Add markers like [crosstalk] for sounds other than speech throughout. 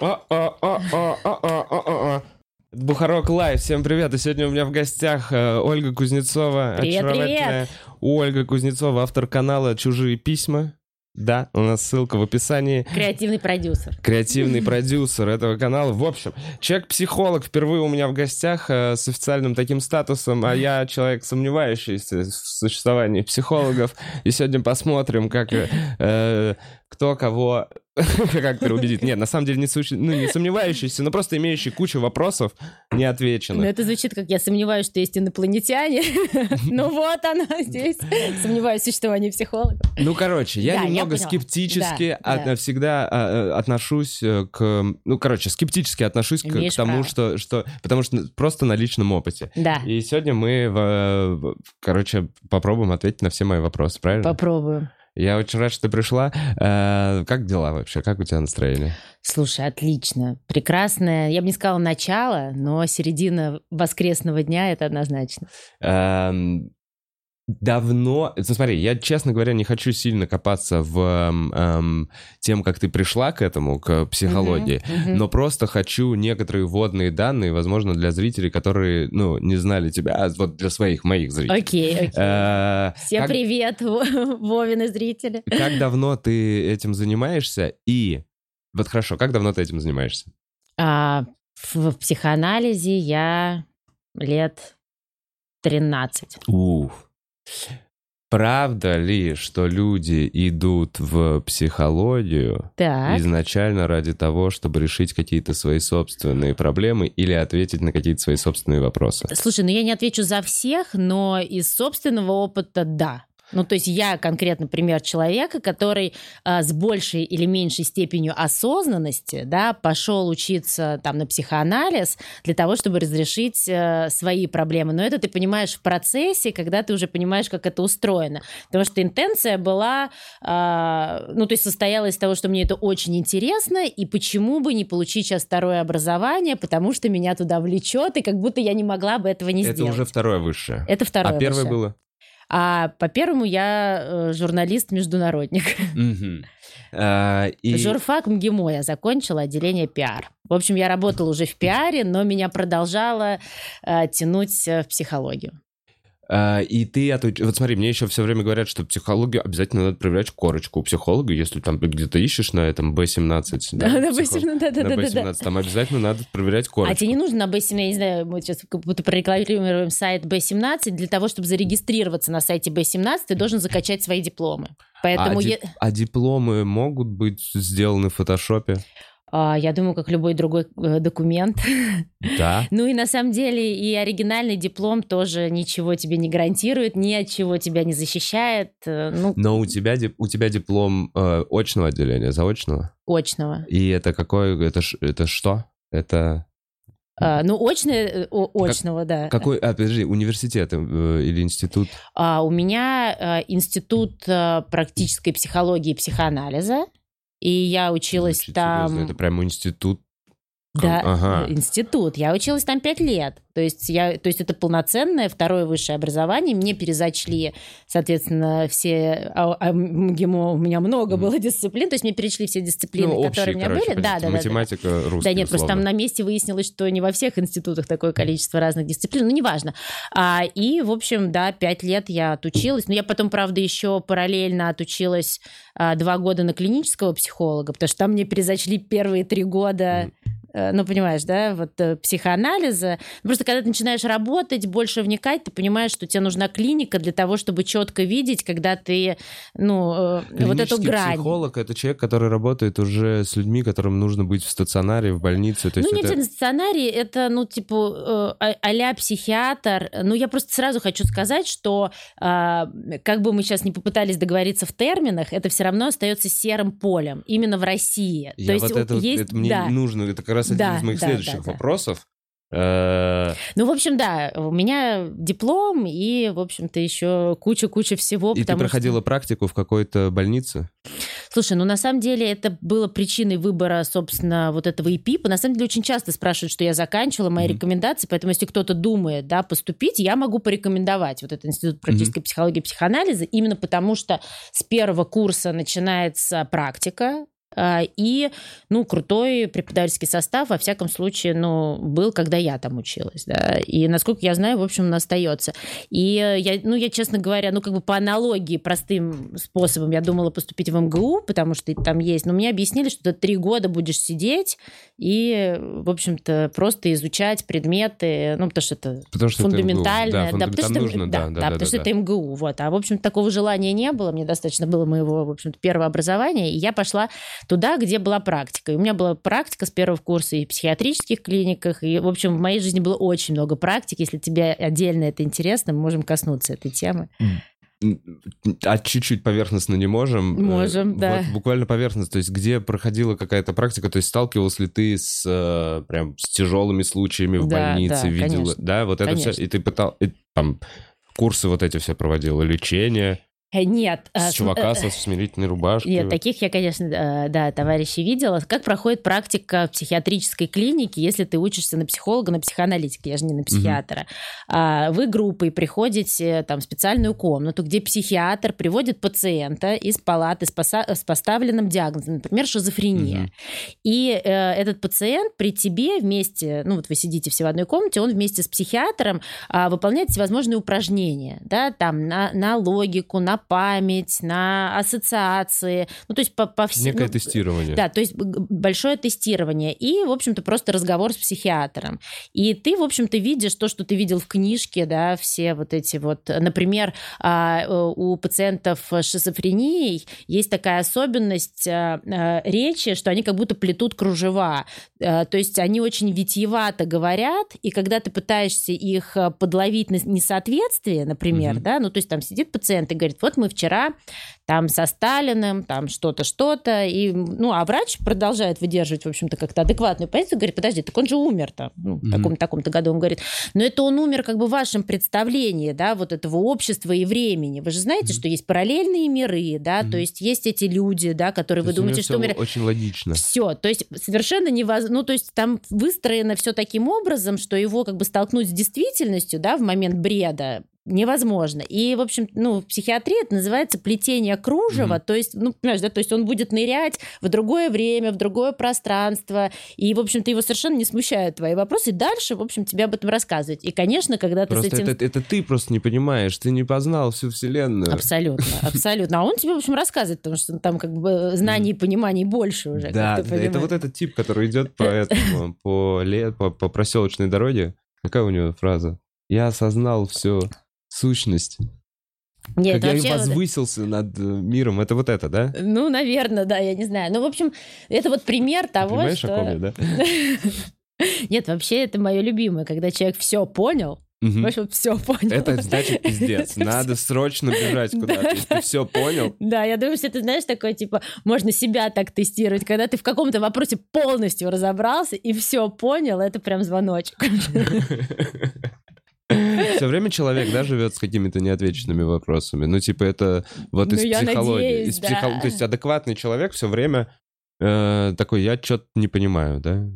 А-а-а-а-а-а-а. Бухарок Лайв, всем привет. И сегодня у меня в гостях э, Ольга Кузнецова. Привет, очаровательная. Ольга Кузнецова, автор канала «Чужие письма». Да, у нас ссылка в описании. Креативный продюсер. Креативный [laughs] продюсер этого канала. В общем, человек-психолог впервые у меня в гостях э, с официальным таким статусом, а я человек, сомневающийся в существовании психологов. И сегодня посмотрим, как э, э, кто кого [laughs] как переубедить. Нет, на самом деле не, сущ... ну, не сомневающийся, но просто имеющий кучу вопросов Ну, неотвеченных. это звучит, как я сомневаюсь, что есть инопланетяне. [laughs] Ну вот она здесь. Сомневаюсь в существовании психологов. Ну, короче, я немного скептически всегда а, э, отношусь э, к... Ну, короче, скептически отношусь к, тому, что, что... Потому что просто на личном опыте. Да, И сегодня мы, в- в- короче, попробуем ответить на все мои вопросы, правильно? попробуем. Я очень рад, что ты пришла. Э, Как дела вообще? Как у тебя настроение? Слушай, отлично. Прекрасное. Я бы не сказала начало, но середина воскресного дня это однозначно. Эм, Давно, ну, смотри, я, честно говоря, не хочу сильно копаться в эм, тем, как ты пришла к этому, к психологии, Мгм, мгм. но просто хочу некоторые вводные данные, возможно, для зрителей, которые, ну, не знали тебя, а вот для своих, моих зрителей. Окей, окей. Э, Всем как- привет, Вовины зрители. Как давно ты этим занимаешься? И вот хорошо, как давно ты этим занимаешься? А, в, в психоанализе я лет 13. Уф. Правда ли, что люди идут в психологию Так. изначально ради того, чтобы решить какие-то свои собственные проблемы или ответить на какие-то свои собственные вопросы? Слушай, ну я не отвечу за всех, но из собственного опыта да. Ну, то есть я конкретно пример человека, который а, с большей или меньшей степенью осознанности, да, пошел учиться там на психоанализ для того, чтобы разрешить э, свои проблемы. Но это ты понимаешь в процессе, когда ты уже понимаешь, как это устроено. Потому что интенция была, а, ну, то есть состояла из того, что мне это очень интересно, и почему бы не получить сейчас второе образование, потому что меня туда влечет, и как будто я не могла бы этого не Это сделать. уже второе высшее. Это второе. а первое высшее. было? А по первому я э, журналист-международник. [laughs] А, и- Журфак МГИМО я закончила, отделение пиар. В общем, я работала уже в пиаре, но меня продолжало э, тянуть э, в психологию. А, И ты, отуч- вот смотри, мне еще все время говорят, что психологию обязательно надо проверять корочку у психолога, если там где-то ищешь на этом B17. [laughs] Да, на психолог- B17, да, на да, да, B17, да. там обязательно надо проверять корочку. А тебе не нужно на B17, я не знаю, мы сейчас как будто прорекламируем сайт B17, для того, чтобы зарегистрироваться на сайте B17, ты должен закачать свои дипломы. Поэтому а, я, дип- а дипломы могут быть сделаны в фотошопе? А, я думаю, как любой другой э, документ, Да. [laughs] Ну и на самом деле и оригинальный диплом тоже ничего тебе не гарантирует, ни от чего тебя не защищает, э, ну, Но у тебя, у тебя диплом э, очного отделения, заочного? очного. И это какой, это, это что? Это А, ну, очное, э, очного, да. какой, а, подожди, университет или институт? А, у меня институт практической психологии и психоанализа, и я училась Звучит там... серьезно, Это прямо институт. Да, Ага. э, институт. Я училась там пять лет. То есть, я, то есть это полноценное второе высшее образование. Мне перезачли, соответственно, все... А, а МГИМО у меня много было дисциплин. То есть мне перечли все дисциплины, Ну, которые общие, у меня короче, были. Да, позиции. да, да, да. Математика, русский, Да нет, просто там условно. на месте выяснилось, что не во всех институтах такое количество разных дисциплин, ну, неважно. А, и, в общем, да, пять лет я отучилась. Но я потом, правда, еще параллельно отучилась а, два года на клинического психолога, потому что там мне перезачли первые три года, э, ну, понимаешь, да, вот э, психоанализа. Просто когда ты начинаешь работать, больше вникать, ты понимаешь, что тебе нужна клиника для того, чтобы четко видеть, когда ты, ну, э, вот эту грань. психолог — это человек, который работает уже с людьми, которым нужно быть в стационаре, в больнице. То есть ну, это... стационарий, это, ну, типа, э, а- а-ля психиатр. Ну, я просто сразу хочу сказать, что как бы мы сейчас не попытались договориться в терминах, это все равно остается серым полем, именно в России. Я То есть вот это, вот- есть, это мне да. нужно, это как раз один Да, из моих да, следующих да, вопросов. Э, Ну, в общем, да, у меня диплом и, в общем-то, еще куча-куча всего. И ты потому что- проходила практику в какой-то больнице? Слушай, ну на самом деле это было причиной выбора, собственно, вот этого ИПИПа. На самом деле очень часто спрашивают, что я заканчивала, мои Мгм. рекомендации, поэтому если кто-то думает, да, поступить, я могу порекомендовать вот этот институт практической психологии и психоанализа, именно потому что с первого курса начинается практика, и, ну, крутой преподавательский состав, во всяком случае, ну, был, когда я там училась, да, и, насколько я знаю, в общем, он остается. И я, ну, я, честно говоря, ну, как бы по аналогии, простым способом, я думала поступить в МГУ, потому что там есть, но мне объяснили, что ты три года будешь сидеть и, в общем-то, просто изучать предметы, ну, потому что это потому что фундаментальное. Это МГУ. Да, да, потому что, нужно, да, да, да, да, да, потому да, что да. это МГУ, вот. А, в общем, такого желания не было, мне достаточно было моего, в общем-то, первого образования, и я пошла туда, где была практика. И у меня была практика с первого курса и в психиатрических клиниках, и, в общем, в моей жизни было очень много практик. Если тебе отдельно это интересно, мы можем коснуться этой темы. А чуть-чуть поверхностно не можем? Э, можем, да. Вот буквально поверхностно. То есть где проходила какая-то практика? То есть сталкивалась ли ты с э, прям с тяжелыми случаями в да, больнице? Да, видела? Конечно. Да, вот это конечно. все. И ты пытал... И, там, курсы вот эти все проводила, лечение? Э, нет. С чувака со смирительной рубашкой? Нет, таких я, конечно, да, товарищей видела. Как проходит практика в психиатрической клинике, если ты учишься на психолога, на психоаналитика, я же не на психиатра. Угу. Вы группой приходите там, в специальную комнату, где психиатр приводит пациента из палаты с, поса- с поставленным диагнозом, например, шизофрения. Угу. И э, этот пациент при тебе вместе, ну вот вы сидите все в одной комнате, он вместе с психиатром э, выполняет всевозможные упражнения, да, там на, на логику, на память, на ассоциации, ну, то есть по, по всему... Некое ну, тестирование. Да, то есть большое тестирование и, в общем-то, просто разговор с психиатром. И ты, в общем-то, видишь то, что ты видел в книжке, да, все вот эти вот... Например, а, у пациентов с шизофренией есть такая особенность а, а, речи, что они как будто плетут кружева. То есть они очень витиевато говорят, и когда ты пытаешься их подловить на несоответствие, например, угу. да, ну, то есть там сидит пациент и говорит, вот мы вчера там со Сталиным, там что-то, что-то, и, ну, а врач продолжает выдерживать, в общем-то, как-то адекватную позицию, говорит, подожди, так он же умер-то, ну, в таком, таком-то году, он говорит, но это он умер как бы в вашем представлении, да, вот этого общества и времени. Вы же знаете, mm-hmm. что есть параллельные миры, да, mm-hmm. то есть есть эти люди, да, которые то вы думаете, что умерли. Очень логично. Все, то есть совершенно невозможно, ну, то есть там выстроено все таким образом, что его как бы столкнуть с действительностью, да, в момент бреда, невозможно. И, в общем, ну, в психиатрии это называется плетение кружева, mm-hmm. то есть, ну, понимаешь, да, то есть он будет нырять в другое время, в другое пространство, и, в общем-то, его совершенно не смущают твои вопросы, и дальше, в общем, тебе об этом рассказывать. И, конечно, когда просто ты с этим... Это, это ты просто не понимаешь, ты не познал всю вселенную. Абсолютно, [laughs] абсолютно. А он тебе, в общем, рассказывает, потому что там как бы знаний и пониманий больше уже. Да, это вот этот тип, который идет по [laughs] этому, по, по, по проселочной дороге. Какая у него фраза? Я осознал все сущность. Нет, как я возвысился над э, миром, это вот это, да? Ну, наверное, да, я не знаю. Ну, в общем, это вот пример того, Понимаешь, что... о ком я, да? [laughs] Нет, вообще это мое любимое, когда человек все понял, Угу. В общем, все понял. Это значит [laughs] пиздец. Надо срочно бежать куда-то. Ты все понял. Да, я думаю, что ты знаешь, такое, типа, можно себя так тестировать, когда ты в каком-то вопросе полностью разобрался и все понял, это прям звоночек. [laughs] [laughs] Все время человек, да, живет с какими-то неотвеченными вопросами. Ну, типа, это вот ну, из психологии. Из психо... То есть адекватный человек все время э, такой, я что-то не понимаю, да?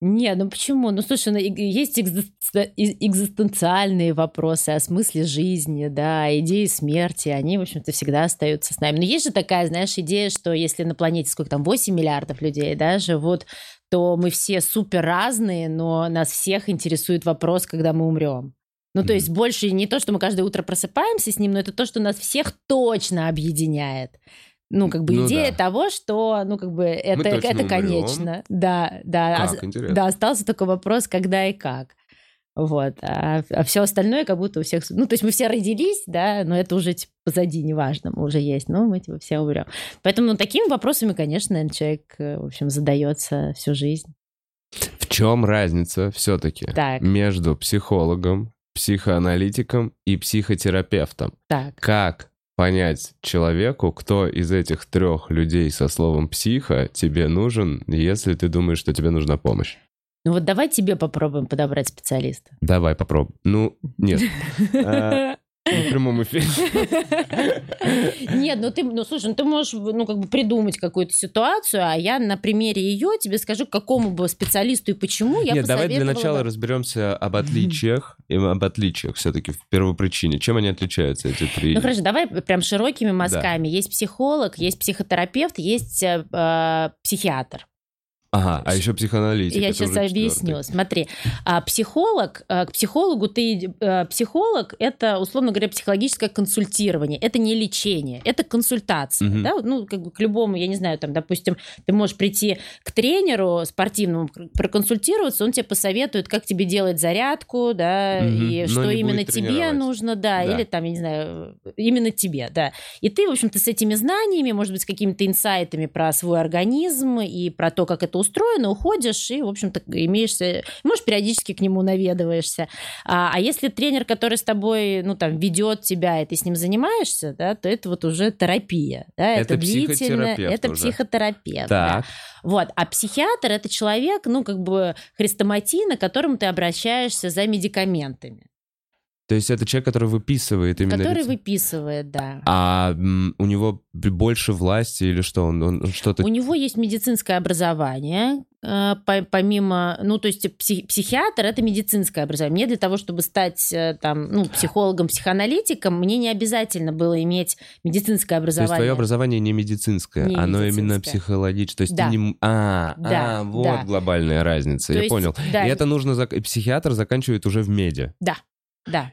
Не, ну почему? Ну слушай, ну, есть экзистенциальные вопросы о смысле жизни, да, идеи смерти, они, в общем-то, всегда остаются с нами. Но есть же такая, знаешь, идея, что если на планете сколько там, 8 миллиардов людей, да, живут, то мы все супер разные, но нас всех интересует вопрос, когда мы умрем. Ну, то есть больше не то, что мы каждое утро просыпаемся с ним, но это то, что нас всех точно объединяет. Ну, как бы Ну идея да. того, что, ну, как бы это, это умрем. конечно. Да, да. Как, А- интересно. да, остался только вопрос, когда и как. Вот. А, все остальное как будто у всех... Ну, то есть мы все родились, да, но это уже типа, позади, неважно, мы уже есть, но мы типа все умрем. Поэтому ну, такими вопросами, конечно, наверное, человек, э, в общем, задается всю жизнь. В чем разница все-таки Так. между психологом, психоаналитиком и психотерапевтом? Так. Как понять человеку, кто из этих трех людей со словом психо тебе нужен, если ты думаешь, что тебе нужна помощь? Ну вот давай тебе попробуем подобрать специалиста. Давай попробуем. Ну, нет. [laughs] А, в прямом эфире. Нет, ну ты, ну слушай, ну ты можешь, ну как бы придумать какую-то ситуацию, а я на примере ее тебе скажу, к какому бы специалисту и почему я Нет, давай для начала бы. разберемся об отличиях и об отличиях все-таки в первопричине. Чем они отличаются, эти три? Ну хорошо, давай прям широкими мазками. Есть психолог, есть психотерапевт, есть э, э, психиатр. Ага, а еще психоаналитик. Я сейчас объясню. Смотри, а психолог, а, к психологу ты э, психолог это условно говоря психологическое консультирование, это не лечение, это консультация, Мгм. да, ну как бы к любому, я не знаю, там, допустим, ты можешь прийти к тренеру спортивному проконсультироваться, он тебе посоветует, как тебе делать зарядку, да, Мгм, и но что именно тебе нужно, да, Да. или там, я не знаю, именно тебе, да. И ты, в общем-то, с этими знаниями, может быть, с какими-то инсайтами про свой организм и про то, как это устроено, уходишь и, в общем-то, имеешься, можешь периодически к нему наведываешься. А, а если тренер, который с тобой, ну, там, ведет тебя, и ты с ним занимаешься, да, то это вот уже терапия, да, Это это, длительно, это уже. психотерапевт, да. Так, Вот. А психиатр это человек, ну, как бы хрестоматийно, к которому ты обращаешься за медикаментами, то есть это человек, который выписывает именно... который рецепт. выписывает, да. А м, у него больше власти или что? Он, он что-то... У него есть медицинское образование, э, по- помимо, ну, то есть пси- психиатр это медицинское образование. Мне для того, чтобы стать э, там, ну, психологом, психоаналитиком, мне не обязательно было иметь медицинское То есть образование. твое образование не медицинское, Не оно именно медицинское. психологическое. То есть Да. ты не... А, Да, а, вот да. глобальная разница, То я есть, понял. Да, И это нужно... и Психиатр заканчивает уже в меди. да.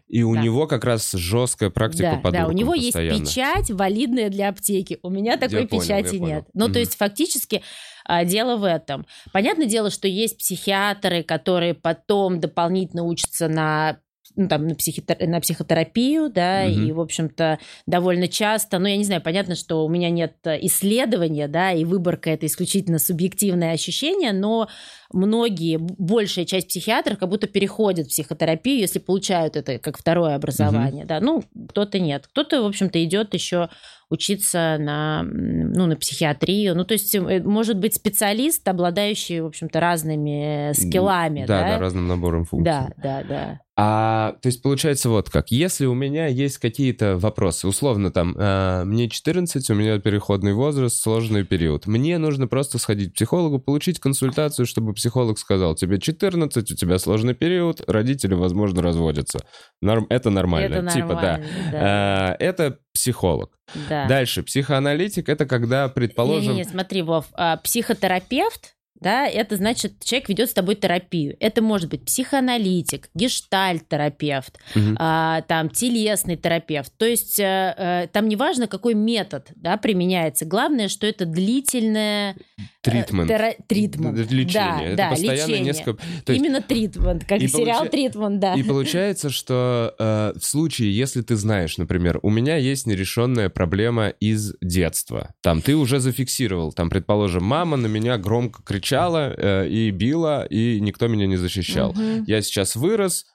И у Да. него как раз жесткая практика Да, по да, у него постоянно. есть печать валидная для аптеки. У меня такой понял, я печати понял. нет. Ну, Мгм. то есть фактически а, дело в этом. Понятное дело, что есть психиатры, которые потом дополнительно учатся на ну, там, на, психитер- на психотерапию, да, Мгм. и, в общем-то, довольно часто, ну, я не знаю, понятно, что у меня нет э, исследования, да, и выборка – это исключительно субъективное ощущение, но многие, большая часть психиатров как будто переходят в психотерапию, если получают это как второе образование, да, ну, кто-то нет. Кто-то, в общем-то, идет еще учиться на, ну, на психиатрию. Ну, то есть, э, может быть специалист, обладающий, в общем-то, разными э, скиллами, Да, да? да, разным набором функций. Да, да, да. А, то есть получается вот как. Если у меня есть какие-то вопросы, условно там, э, мне 14, у меня переходный возраст, сложный период. Мне нужно просто сходить к психологу, получить консультацию, чтобы психолог сказал, тебе 14, у тебя сложный период, родители, возможно, разводятся. Норм, это нормально. Это типа, да. нормально, да. Э, это психолог. да. Дальше, психоаналитик, это когда, предположим... Не-не-не, смотри, Вов, а, психотерапевт, да, это значит, человек ведет с тобой терапию. Это может быть психоаналитик, гештальт-терапевт, Мгм. а, там телесный терапевт. То есть э, э, там не важно, какой метод да, применяется. Главное, что это длительное э, Тритмент. тера- тритмент. Лечение. Да, это да, постоянно лечение. несколько... То есть Именно тритмент, как И сериал получа- Тритмент, да. И получается, что э, в случае, если ты знаешь, например, у меня есть нерешенная проблема из детства, там ты уже зафиксировал, там, предположим, мама на меня громко кричала э, и била, и никто меня не защищал. Мгм. Я сейчас вырос,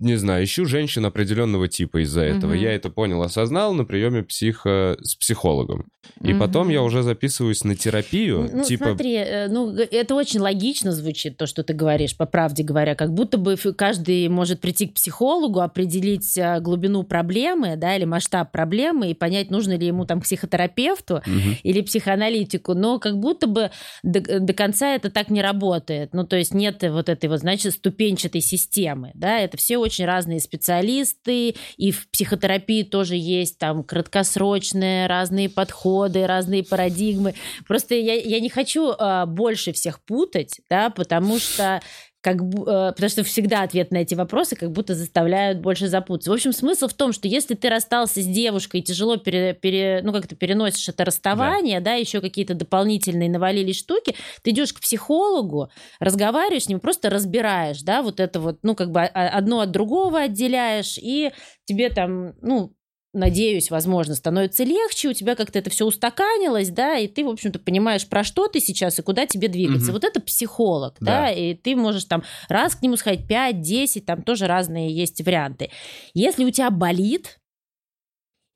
не знаю, ищу женщин определенного типа из-за этого. Мгм. Я это понял, осознал на приеме психо... с психологом. И потом Мгм. я уже записываюсь на терапию, Ну, типа... смотри, э, ну, это очень логично звучит, то, что ты говоришь, по правде говоря. Как будто бы каждый может прийти к психологу, определить э, глубину проблемы, да, или масштаб проблемы, и понять, нужно ли ему там психотерапевту Мгм. или психоаналитику. Но как будто бы до, до конца это так не работает. Ну, то есть нет вот этой вот, значит, ступенчатой системы, да, это все очень разные специалисты, и в психотерапии тоже есть там краткосрочные разные подходы, разные парадигмы. Просто я, я не хочу а, больше всех путать, да, потому что как, э, потому что всегда ответ на эти вопросы как будто заставляют больше запутаться. В общем, смысл в том, что если ты расстался с девушкой, и тяжело пере, пере- ну, как ты переносишь это расставание, да, еще какие-то дополнительные навалились штуки, ты идешь к психологу, разговариваешь с ним, просто разбираешь, да, вот это вот, ну, как бы а- одно от другого отделяешь, и тебе там, ну, надеюсь, возможно, становится легче, у тебя как-то это все устаканилось, да, и ты, в общем-то, понимаешь, про что ты сейчас и куда тебе двигаться. Мгм. Вот это психолог, да. Да. и ты можешь там раз к нему сходить, 5, 10, там тоже разные есть варианты. Если у тебя болит,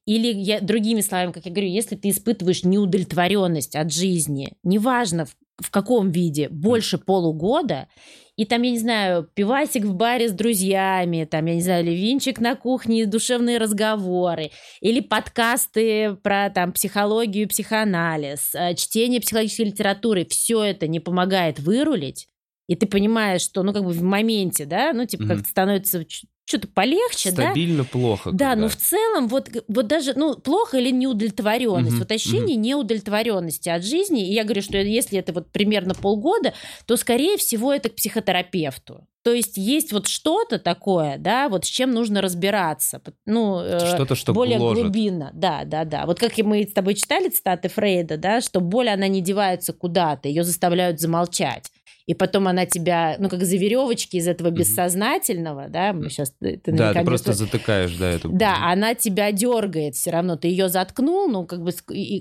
или я, другими словами, как я говорю, если ты испытываешь неудовлетворенность от жизни, неважно в, каком виде? Больше полугода, и там, я не знаю, пивасик в баре с друзьями, там, я не знаю, или винчик на кухне, душевные разговоры, или подкасты про там психологию, психоанализ, э, чтение психологической литературы, все это не помогает вырулить, и ты понимаешь, что, ну, как бы в моменте, да, ну, типа, mm-hmm. как-то становится что-то полегче, Стабильно да? Стабильно плохо. Да, когда. но в целом вот, вот даже, ну, плохо или неудовлетворенность, угу, вот ощущение угу. неудовлетворенности от жизни. И я говорю, что если это вот примерно полгода, то, скорее всего, это к психотерапевту. То есть есть вот что-то такое, да, вот с чем нужно разбираться. Ну, э, что-то, что более гложет. глубинно. Да, да, да. Вот как мы с тобой читали цитаты Фрейда, да, что боль, она не девается куда-то, ее заставляют замолчать и потом она тебя, ну, как за веревочки из этого бессознательного, да, мы сейчас... Ты да, ты просто затыкаешь, да, эту... Да, она тебя дергает все равно, ты ее заткнул, ну, как бы...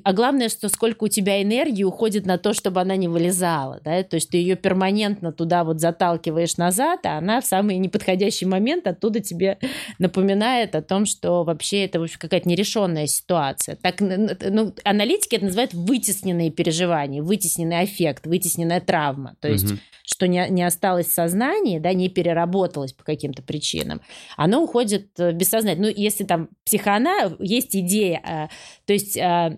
А главное, что сколько у тебя энергии уходит на то, чтобы она не вылезала, да, то есть ты ее перманентно туда вот заталкиваешь назад, а она в самый неподходящий момент оттуда тебе напоминает о том, что вообще это, в общем, какая-то нерешенная ситуация. Так, ну, аналитики это называют вытесненные переживания, вытесненный эффект, вытесненная травма, то есть что не, не осталось в сознании, да, не переработалось по каким-то причинам, оно уходит в бессознательно. Ну, если там психоанализ, есть идея, э, то есть э,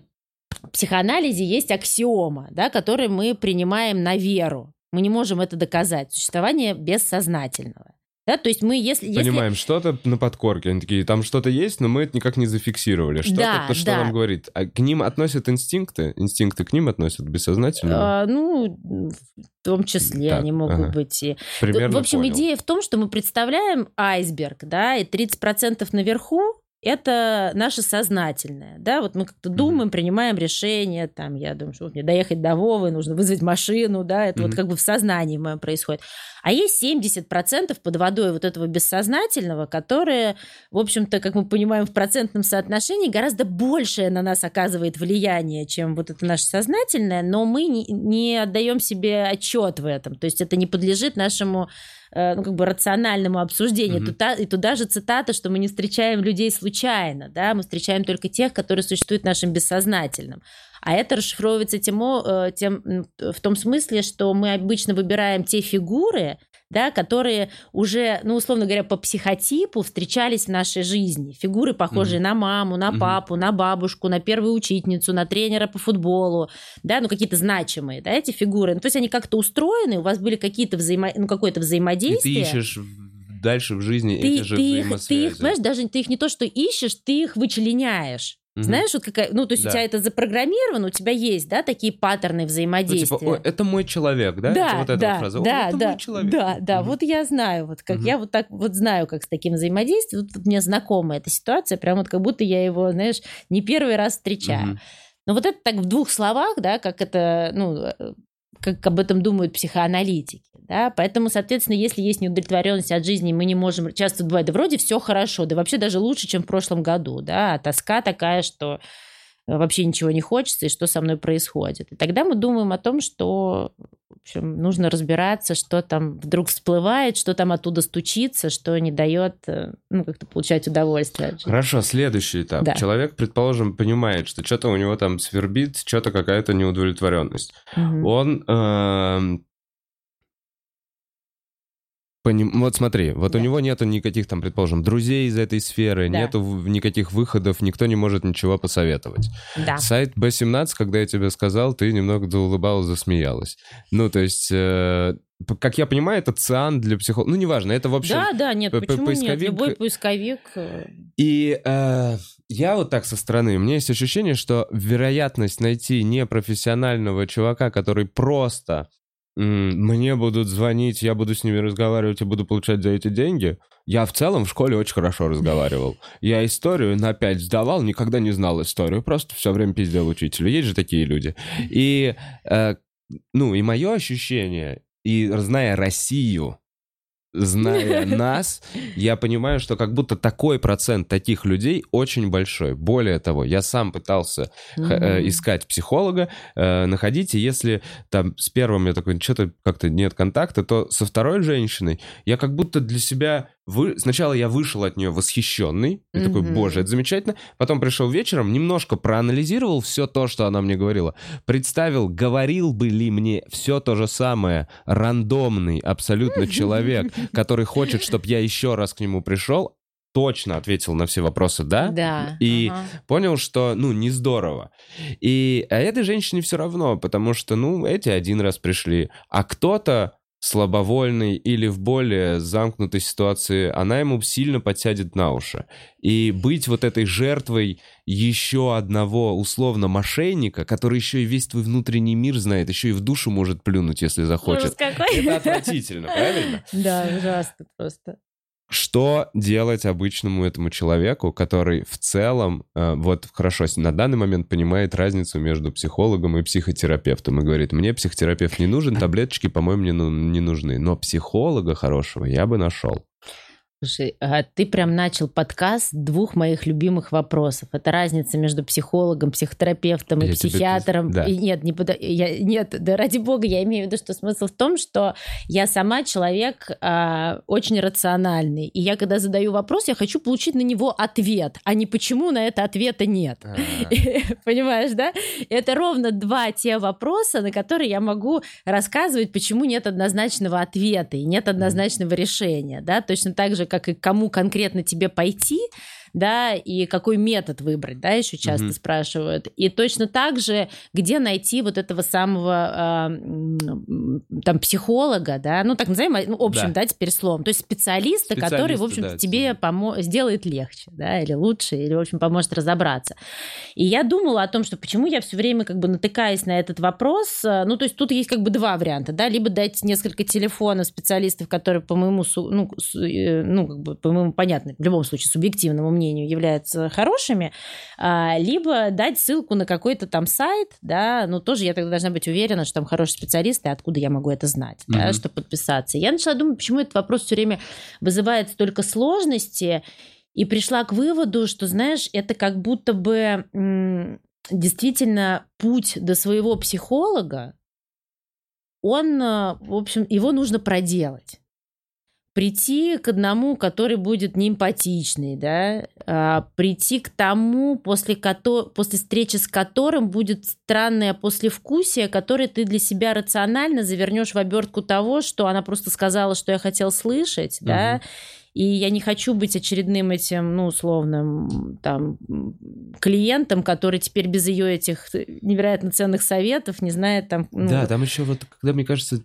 в психоанализе есть аксиома, да, которые мы принимаем на веру. Мы не можем это доказать. Существование бессознательного. Да, то есть мы, если... Понимаем, если... что-то на подкорке, они такие, там что-то есть, но мы это никак не зафиксировали. Что-то, да, то, что да. нам говорит. А к ним относят инстинкты? Инстинкты к ним относят бессознательно? А, ну, в том числе так, они могут ага. быть и... Примерно В общем, понял. идея в том, что мы представляем айсберг, да, и 30% наверху это наше сознательное, да, вот мы как-то думаем, mm-hmm. принимаем решение, там, я думаю, что мне доехать до Вовы, нужно вызвать машину, да, это mm-hmm. вот как бы в сознании моем происходит. А есть 70% под водой вот этого бессознательного, которое, в общем-то, как мы понимаем, в процентном соотношении гораздо большее на нас оказывает влияние, чем вот это наше сознательное, но мы не, не отдаем себе отчет в этом, то есть это не подлежит нашему ну, как бы рациональному обсуждению. Mm-hmm. Туда, и туда же цитата, что мы не встречаем людей случайно, да, мы встречаем только тех, которые существуют в нашем бессознательном. А это расшифровывается тем, э, тем, в том смысле, что мы обычно выбираем те фигуры, да, которые уже, ну, условно говоря, по психотипу встречались в нашей жизни. Фигуры, похожие mm-hmm. на маму, на папу, mm-hmm. на бабушку, на первую учительницу, на тренера по футболу, да, ну, какие-то значимые, да, эти фигуры. Ну, то есть они как-то устроены, у вас были какие-то взаимо... ну, какое-то взаимодействие. И ты ищешь дальше в жизни ты, эти же ты. Их, ты их, понимаешь, даже ты их не то, что ищешь, ты их вычленяешь. Угу. Знаешь, вот какая, ну, то есть да. у тебя это запрограммировано, у тебя есть, да, такие паттерны взаимодействия. Ну, типа, это мой человек, да? Да, это вот эта да, вот фраза. да, это да, мой человек. да, да, угу. вот я знаю, вот как угу. я вот так вот знаю, как с таким взаимодействием, вот мне знакома эта ситуация, прям вот как будто я его, знаешь, не первый раз встречаю. Угу. Но вот это так в двух словах, да, как это, ну, э, как об этом думают психоаналитики. Да? Поэтому, соответственно, если есть неудовлетворенность от жизни, мы не можем... Часто бывает, да вроде все хорошо, да вообще даже лучше, чем в прошлом году. Да? А тоска такая, что вообще ничего не хочется, и что со мной происходит. И тогда мы думаем о том, что в общем, нужно разбираться, что там вдруг всплывает, что там оттуда стучится, что не дает э, ну, как-то получать удовольствие. Хорошо, следующий этап. Да. Человек, предположим, понимает, что что-то у него там свербит, что-то какая-то неудовлетворенность. Угу. Он э, Поним... Вот смотри, вот да. у него нету никаких там, предположим, друзей из этой сферы, да. нету никаких выходов, никто не может ничего посоветовать. Да. Сайт B17, когда я тебе сказал, ты немного заулыбалась, засмеялась. Ну, то есть... Э, как я понимаю, это циан для психолога. Ну, неважно, это в общем... Да, да, нет, почему поисковик... нет? Любой поисковик... Э, И э, я вот так со стороны, у меня есть ощущение, что вероятность найти непрофессионального чувака, который просто мне будут звонить, я буду с ними разговаривать и буду получать за эти деньги. Я в целом в школе очень хорошо разговаривал. Я историю на 5 сдавал, никогда не знал историю, просто все время пиздел учителю. Есть же такие люди. И, э, ну, и мое ощущение, и зная Россию, зная [laughs] нас, я понимаю, что как будто такой процент таких людей очень большой. Более того, я сам пытался э, искать психолога, э, находить, и если там с первым я такой, что-то как-то нет контакта, то со второй женщиной я как будто для себя вы... сначала я вышел от нее восхищенный, и такой, Мгм. боже, это замечательно. Потом пришел вечером, немножко проанализировал все то, что она мне говорила. Представил, говорил бы ли мне все то же самое рандомный абсолютно человек, [laughs] который хочет, чтобы я еще раз к нему пришел, точно ответил на все вопросы «да». Да. И ага. понял, что, ну, не здорово. И а этой женщине все равно, потому что, ну, эти один раз пришли, а кто-то слабовольный или в более замкнутой ситуации, она ему сильно подсядет на уши. И быть вот этой жертвой еще одного условно мошенника, который еще и весь твой внутренний мир знает, еще и в душу может плюнуть, если Ужас захочет. какой. Это отвратительно, правильно? Да, ужасно просто. Что делать обычному этому человеку, который в целом, э, вот хорошо, на данный момент понимает разницу между психологом и психотерапевтом и говорит, мне психотерапевт не нужен, таблеточки, по-моему, не, ну- не нужны, но психолога хорошего я бы нашел. Слушай, а ты прям начал подкаст двух моих любимых вопросов. Это разница между психологом, психотерапевтом и Я тебе психиатром. пиз- да. И нет, не пода- я, нет, да ради бога, я имею в виду, что смысл в том, что я сама человек а, очень рациональный. И я, когда задаю вопрос, я хочу получить на него ответ, а не почему на это ответа нет. [laughs] Понимаешь, да? Это ровно два те вопроса, на которые я могу рассказывать, почему нет однозначного ответа и нет однозначного решения, да, точно так же, как и кому конкретно тебе пойти, да, и какой метод выбрать, да, еще часто Мгм. спрашивают. И точно так же, где найти вот этого самого м, там психолога, да, ну так назовем, ну, общим, Да. да, теперь словом, то есть специалиста, который, в общем-то, да, тебе это- помо- сделает легче, да, или лучше, или, в общем, поможет разобраться. И я думала о том, что почему я все время как бы натыкаюсь на этот вопрос. э, Ну, то есть тут есть как бы два варианта, да, либо дать несколько телефонов специалистов, которые по моему, ну, э, ну, как бы по моему, понятно, в любом случае, субъективному мнению являются хорошими, а, либо дать ссылку на какой-то там сайт, да, ну, тоже я тогда должна быть уверена, что там хорошие специалисты, откуда я могу это знать, да, Мгм. чтобы подписаться. Я начала думать, почему этот вопрос все время вызывает столько сложности, и пришла к выводу, что, знаешь, это как будто бы м, действительно путь до своего психолога, он, э, в общем, его нужно проделать. Прийти к одному, который будет неэмпатичный, да, а, прийти к тому, после, кото- после встречи с которым будет странное послевкусие, которое ты для себя рационально завернешь в обертку того, что она просто сказала, что я хотел слышать, да, и я не хочу быть очередным этим, ну, условным там клиентом, который теперь без ее этих невероятно ценных советов не знает там... ну, Да, там еще вот, когда, мне кажется,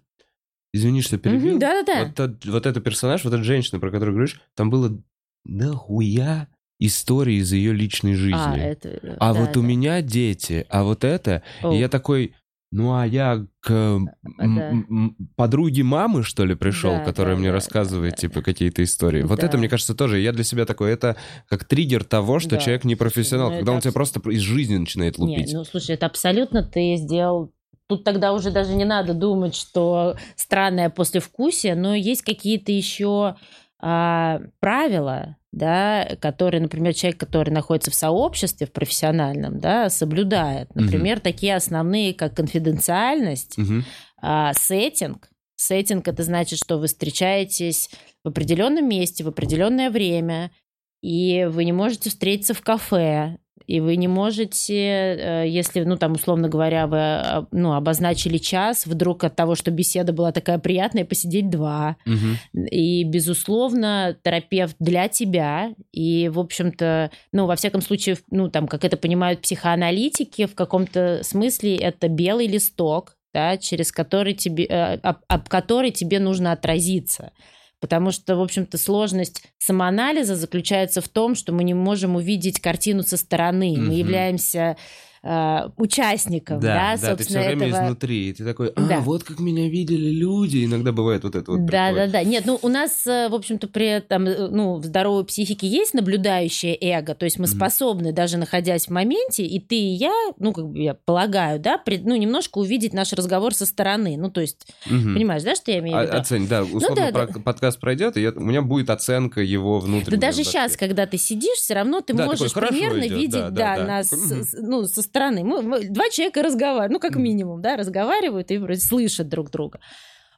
извини, что перебил, мгм, Да-да-да. вот, тот- вот этот персонаж, вот эта женщина, про которую говоришь, там было нахуя истории из ее личной жизни. А, это, А да, вот у да. меня дети, а вот это... О, И я такой, ну а я к м, да. м, м, подруге мамы, что ли, пришел, Да, которая да, мне да, рассказывает, да, типа, какие-то истории. Вот Да. это, мне кажется, тоже. Я для себя такой, это как триггер того, что Да, человек не профессионал, слушай, ну когда это он тебя абс- просто из жизни начинает Не, лупить. ну слушай, это абсолютно ты сделал. Тут тогда уже даже не надо думать, что странное послевкусие, но есть какие-то еще а, правила, да, которые, например, человек, который находится в сообществе, в профессиональном, да, соблюдает. Например, такие основные, как конфиденциальность, Мгм. а, сеттинг. Сеттинг это значит, что вы встречаетесь в определенном месте, в определенное время, и вы не можете встретиться в кафе, и вы не можете, э, если, ну, там, условно говоря, вы э, ну, обозначили час, вдруг от того, что беседа была такая приятная, посидеть два. Мгм. И, безусловно, терапевт для тебя. И, в общем-то, ну, во всяком случае, ну, там, как это понимают психоаналитики, в каком-то смысле это белый листок, да, через который тебе, э, об, об который тебе нужно отразиться. Потому что, в общем-то, сложность самоанализа заключается в том, что мы не можем увидеть картину со стороны. Мы являемся э, участником, да, Да, да, ты собственно, все время этого... изнутри, и ты такой, а, Да. вот как меня видели люди. Иногда бывает вот это вот. Да, такое. да, да. Нет, ну у нас, э, в общем-то, при этом, э, ну, в здоровой психике есть наблюдающее эго, то есть мы Мгм. способны, даже находясь в моменте, и ты, и я, ну, как бы я полагаю, да, пред- ну, немножко увидеть наш разговор со стороны. Ну, то есть, Мгм. понимаешь, да, что я имею в А- виду? Оцень, да, условно да, про- да. подкаст пройдет, и я- у меня будет оценка его Да внутреннего. даже вообще. сейчас, когда ты сидишь, все равно ты Да, можешь такой, примерно идет, видеть, да, да, да, да. нас, с- ну, со стороны. Мы, мы- два человека разговаривают, ну, как минимум, да, разговаривают и вроде слышат друг друга.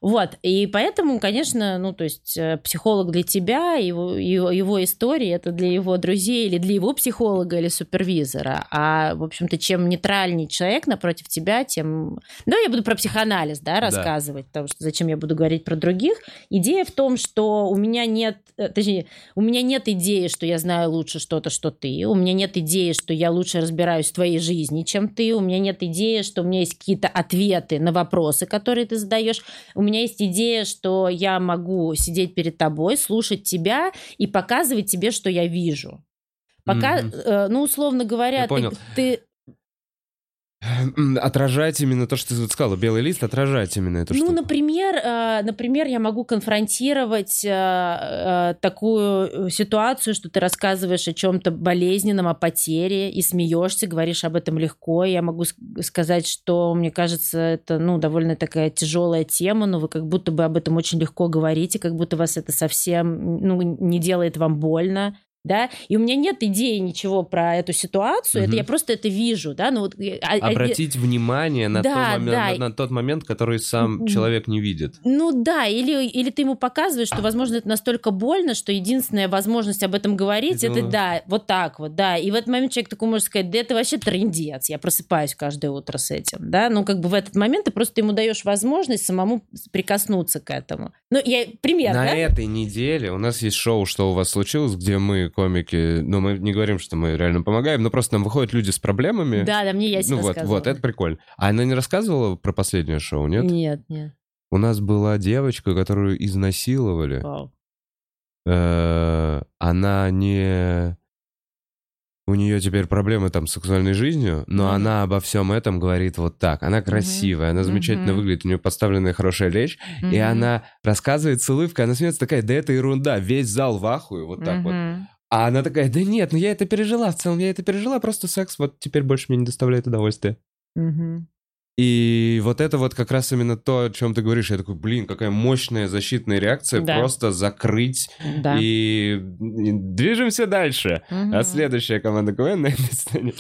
Вот, и поэтому, конечно, ну, то есть э, психолог для тебя, его, его, его история, это для его друзей или для его психолога или супервизора. А, в общем-то, чем нейтральнее человек напротив тебя, тем... Да, я буду про психоанализ, да, рассказывать, да. потому что зачем я буду говорить про других. Идея в том, что у меня нет, э, точнее, у меня нет идеи, что я знаю лучше что-то, что ты. У меня нет идеи, что я лучше разбираюсь в твоей жизни, чем ты. У меня нет идеи, что у меня есть какие-то ответы на вопросы, которые ты задаешь. У меня есть идея, что я могу сидеть перед тобой, слушать тебя и показывать тебе, что я вижу. Пока, mm-hmm. ну, условно говоря, ты, ты Отражать именно то, что ты вот сказала, белый лист, отражать именно это. Ну, например, э, например, я могу конфронтировать э, э, такую ситуацию, что ты рассказываешь о чем-то болезненном, о потере, и смеешься, говоришь об этом легко. Я могу сказать, что мне кажется, это ну, довольно такая тяжелая тема, но вы как будто бы об этом очень легко говорите, как будто вас это совсем ну, не делает вам больно да, и у меня нет идеи ничего про эту ситуацию, угу. это я просто это вижу, да, ну вот... А, а Обратить а, внимание на, да, тот момент, да. на, на тот момент, который сам человек не видит. Ну да, или, или ты ему показываешь, что, возможно, это настолько больно, что единственная возможность об этом говорить, это, это да, вот так вот, да, и в этот момент человек такой может сказать, да это вообще трендец, я просыпаюсь каждое утро с этим, да, ну как бы в этот момент ты просто ему даешь возможность самому прикоснуться к этому. Ну, я, пример, На да? этой неделе у нас есть шоу «Что у вас случилось», где мы комики, но мы не говорим, что мы реально помогаем, но просто нам выходят люди с проблемами. Да, да, мне я Ну вот, вот, это прикольно. А она не рассказывала про последнее шоу, нет? Нет, нет. У нас была девочка, которую изнасиловали. Вау. Э, она не у нее теперь проблемы там с сексуальной жизнью, но mm-hmm. она обо всем этом говорит вот так. Она красивая, mm-hmm. она замечательно mm-hmm. выглядит, у нее поставленная хорошая речь, mm-hmm. и она рассказывает с улыбкой, она смеется такая, да это ерунда, весь зал в ахуе, вот так mm-hmm. вот. А она такая, да нет, ну я это пережила, в целом я это пережила, просто секс вот теперь больше мне не доставляет удовольствия. Mm-hmm. И вот это вот как раз именно то, о чем ты говоришь. Я такой, блин, какая мощная защитная реакция. Да. Просто закрыть да. и... движемся дальше. Угу. А следующая команда КВН на этой сцене.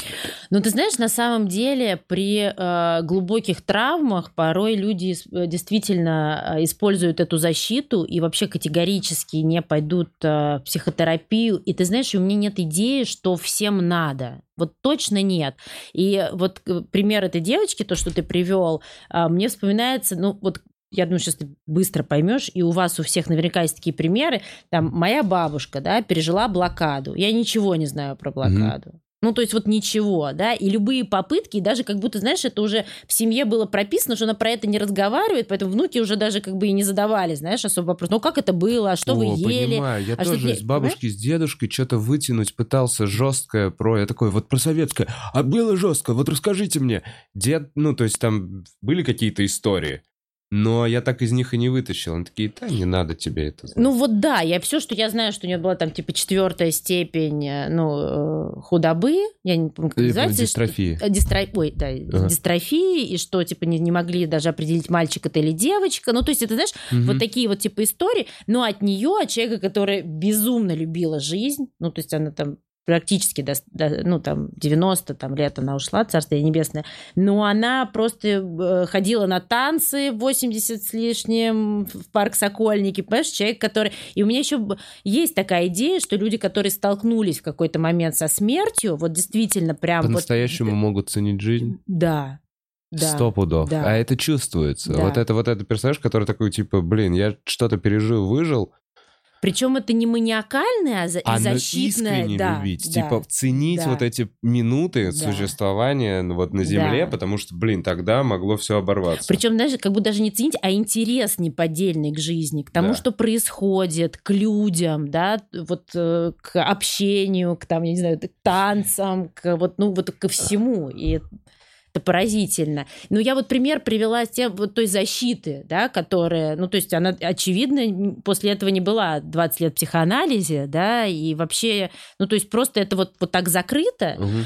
Ну, ты знаешь, на самом деле при э, глубоких травмах порой люди э, действительно э, используют эту защиту и вообще категорически не пойдут э, в психотерапию. И ты знаешь, у меня нет идеи, что всем надо. Вот точно нет. И вот э, пример этой девочки, то, что ты привел, а, мне вспоминается, ну вот я думаю, сейчас ты быстро поймешь, и у вас у всех наверняка есть такие примеры. Там моя бабушка, да, пережила блокаду. Я ничего не знаю про блокаду. Mm-hmm. Ну, то есть вот ничего, да, и любые попытки, и даже как будто, знаешь, это уже в семье было прописано, что она про это не разговаривает, поэтому внуки уже даже как бы и не задавали, знаешь, особо вопрос, ну, как это было, а что О, вы ели? понимаю, я а тоже с бабушкой, с дедушкой что-то вытянуть пытался жесткое про, я такой, вот про советское, а было жестко, вот расскажите мне. Дед, ну, то есть там были какие-то истории, но я так из них и не вытащил. Они такие, да, не надо тебе это знать. Ну вот да, я все, что я знаю, что у нее была там типа четвертая степень, э, ну, э, худобы, я не помню, как называется. Дистрофии. Что, дистро... Ой, да, ага. дистрофии, и что, типа, не, не могли даже определить, мальчик это или девочка. Ну, то есть, это, знаешь, угу. вот такие вот типа истории, но от нее, от человека, которая безумно любила жизнь, ну, то есть она там практически до, до ну, там, 90 там, лет она ушла, Царствие Небесное, но она просто э, ходила на танцы 80 с лишним в парк Сокольники, понимаешь, человек, который... И у меня еще есть такая идея, что люди, которые столкнулись в какой-то момент со смертью, вот действительно прям... По-настоящему вот... могут ценить жизнь? Да, да, Сто пудов. Да. А это чувствуется. Да. Вот это вот этот персонаж, который такой, типа, блин, я что-то пережил, выжил, причем это не маниакальное, а, за... а защитное. искренне да, любить. Да, типа ценить да. вот эти минуты да. существования вот на Земле, да. потому что, блин, тогда могло все оборваться. Причем даже как бы даже не ценить, а интерес неподдельный к жизни, к тому, да. что происходит, к людям, да, вот э, к общению, к там, я не знаю, к танцам, к вот, ну, вот ко всему. И это поразительно. Но я вот пример привела с тем, вот той защиты, да, которая, ну, то есть она, очевидно, после этого не была 20 лет психоанализе, да, и вообще, ну, то есть просто это вот, вот так закрыто, угу.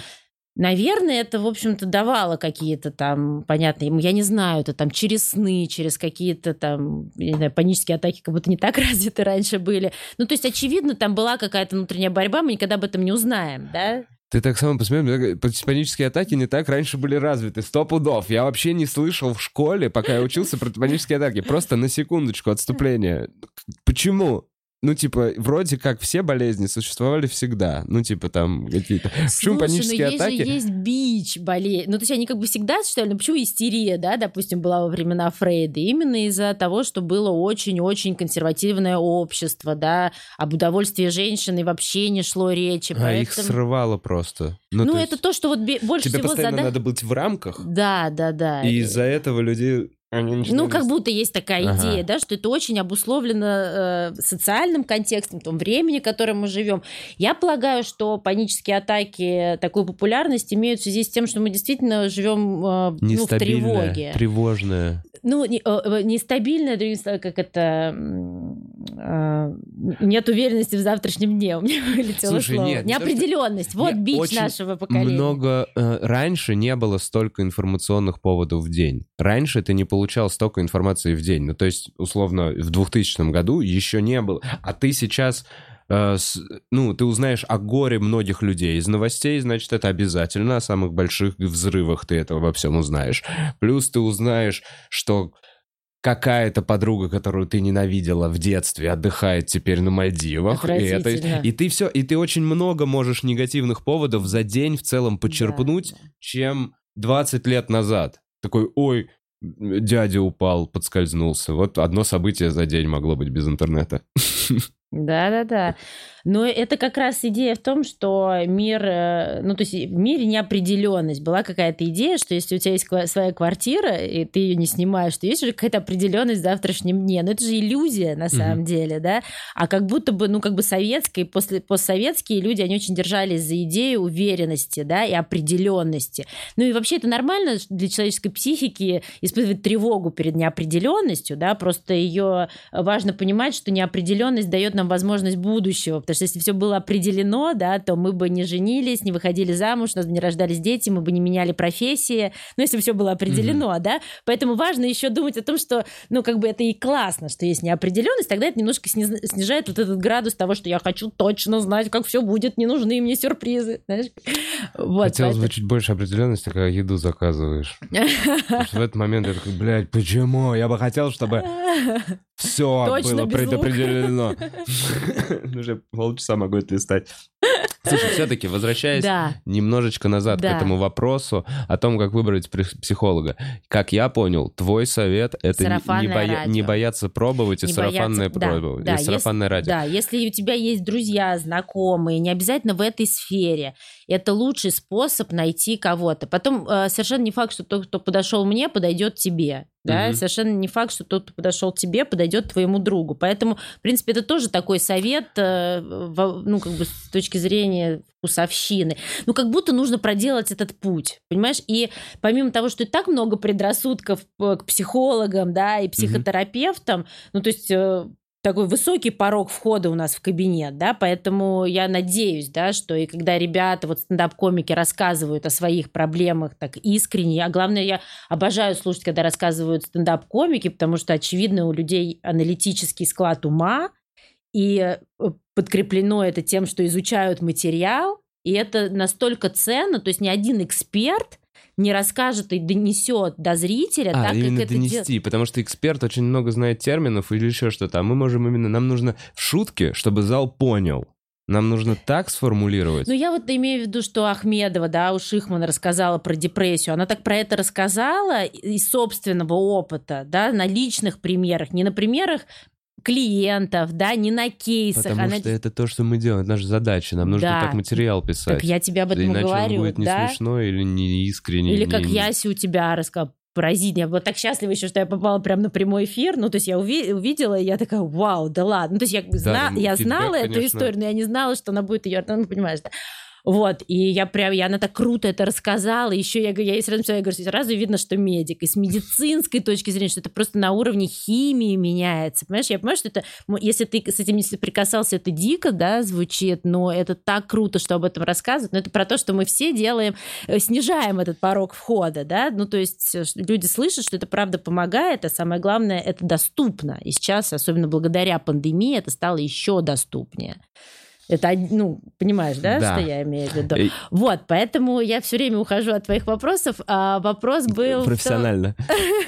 Наверное, это, в общем-то, давало какие-то там, понятно, я не знаю, это там через сны, через какие-то там, не знаю, панические атаки как будто не так [laughs] развиты раньше были. Ну, то есть, очевидно, там была какая-то внутренняя борьба, мы никогда об этом не узнаем, да? Ты так само посмотри, панические атаки не так раньше были развиты. Сто пудов. Я вообще не слышал в школе, пока я учился про панические атаки. Просто на секундочку отступление. Почему? Ну, типа, вроде как все болезни существовали всегда. Ну, типа, там какие-то... Почему Слушай, панические но атаки? Же есть бич болезнь. Ну, то есть они как бы всегда существовали. Но почему истерия, да, допустим, была во времена Фрейда? Именно из-за того, что было очень-очень консервативное общество, да, об удовольствии женщины вообще не шло речи. А поэтому... их срывало просто. Ну, то это то, что вот больше Тебе всего постоянно зада- надо быть в рамках, Да, да, да. и из-за этого люди... Они Ну, как будто есть такая Ага. идея, да, что это очень обусловлено э, социальным контекстом, том времени, в котором мы живем. Я полагаю, что панические атаки такую популярность имеют в связи с тем, что мы действительно живем э, ну, в тревоге. тревожная. Ну, не- э, нестабильная, другими словами, как это... э, нет уверенности в завтрашнем дне. У меня [laughs] вылетело Слушай, слово. нет, не то, что- Неопределенность. Вот Не, бич нашего поколения. Много э, раньше не было столько информационных поводов в день. Раньше ты не получал столько информации в день. Ну, то есть, условно, в 2000 году еще не было. А ты сейчас ну, ты узнаешь о горе многих людей из новостей, значит, это обязательно. О самых больших взрывах ты этого во всем узнаешь. Плюс ты узнаешь, что какая-то подруга, которую ты ненавидела в детстве, отдыхает теперь на Мальдивах. И, это- и ты все, и ты очень много можешь негативных поводов за день в целом подчерпнуть, Да, да. чем 20 лет назад. Такой, ой, дядя упал, подскользнулся. Вот одно событие за день могло быть без интернета. [laughs] Да-да-да. Но это как раз идея в том, что мир, э, ну то есть в мире неопределенность. Была какая-то идея, что если у тебя есть своя квартира, и ты ее не снимаешь, то есть уже какая-то определенность в завтрашнем дне. Но это же иллюзия на самом деле, да? А как будто бы, ну как бы советские, после, постсоветские люди, они очень держались за идею уверенности, да, и определенности. Ну и вообще это нормально для человеческой психики испытывать тревогу перед неопределенностью, да, просто ее важно понимать, что неопределенность дает нам возможность будущего, потому что если все было определено, да, то мы бы не женились, не выходили замуж, у нас бы не рождались дети, мы бы не меняли профессии, ну, если все было определено, да, поэтому важно еще думать о том, что, ну, как бы это и классно, что есть неопределенность, тогда это немножко снижает вот этот градус того, что я хочу точно знать, как все будет, не нужны мне сюрпризы, знаешь. Вот, Хотелось бы поэтому- чуть больше определенности, когда еду заказываешь. [laughs] В этот момент я такой, блядь, почему? Я бы хотел, чтобы [laughs] все Точно было предопределено. [laughs] Уже полчаса могу это листать. Слушай, все-таки возвращаясь Да. немножечко назад Да. к этому вопросу о том, как выбрать псих- психолога. Как я понял, твой совет — это не- боя- бояться пробовать и сарафанное бояться- да, пробовать. да, и если- сарафанное радио. Да, если у тебя есть друзья, знакомые, не обязательно в этой сфере, это лучший способ найти кого-то. Потом э, совершенно не факт, что тот, кто подошел мне, подойдет тебе. Да? Мгм. Совершенно не факт, что тот, кто подошел тебе, подойдет твоему другу. Поэтому, в принципе, это тоже такой совет, э, ну, как бы с точки зрения вкусовщины. Ну, как будто нужно проделать этот путь, понимаешь? И помимо того, что и так много предрассудков э, к психологам, да, и психотерапевтам, ну, то есть э, такой высокий порог входа у нас в кабинет, да, поэтому я надеюсь, да, что и когда ребята, вот стендап-комики рассказывают о своих проблемах так искренне, а главное, я обожаю слушать, когда рассказывают стендап-комики, потому что, очевидно, у людей аналитический склад ума, и э, подкреплено это тем, что изучают материал, и это настолько ценно, то есть ни один эксперт не расскажет и донесет до зрителя А, так, именно как это донести, потому что эксперт очень много знает терминов или еще что-то, а мы можем именно, нам нужно в шутке, чтобы зал понял. Нам нужно так сформулировать. Ну, я вот имею в виду, что Ахмедова, да, у Шихмана рассказала про депрессию. Она так про это рассказала из собственного опыта, да, на личных примерах, не на примерах клиентов, да, не на кейсах. Потому Она- что это то, что мы делаем, это наша задача. Нам нужно Да. так материал писать. Так я тебе об этом Иначе говорю, он будет не да? смешно или не искренне. Или не- как не- Яся у тебя рассказала. Поразительно. Я была так счастлива еще, что я попала прямо на прямой эфир. Ну, то есть я уви- увидела, и я такая, вау, да ладно. Ну, то есть я, зна- там я фидбэк, знала эту конечно. историю, но я не знала, что она будет ее... Ну, понимаешь, да? Вот, и я прям, я, она так круто это рассказала, еще я, говорю- я сразу, написала, я говорю, сразу видно, что медик, и с медицинской точки зрения, что это просто на уровне химии меняется, понимаешь, я понимаю, что это, если ты с этим не соприкасался, это дико, да, звучит, но это так круто, что об этом рассказывают, но это про то, что мы все делаем, э, снижаем этот порог входа, да, ну, то есть люди слышат, что это правда помогает, а самое главное, это доступно, и сейчас, особенно благодаря пандемии, это стало еще доступнее. Это, ну, понимаешь, да, Да. что я имею в виду? Вот, поэтому я все время ухожу от твоих вопросов. А вопрос был... Профессионально.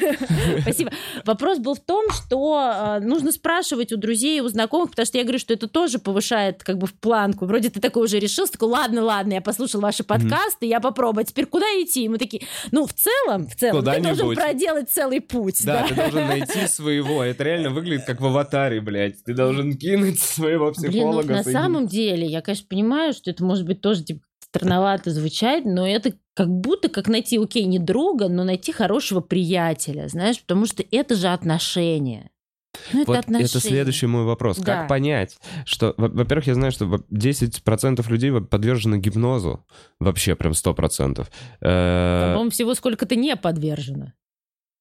[laughs] Спасибо. Вопрос был в том, что э, нужно спрашивать у друзей, у знакомых, потому что я говорю, что это тоже повышает как бы в планку. Вроде ты такой уже решился, такой, ладно, ладно, я послушал ваши подкасты, я попробую. А теперь куда идти? И мы такие, ну, в целом, в целом, ты должен проделать целый путь. Да, ты должен найти своего. Это реально выглядит как в аватаре, блядь. Ты должен кинуть своего ну, психолога. на соединить. Самом деле, я, конечно, понимаю, что это может быть тоже типа, странновато звучать, но это как будто как найти, окей, не друга, но найти хорошего приятеля, знаешь, потому что это же отношения. Ну, это Вот отношения. это следующий мой вопрос. Да. Как понять, что, во- во-первых, я знаю, что во- 10% людей подвержены гипнозу. Вообще прям 100%. Э, По-моему, всего сколько-то не подвержено.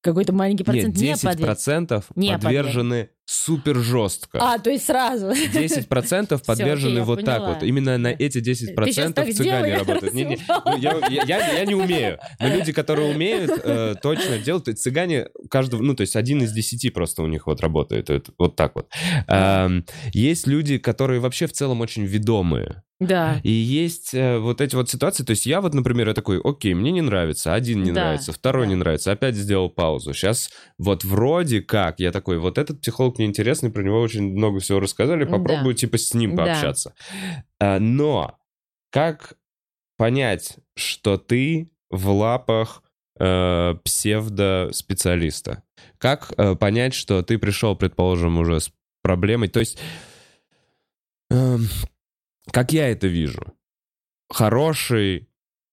Какой-то маленький процент Нет, не 10% подвержен. Не подвержены супер жестко. А, то есть сразу. 10% [laughs] подвержены окей, я вот так поняла. вот. Именно на эти 10% Ты щас так сделай, цыгане работают. Не, не, ну, я, я- я- я не умею. Но люди, которые умеют, э, точно делают. И цыгане каждого, ну, то есть один из десяти просто у них вот работает. Это вот так вот. Эм, Есть люди, которые вообще в целом очень ведомые. Да. И есть э, вот эти вот ситуации, то есть я вот, например, я такой, окей, мне не нравится, один не Да, нравится, второй да. не нравится, опять сделал паузу. Сейчас вот вроде как, я такой, вот этот психолог мне интересный, про него очень много всего рассказали, Да. попробую типа с ним Да. пообщаться. А, Но как понять, что ты в лапах э, псевдоспециалиста? Как э, понять, что ты пришел, предположим, уже с проблемой? То есть, эм, как я это вижу, хороший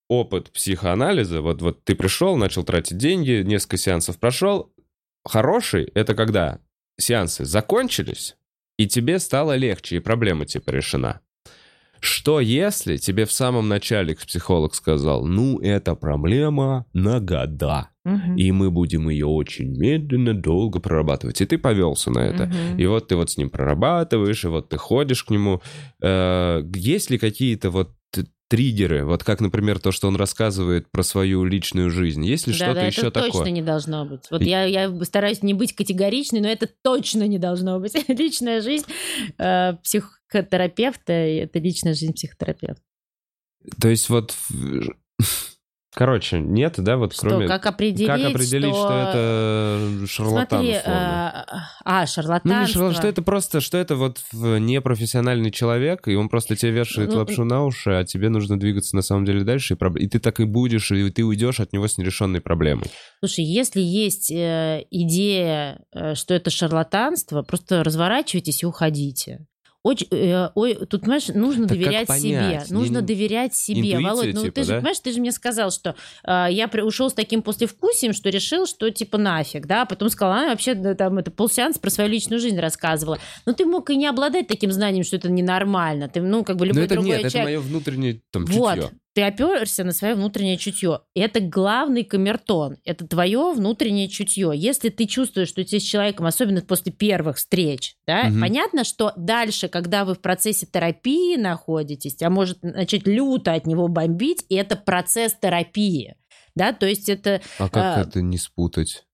опыт психоанализа, вот, вот ты пришел, начал тратить деньги, несколько сеансов прошел, хороший — это когда сеансы закончились, и тебе стало легче, и проблема типа решена. Что если тебе в самом начале психолог сказал, ну, это проблема на года, Мгм. и мы будем ее очень медленно, долго прорабатывать. И ты повелся на это. Мгм. И вот ты вот с ним прорабатываешь, и вот ты ходишь к нему. Э, Есть ли какие-то вот триггеры, вот как, например, то, что он рассказывает про свою личную жизнь? Есть ли Да, что-то да, еще это точно такое? не должно быть. Вот И- я, я стараюсь не быть категоричной, но это точно не должно быть. [laughs] Личная жизнь э, психотерапевта — это личная жизнь психотерапевта. То есть вот... Короче, нет, да, вот Что, кроме... как определить, Как определить, что, это шарлатан, Смотри, условно? а, Ну, шарлатанство. не шарлатан, что это просто, что это вот непрофессиональный человек, и он просто тебе вешает Ну, лапшу на уши, а тебе нужно двигаться на самом деле дальше, и, проб- и ты так и будешь, и ты уйдешь от него с нерешенной проблемой. Слушай, если есть э, идея, э, что это шарлатанство, просто разворачивайтесь и уходите. Очень, э, ой, тут, понимаешь, нужно Так доверять себе. Нужно не- доверять себе. Интуиция, Володь, ну типа, ты же, да? понимаешь, ты же мне сказал, что э, я при- ушел с таким послевкусием, что решил, что типа нафиг, да, а потом сказала, она вообще да, там это полсеанс про свою личную жизнь рассказывала. Но ты мог и не обладать таким знанием, что это ненормально. Ты, ну, как бы Но любой это другой нет, это человек. мое внутреннее там Вот, чутье. Ты оперся на свое внутреннее чутье. Это главный камертон. Это твое внутреннее чутье. Если ты чувствуешь, что тебе с человеком, особенно после первых встреч, да, Мгм. понятно, что дальше, когда вы в процессе терапии находитесь, а может начать люто от него бомбить, и это процесс терапии. Да, то есть это А как а, это не спутать?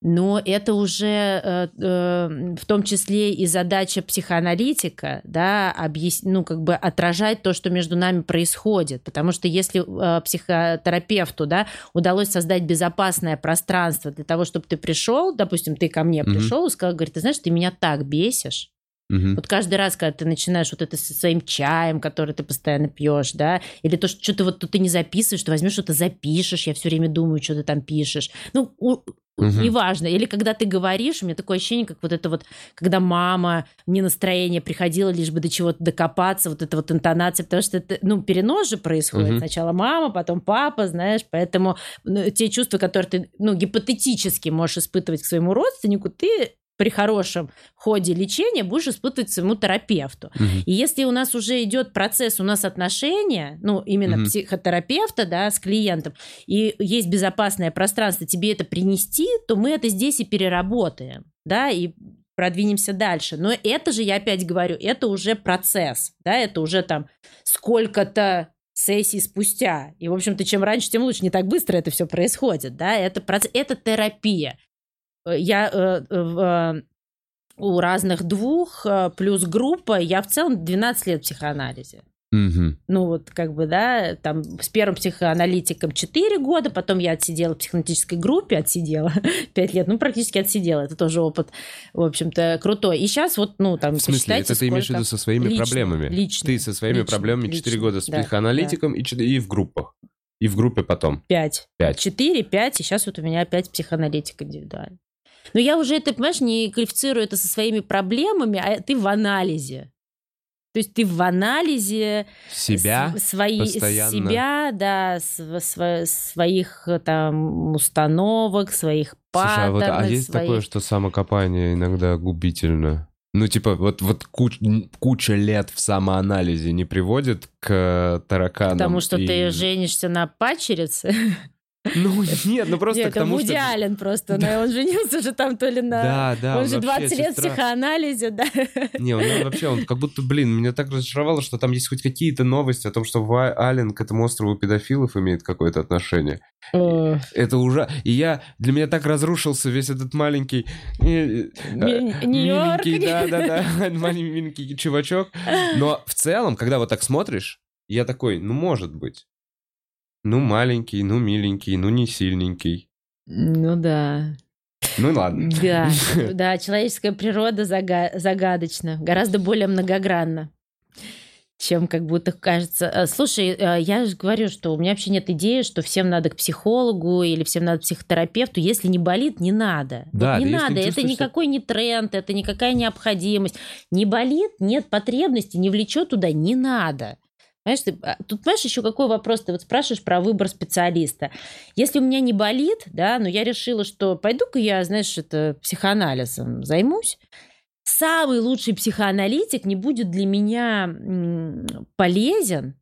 Но это уже э, э, в том числе и задача психоаналитика, да, объяс... ну, как бы отражать то, что между нами происходит. Потому что если э, психотерапевту, да, удалось создать безопасное пространство для того, чтобы ты пришел, допустим, ты ко мне пришел и сказал, говорит, ты знаешь, ты меня так бесишь, Мгм. вот каждый раз, когда ты начинаешь вот это со своим чаем, который ты постоянно пьешь, да, или то, что что-то вот тут ты не записываешь, ты возьмешь что-то запишешь, я все время думаю, что ты там пишешь. Ну, у- Мгм. неважно. Или когда ты говоришь, у меня такое ощущение, как вот это вот, когда мама не настроение приходила, лишь бы до чего-то докопаться, вот эта вот интонация, потому что это, ну, перенос же происходит. Мгм. Сначала мама, потом папа, знаешь, поэтому ну, те чувства, которые ты, ну, гипотетически можешь испытывать к своему родственнику, ты при хорошем ходе лечения будешь испытывать своему терапевту. Мгм. И если у нас уже идет процесс, у нас отношения, ну, именно Мгм. психотерапевта, да, с клиентом, и есть безопасное пространство тебе это принести, то мы это здесь и переработаем, да, и продвинемся дальше. Но это же, я опять говорю, это уже процесс, да, это уже там сколько-то сессий спустя. И, в общем-то, чем раньше, тем лучше. Не так быстро это все происходит, да, это, проц- это терапия. Э, Я э, э, в, у разных двух, плюс группа. Я в целом 12 лет в психоанализе. Мгм. Ну вот как бы, да, там с первым психоаналитиком 4 года, потом я отсидела в психоаналитической группе, отсидела [laughs] 5 лет, ну практически отсидела, это тоже опыт, в общем-то, крутой. И сейчас вот, ну там, В смысле, это ты имеешь в виду со своими Лично, проблемами? лично, Ты со своими лично, проблемами 4 лично, года с да, психоаналитиком и, чет- и в группах. И в группе потом. 5. 5. 4, 5, и сейчас вот у меня опять психоаналитик индивидуальный. Но я уже это, понимаешь, не квалифицирую это со своими проблемами, а ты в анализе. То есть ты в анализе Себя с- свои, постоянно. себя, да, св- сво- своих там установок, своих Слушай, а, вот, а паттернов, есть своих- такое, что самокопание иногда губительно? Ну, типа, вот, вот куч- куча лет в самоанализе не приводит к тараканам. Потому что и- ты женишься на падчерице. [laughs] Ну, нет, ну просто Нет, к тому, Вуди что... Аллен просто, но он женился же там то ли на... Да, да, он же вообще 20 лет в сестра- психоанализе, да. Не, он он вообще, он как будто, блин, меня так разочаровало, что там есть хоть какие-то новости о том, что Аллен к этому острову педофилов имеет какое-то отношение. Это уже... И я... Для меня так разрушился весь этот маленький... э, э, Ми- Нью-Йорк. Миленький, да-да-да, [laughs] маленький чувачок. Но в целом, когда вот так смотришь, я такой, ну, может быть. Ну, маленький, ну, миленький, ну, не сильненький. Ну да. Ну, ладно. Да, [laughs] да, человеческая природа зага- загадочна, гораздо более многогранна, чем как будто кажется. Э, Слушай, э, я же говорю, что у меня вообще нет идеи, что всем надо к психологу или всем надо к психотерапевту. Если не болит, не надо. Вот Да, не да надо, не это никакой не тренд, это никакая необходимость. Не болит, нет потребности, не влечет туда, не надо. Понимаешь, ты, а, тут, понимаешь, еще какой вопрос? Ты вот спрашиваешь про выбор специалиста. Если у меня не болит, да, но я решила, что пойду-ка я, знаешь, это психоанализом займусь, самый лучший психоаналитик не будет для меня полезен,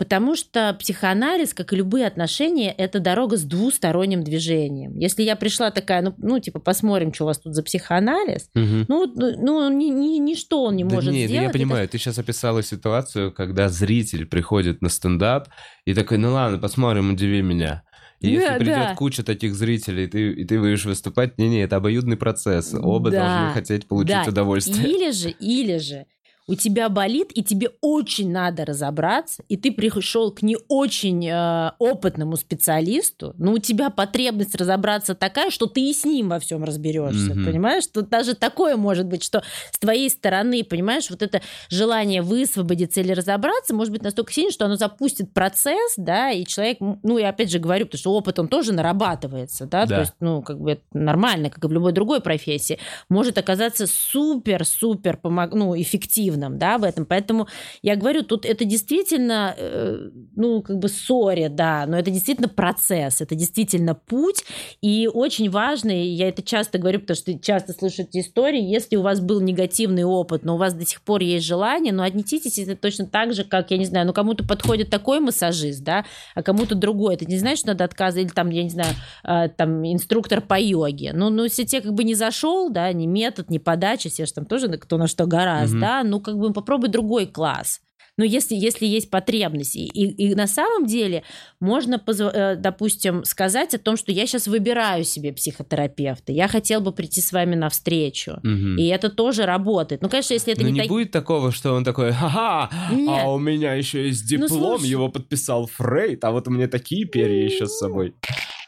потому что психоанализ, как и любые отношения, это дорога с двусторонним движением. Если я пришла такая, ну, ну типа, посмотрим, что у вас тут за психоанализ, Мгм. ну, ну, ни- ни- ничто он не Да может нет, сделать. я Это понимаю, ты сейчас описала ситуацию, когда зритель приходит на стендап и такой, ну ладно, посмотрим, удиви меня. И Да, если придет да. куча таких зрителей, и ты, и ты будешь выступать, не-не, это обоюдный процесс. Оба Да, должны хотеть получить да. удовольствие. Или же, или же у тебя болит, и тебе очень надо разобраться, и ты пришел к не очень э, опытному специалисту, но у тебя потребность разобраться такая, что ты и с ним во всем разберешься, Мгм. понимаешь? Что даже такое может быть, что с твоей стороны, понимаешь, вот это желание высвободиться или разобраться может быть настолько сильно, что оно запустит процесс, да, и человек, ну, я опять же говорю, потому что опыт, он тоже нарабатывается, да, Да. то есть, ну, как бы это нормально, как и в любой другой профессии может оказаться супер-супер помог, ну, эффективным, да, в этом. Поэтому я говорю, тут это действительно, э, ну, как бы ссоре, да, но это действительно процесс, это действительно путь, и очень важно, и я это часто говорю, потому что часто слышу эти истории, если у вас был негативный опыт, но у вас до сих пор есть желание, но отнеситесь это точно так же, как, я не знаю, ну, кому-то подходит такой массажист, да, а кому-то другой. Это не значит, что надо отказывать, или там, я не знаю, э, там, инструктор по йоге. Ну, ну, если тебе как бы не зашел, да, ни метод, ни подача, все же там тоже кто на что гораздо, Мгм. да, ну, как бы попробуй другой класс. Но если, если есть потребность. И, и на самом деле можно, позв- э, допустим, сказать о том, что я сейчас выбираю себе психотерапевта, я хотел бы прийти с вами навстречу. Мгм. И это тоже работает. Ну, конечно, если это Но не, не так- будет такого, что он такой, ха-ха, Нет. а у меня еще есть Ну, диплом, слушай. его подписал Фрейд, а вот у меня такие перья еще с собой.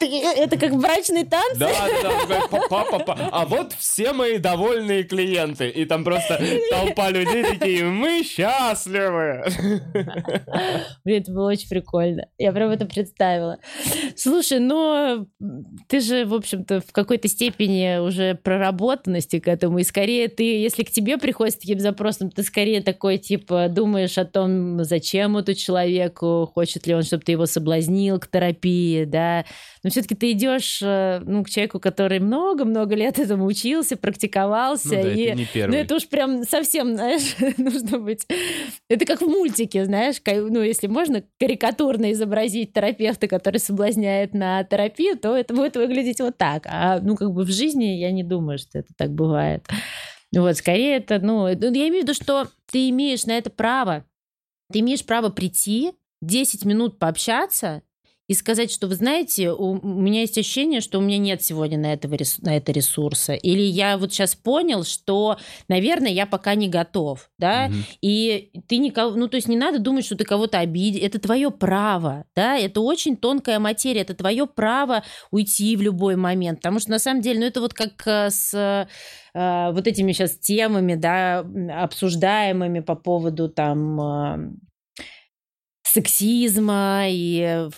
Это как брачные танцы. Да, да, такой, па-па-па. А вот все мои довольные клиенты. И там просто толпа людей такие, мы счастливы. Блин, это было очень прикольно. Я прям это представила. Слушай, ну, ты же, в общем-то, в какой-то степени уже проработанности к этому. И скорее ты, если к тебе приходит с таким запросом, ты скорее такой, типа, думаешь о том, зачем эту человеку, хочет ли он, чтобы ты его соблазнил к терапии, да. Но все-таки ты идешь, э, ну, к человеку, который много-много лет этому учился, практиковался. Ну да, и... это не Ну, первый. это уж прям совсем, знаешь, [laughs] нужно быть... Это как в мультике, знаешь, ну, если можно карикатурно изобразить терапевта, который соблазняет на терапию, то это будет выглядеть вот так. А, ну, как бы в жизни я не думаю, что это так бывает. Вот, скорее это, ну, это- я имею в виду, что ты имеешь на это право. Ты имеешь право прийти, 10 минут пообщаться, и сказать, что вы знаете, у, у меня есть ощущение, что у меня нет сегодня на, этого, на это ресурса. Или я вот сейчас понял, что, наверное, я пока не готов, да, угу. и ты никого, ну, то есть не надо думать, что ты кого-то обидел, это твое право, да, это очень тонкая материя, это твое право уйти в любой момент, потому что на самом деле, ну, это вот как э, с э, вот этими сейчас темами, да, обсуждаемыми по поводу там э, сексизма и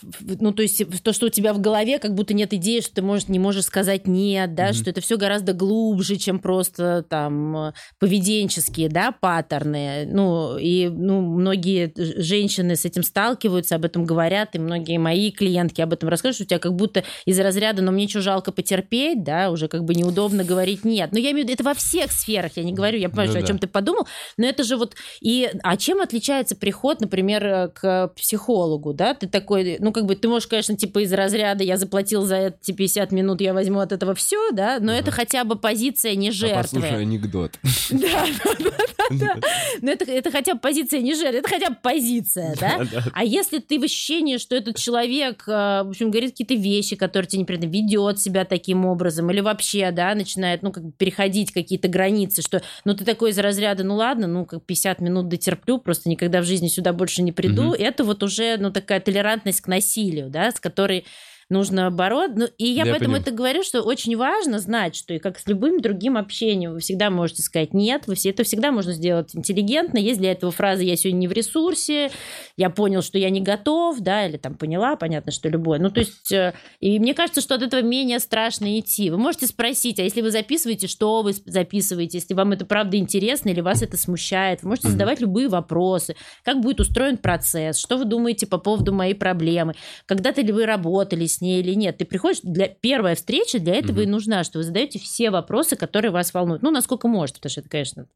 ну то есть то что у тебя в голове как будто нет идеи что ты можешь не можешь сказать нет да mm-hmm. что это все гораздо глубже чем просто там поведенческие да паттерны ну и ну многие женщины с этим сталкиваются об этом говорят и многие мои клиентки об этом расскажут что у тебя как будто из разряда но мне что жалко потерпеть да уже как бы неудобно говорить нет но я имею в виду это во всех сферах я не говорю я понимаю ну, что, да. о чем ты подумал но это же вот и а чем отличается приход например к психологу, да, ты такой, ну, как бы, ты можешь, конечно, типа из разряда, я заплатил за эти 50 минут, я возьму от этого все, да, но это хотя бы позиция не жертвы. А послушай анекдот. [laughs] Да, да, да, Но это, это хотя бы позиция не жертвы, это хотя бы позиция, да? А если ты в ощущении, что этот человек, э, в общем, говорит какие-то вещи, которые тебе неприятно, ведет себя таким образом, или вообще, да, начинает, ну, как бы переходить какие-то границы, что, ну, ты такой из разряда, ну, ладно, ну, как 50 минут дотерплю, просто никогда в жизни сюда больше не приду, это вот уже, ну, такая толерантность к насилию, да, с которой нужно бороться. Ну, и я, я поэтому понимаю. это говорю, что очень важно знать, что и как с любым другим общением вы всегда можете сказать нет, вы все это всегда можно сделать интеллигентно. Есть для этого фраза «я сегодня не в ресурсе», «я понял, что я не готов», да, или там «поняла», понятно, что любое. Ну, то есть, э, и мне кажется, что от этого менее страшно идти. Вы можете спросить, а если вы записываете, что вы записываете, если вам это правда интересно или вас это смущает, вы можете задавать любые вопросы, как будет устроен процесс, что вы думаете по поводу моей проблемы, когда-то ли вы работали с ней или нет. Ты приходишь, для первая встреча для этого угу. и нужна, что вы задаете все вопросы, которые вас волнуют. Ну, насколько можете, потому что это, конечно,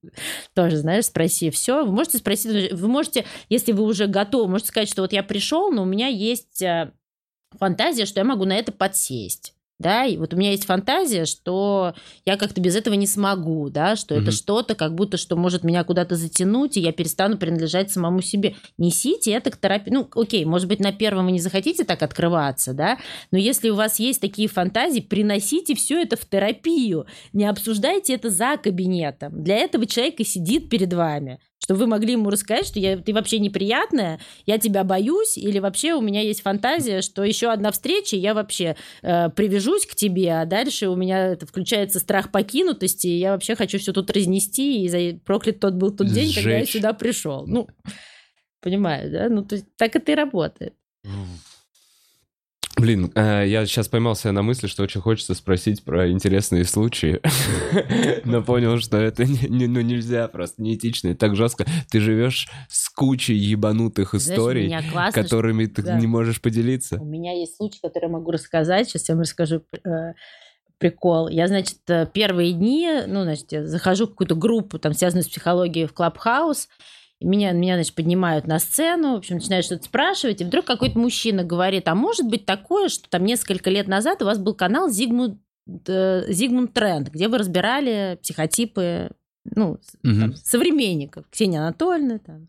тоже, знаешь, спроси все. Вы можете спросить, вы можете, если вы уже готовы, можете сказать, что вот я пришел, но у меня есть э, фантазия, что я могу на это подсесть да, и вот у меня есть фантазия, что я как-то без этого не смогу, да, что угу. это что-то, как будто, что может меня куда-то затянуть, и я перестану принадлежать самому себе. Несите это к терапии. Ну, окей, может быть, на первом вы не захотите так открываться, да, но если у вас есть такие фантазии, приносите все это в терапию, не обсуждайте это за кабинетом. Для этого человек и сидит перед вами что вы могли ему рассказать, что я, ты вообще неприятная, я тебя боюсь, или вообще у меня есть фантазия, что еще одна встреча, я вообще э, привяжусь к тебе, а дальше у меня это включается страх покинутости, и я вообще хочу все тут разнести, и за... проклят тот был тот день, Сжечь. когда я сюда пришел. Ну, понимаю, да? Ну, то есть так это и работает. Блин, э, я сейчас поймался на мысли, что очень хочется спросить про интересные случаи, [laughs] но понял, что это не, ну, нельзя, просто неэтично так жестко. Ты живешь с кучей ебанутых историй, которыми ты не можешь поделиться. У меня есть случай, который я могу рассказать. Сейчас я вам расскажу э, прикол. Я, значит, э, первые дни, ну, значит, я захожу в какую-то группу, там, связанную с психологией в Клабхаус, меня, меня, значит, поднимают на сцену, в общем, начинают что-то спрашивать, и вдруг какой-то мужчина говорит, а может быть такое, что там несколько лет назад у вас был канал Зигмунд, э, Зигмунд Тренд, где вы разбирали психотипы ну, угу. там, современников, Ксения Анатольевна, там,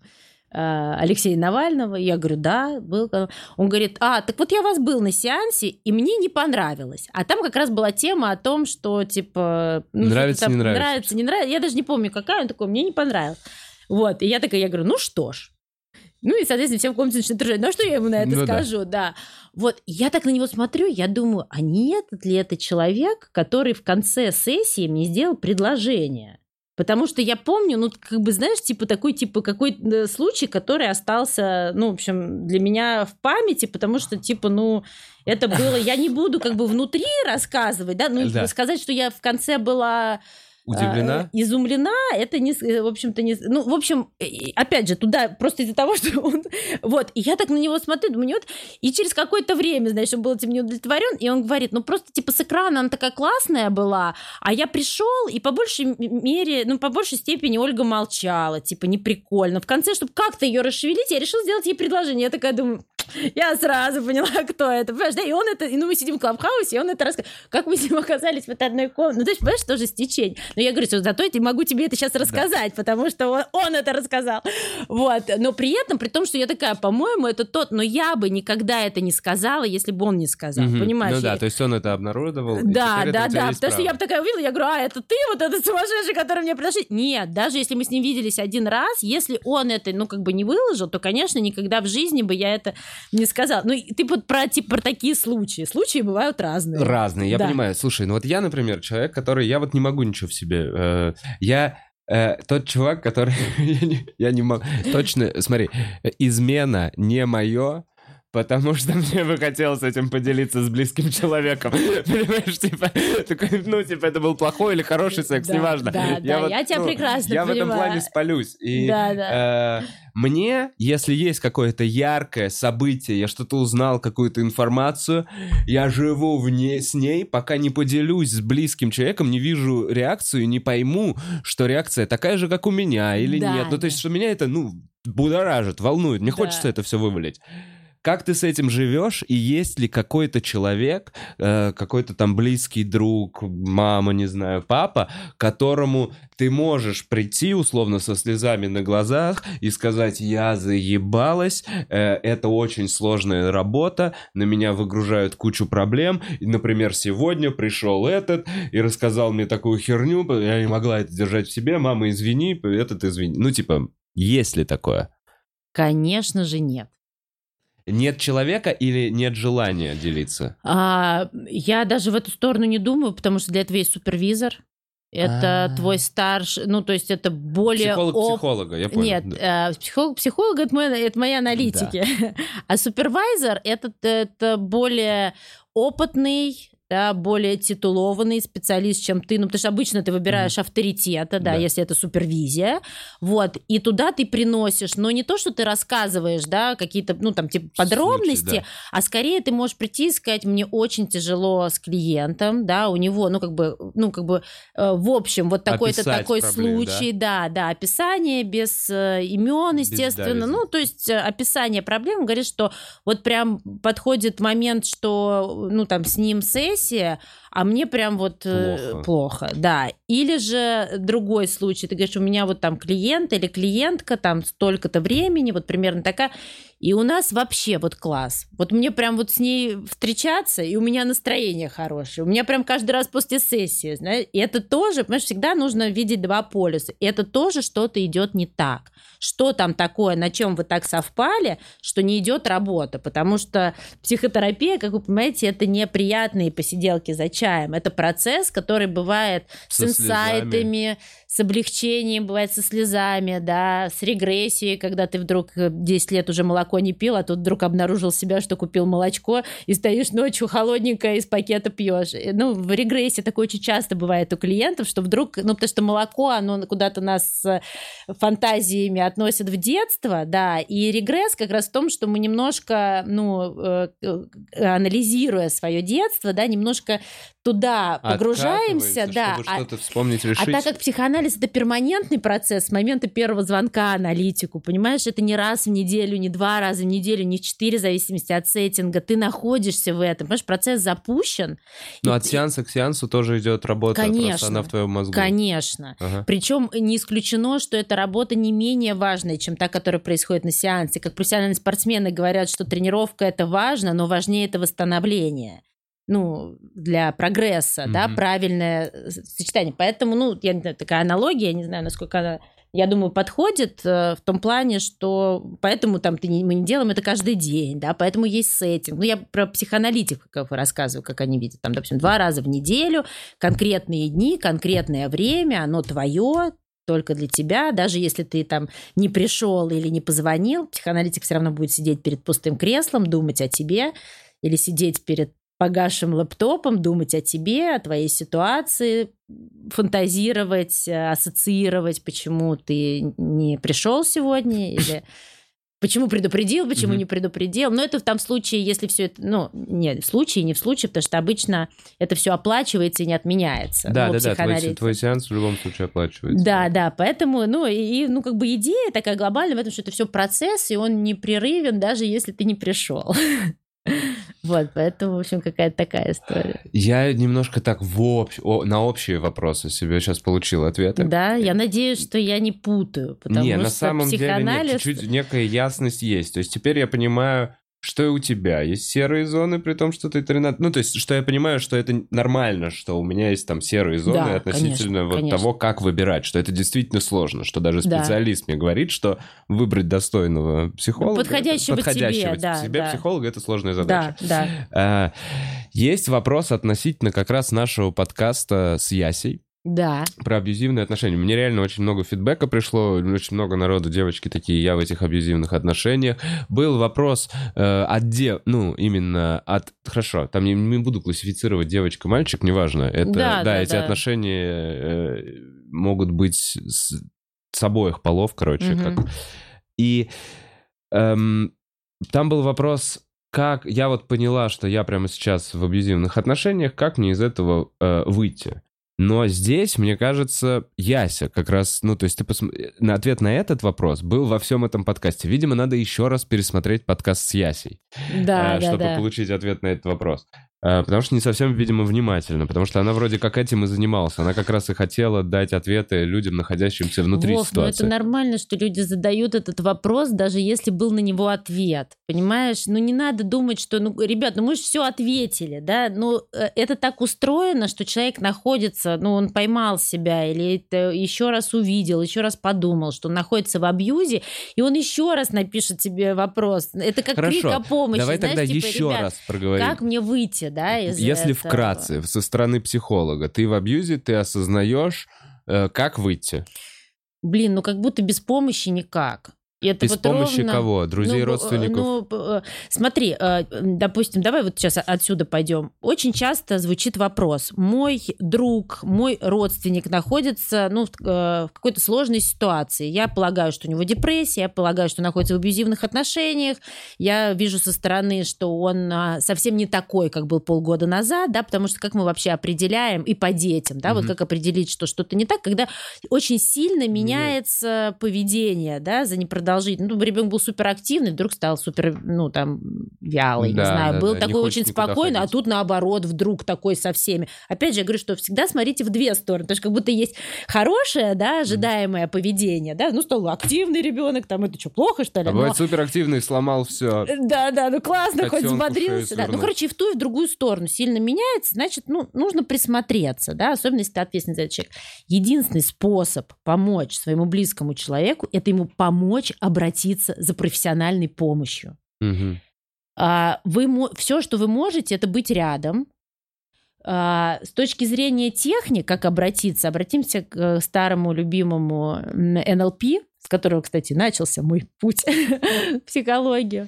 э, Алексея Навального. Я говорю, да, был. Он говорит, а, так вот я вас был на сеансе, и мне не понравилось. А там как раз была тема о том, что, типа... Ну, нравится, там, не нравится. Нравится, не нравится. Я даже не помню, какая. Он такой, мне не понравилось. Вот, и я такая, я говорю, ну что ж. Ну и, соответственно, все в комнате начинают ржать. Ну а что я ему на это ну, скажу, да. да. Вот, я так на него смотрю, я думаю, а не этот ли это человек, который в конце сессии мне сделал предложение? Потому что я помню, ну, как бы, знаешь, типа такой, типа, какой случай, который остался, ну, в общем, для меня в памяти, потому что, типа, ну, это было... Я не буду как бы внутри рассказывать, да, ну, да. сказать, что я в конце была Удивлена? А, изумлена, это не, в общем-то, не... Ну, в общем, опять же, туда просто из-за того, [laughs] что он... Вот, и я так на него смотрю, думаю, нет. И через какое-то время, знаешь, он был этим не удовлетворен, и он говорит, ну, просто, типа, с экрана она такая классная была, а я пришел, и по большей мере, ну, по большей степени Ольга молчала, типа, не прикольно. В конце, чтобы как-то ее расшевелить, я решил сделать ей предложение. Я такая думаю, Я сразу поняла, [laughs] кто это. Понимаешь, да, и он это, и ну мы сидим в клабхаусе, и он это рассказывает. Как мы с ним оказались в этой одной комнате. Ну, то есть, понимаешь, тоже стечение. Но я говорю, что зато я могу тебе это сейчас рассказать, да. потому что он, он это рассказал. Вот. Но при этом, при том, что я такая, по-моему, это тот, но я бы никогда это не сказала, если бы он не сказал. Угу. Понимаешь? Ну да, то есть он это обнародовал. Да, да, да. Потому что я бы такая увидела, я говорю, а, это ты, вот этот сумасшедший, который мне предложил? Нет, даже если мы с ним виделись один раз, если он это, ну, как бы не выложил, то, конечно, никогда в жизни бы я это не сказала. Ну, ты вот про, типа, про такие случаи. Случаи бывают разные. Разные, я да. понимаю. Слушай, ну вот я, например, человек, который... Я вот не могу ничего в себе... Э, я э, тот чувак, который... [laughs] я, не, я не могу... Точно, смотри, измена не мое, Потому что [laughs] мне бы хотелось этим поделиться с близким человеком. [laughs] Понимаешь, типа, такой, ну, типа, это был плохой или хороший секс, да, неважно. Да, я да, вот, я тебя ну, прекрасно Я понимаю. в этом плане спалюсь. И, да, да. Э, мне, если есть какое-то яркое событие, я что-то узнал, какую-то информацию, я живу в ней, с ней, пока не поделюсь с близким человеком, не вижу реакцию, не пойму, что реакция такая же, как у меня или да, нет. Ну, то есть, что меня это, ну, будоражит, волнует. Мне да. хочется это все вывалить. Как ты с этим живешь? И есть ли какой-то человек, э, какой-то там близкий друг, мама, не знаю, папа, которому ты можешь прийти условно со слезами на глазах и сказать, я заебалась, э, это очень сложная работа, на меня выгружают кучу проблем. И, например, сегодня пришел этот и рассказал мне такую херню, я не могла это держать в себе, мама, извини, этот извини. Ну, типа, есть ли такое? Конечно же нет. Нет человека или нет желания делиться? А, я даже в эту сторону не думаю, потому что для этого есть супервизор. Это А-а-а. твой старший, ну, то есть это более... Психолог оп... психолога, я понял. Нет, да. э, психолог психолога это, мои, это мои аналитики. Да. [laughs] А супервайзер это, это более опытный да, более титулованный специалист, чем ты, ну, потому что обычно ты выбираешь mm. авторитета, да, да, если это супервизия, вот, и туда ты приносишь, но не то, что ты рассказываешь, да, какие-то, ну, там, типа, подробности, Случай, да. а скорее ты можешь прийти и сказать, мне очень тяжело с клиентом, да, у него, ну, как бы, ну, как бы, э, в общем, вот такой-то такой проблем, случай, да? да, да, описание без э, имен, естественно, без ну, то есть э, описание проблем говорит, что вот прям подходит момент, что, ну, там, с ним сессия, депрессия, а мне прям вот э, плохо. плохо, да. Или же другой случай, ты говоришь, у меня вот там клиент или клиентка, там столько-то времени, вот примерно такая, и у нас вообще вот класс. Вот мне прям вот с ней встречаться, и у меня настроение хорошее. У меня прям каждый раз после сессии, знаешь, и это тоже, понимаешь, всегда нужно видеть два полюса. И это тоже что-то идет не так. Что там такое, на чем вы так совпали, что не идет работа, потому что психотерапия, как вы понимаете, это не приятные посиделки за чаем, это процесс, который бывает со с инсайтами, с облегчением, бывает со слезами, да, с регрессией, когда ты вдруг 10 лет уже молоко не пил, а тут вдруг обнаружил себя, что купил молочко, и стоишь ночью холодненькое из пакета пьешь. Ну, в регрессии такое очень часто бывает у клиентов, что вдруг, ну, потому что молоко, оно куда-то нас с фантазиями относит в детство, да, и регресс как раз в том, что мы немножко, ну, э, э, анализируя свое детство, да, немножко туда погружаемся, да. Чтобы а, что-то вспомнить, решить. А так как психоанализ это перманентный процесс с момента первого звонка аналитику, понимаешь, это не раз в неделю, не два раза в неделю, не четыре, в зависимости от сеттинга, ты находишься в этом, понимаешь, процесс запущен. Но и... от сеанса к сеансу тоже идет работа, конечно, просто она в твоем мозгу. Конечно. Ага. Причем не исключено, что эта работа не менее важная, чем та, которая происходит на сеансе. Как профессиональные спортсмены говорят, что тренировка это важно, но важнее это восстановление ну, для прогресса, mm-hmm. да, правильное э, сочетание. Поэтому, ну, я не знаю, такая аналогия, я не знаю, насколько она, я думаю, подходит э, в том плане, что поэтому там ты не, мы не делаем это каждый день, да, поэтому есть сеттинг. Ну, я про психоаналитиков рассказываю, как они видят, там, допустим, два раза в неделю, конкретные дни, конкретное время, оно твое, только для тебя, даже если ты там не пришел или не позвонил, психоаналитик все равно будет сидеть перед пустым креслом, думать о тебе, или сидеть перед погасшим лэптопом, думать о тебе, о твоей ситуации, фантазировать, ассоциировать, почему ты не пришел сегодня [coughs] или Почему предупредил, почему не предупредил. Но это в том случае, если все это, ну, не в случае, не в случае, потому что обычно это все оплачивается и не отменяется. Да, ну, да, да, твой, твой сеанс в любом случае оплачивается. Да, да, поэтому, ну, и, ну, как бы идея такая глобальная в этом, что это все процесс, и он непрерывен, даже если ты не пришел. [laughs] [laughs] Вот, поэтому, в общем, какая-то такая история. Я немножко так в общ- о- на общие вопросы себе сейчас получил ответы. Да, я надеюсь, что я не путаю, потому не, что на самом деле нет, психоанализ... чуть-чуть некая ясность есть. То есть теперь я понимаю, что и у тебя есть серые зоны, при том, что ты 13... Ну, то есть, что я понимаю, что это нормально, что у меня есть там серые зоны Да, относительно конечно, вот конечно. того, как выбирать, что это действительно сложно, что даже Да. специалист мне говорит, что выбрать достойного психолога... Подходящего подходящего тебе, да, себе да. психолога, это сложная задача. Да, да. А, Есть вопрос относительно как раз нашего подкаста с Ясей Да, про абьюзивные отношения. Мне реально очень много фидбэка пришло, очень много народу, девочки такие, я в этих абьюзивных отношениях. Был вопрос э, от де... ну, именно от... Хорошо, там не, не буду классифицировать девочка-мальчик, неважно. Это, Да, да, эти да. отношения э, могут быть с, с обоих полов, короче. Мгм. Как... И эм, там был вопрос, как... Я вот поняла, что я прямо сейчас в абьюзивных отношениях, как мне из этого э, выйти? Но здесь, мне кажется, Яся как раз, ну, то есть ты посм... на ответ на этот вопрос был во всем этом подкасте. Видимо, надо еще раз пересмотреть подкаст с Ясей, да, э, да, чтобы да. получить ответ на этот вопрос. Э, Потому что не совсем, видимо, внимательно, потому что она вроде как этим и занималась. Она как раз и хотела дать ответы людям, находящимся внутри Вов, ну ситуации. это нормально, что люди задают этот вопрос, даже если был на него ответ. Понимаешь? Ну не надо думать, что, ну, ребят, ну мы же все ответили, да? Ну э, это так устроено, что человек находится, ну он поймал себя или это еще раз увидел, еще раз подумал, что он находится в абьюзе, и он еще раз напишет тебе вопрос. Это как крик Хорошо, о помощи. Давай знаешь, тогда типа, еще «Ребят, раз проговорим. Как мне выйти, да, из Если этого?» вкратце, со стороны психолога, ты в абьюзе, ты осознаешь, э, как выйти. Блин, ну как будто без помощи никак. И это Без вот помощи ровно- кого? Друзей, Ну, родственников? Ну, э, смотри, э, допустим, давай вот сейчас отсюда пойдем. Очень часто звучит вопрос. Мой друг, мой родственник находится ну, в какой-то сложной ситуации. Я полагаю, что у него депрессия, я полагаю, что он находится в абьюзивных отношениях. Я вижу со стороны, что он а, совсем не такой, как был полгода назад, да, потому что как мы вообще определяем и по детям, да, вот Мгм. как определить, что что-то не так, когда очень сильно меняется поведение, да, за непродолжительность. Ну, ребенок был суперактивный, вдруг стал супер, ну, там, вялый, Да, не знаю, да, был да, такой очень спокойный, а тут наоборот вдруг такой со всеми. Опять же, я говорю, что всегда смотрите в две стороны, то есть как будто есть хорошее, да, ожидаемое поведение, да, ну, стал активный ребенок, там, это что, плохо, что ли? А Но- бывает суперактивный, сломал все. да, да, ну классно, хоть Котенку шею взбодрился. Да. Ну, короче, и в ту, и в другую сторону сильно меняется, значит, ну, нужно присмотреться, да, особенно если ты ответственный за человек. Единственный способ помочь своему близкому человеку – это ему помочь обратиться за профессиональной помощью. А, Вы, все, что вы можете, это быть рядом. А, С точки зрения техник, как обратиться, обратимся к э, старому любимому НЛП, с которого, кстати, начался мой путь [laughs] в психологию.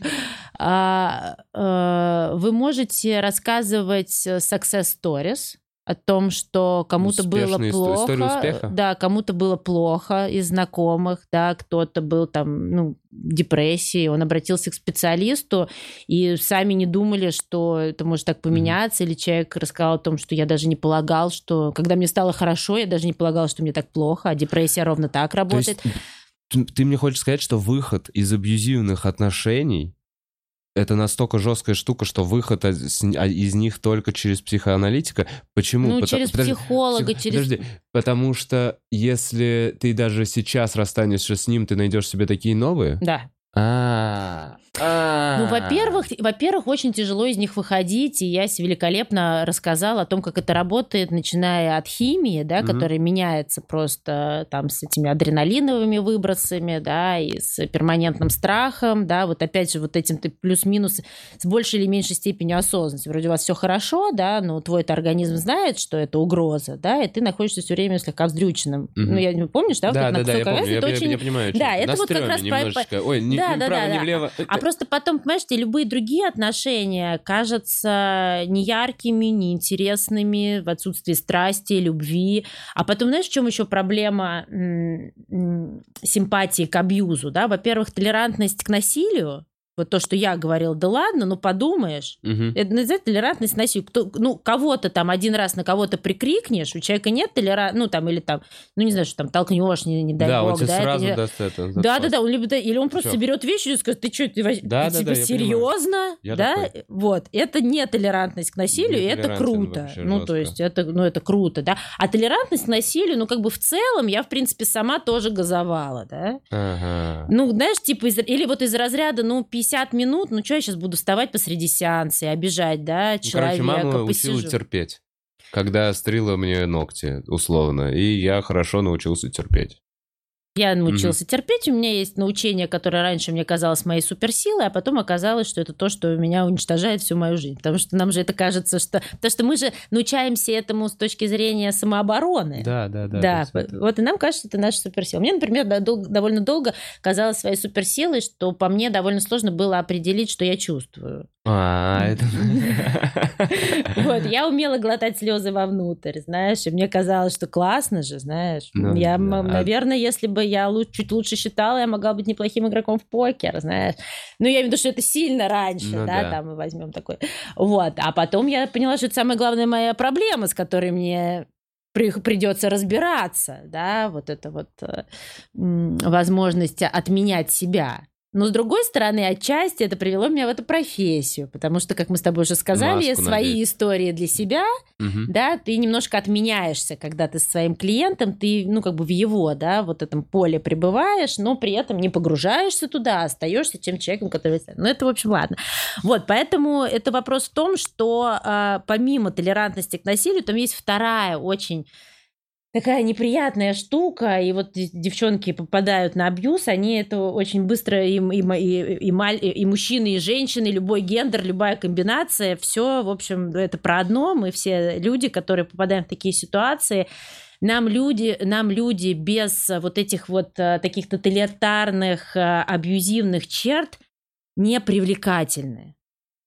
А, э, Вы можете рассказывать э, success stories о том, что кому-то было плохо, успеха? да, кому-то было плохо из знакомых, да, кто-то был там, ну, в депрессии, он обратился к специалисту, и сами не думали, что это может так поменяться, или человек рассказал о том, что я даже не полагал, что, когда мне стало хорошо, я даже не полагал, что мне так плохо, а депрессия ровно так То работает. есть ты- ты мне хочешь сказать, что выход из абьюзивных отношений это настолько жесткая штука, что выход из, а, из них только через психоаналитика. Почему? ну, Пота- через подожди, психолога, псих- через... Подожди, потому что если ты даже сейчас расстанешься с ним, ты найдешь себе такие новые? Да. А, а. Ну, во-первых, во-первых, очень тяжело из них выходить, и Ясь великолепно рассказал о том, как это работает, начиная от химии, да, которая меняется просто там с этими адреналиновыми выбросами, да, и с перманентным страхом, да, вот опять же вот этим ты плюс-минус с большей или меньшей степенью осознанности. Вроде у вас все хорошо, да, но твой организм знает, что это угроза, да, и ты находишься все время слегка вздрюченным. Ну, я не помнишь, да, Да, да, да, я помню, я, я- очень я понимаю. Да, это вот как раз немножечко. Ой, не, Да, да, да, не влево. А просто потом, понимаешь, тебе любые другие отношения кажутся неяркими, неинтересными, в отсутствии страсти, любви. А потом, знаешь, в чем еще проблема симпатии к абьюзу? Да? Во-первых, толерантность к насилию, вот то, что я говорил, да ладно, ну подумаешь. Угу. Это называется толерантность насилию. Кто, ну, кого-то там один раз на кого-то прикрикнешь, у человека нет толерантности, ну там, или там, ну не знаю, что там, толкнешь, не, не дай да, бог. Он да, сразу это, даст это. Да, да, да, он любит, или он просто Всё. берет вещи и скажет, ты что, ты, да, ты, да, типа, да, серьезно? Я да? Такой. Вот, это не толерантность к насилию, и это круто. Ну, жестко. то есть, это, ну, это круто, да. А толерантность к насилию, ну, как бы в целом, я, в принципе, сама тоже газовала, да. Ага. Ну, знаешь, типа, из, или вот из разряда, ну, 50 минут, ну, что я сейчас буду вставать посреди сеанса и обижать, да, человека? Ну, короче, мама посижу. учила терпеть, когда стрила мне ногти, условно, и я хорошо научился терпеть. Я научился mm-hmm. терпеть. У меня есть научение, которое раньше мне казалось моей суперсилой, а потом оказалось, что это то, что меня уничтожает всю мою жизнь. Потому что нам же это кажется, что... Потому что мы же научаемся этому с точки зрения самообороны. Да, да, да. Да, это... вот и нам кажется, это наша суперсила. Мне, например, довольно долго казалось своей суперсилой, что по мне довольно сложно было определить, что я чувствую. А, это... [laughs] Вот, я умела глотать слезы вовнутрь, знаешь, и мне казалось, что классно же, знаешь. Ну я, наверное, если бы я чуть лучше считала, я могла быть неплохим игроком в покер, знаешь. Ну, я имею в виду, что это сильно раньше, ну да, там мы возьмем такой. Вот, а потом я поняла, что это самая главная моя проблема, с которой мне придется разбираться, да, вот это вот э, возможность отменять себя. Но с другой стороны, отчасти это привело меня в эту профессию, потому что, как мы с тобой уже сказали, Маску свои надеть. истории для себя, угу. да, ты немножко отменяешься, когда ты со своим клиентом, ты, ну, как бы в его, да, вот этом поле пребываешь, но при этом не погружаешься туда, а остаешься тем человеком, который... Ну, это, в общем, ладно. Вот, поэтому это вопрос в том, что э, помимо толерантности к насилию, там есть вторая очень такая неприятная штука, и вот девчонки попадают на абьюз, они это очень быстро, и, и, и, и, и мужчины, и женщины, любой гендер, любая комбинация, все, в общем, это про одно, мы все люди, которые попадаем в такие ситуации, нам люди, нам люди без вот этих вот э, таких тоталитарных, э, абьюзивных черт не привлекательны.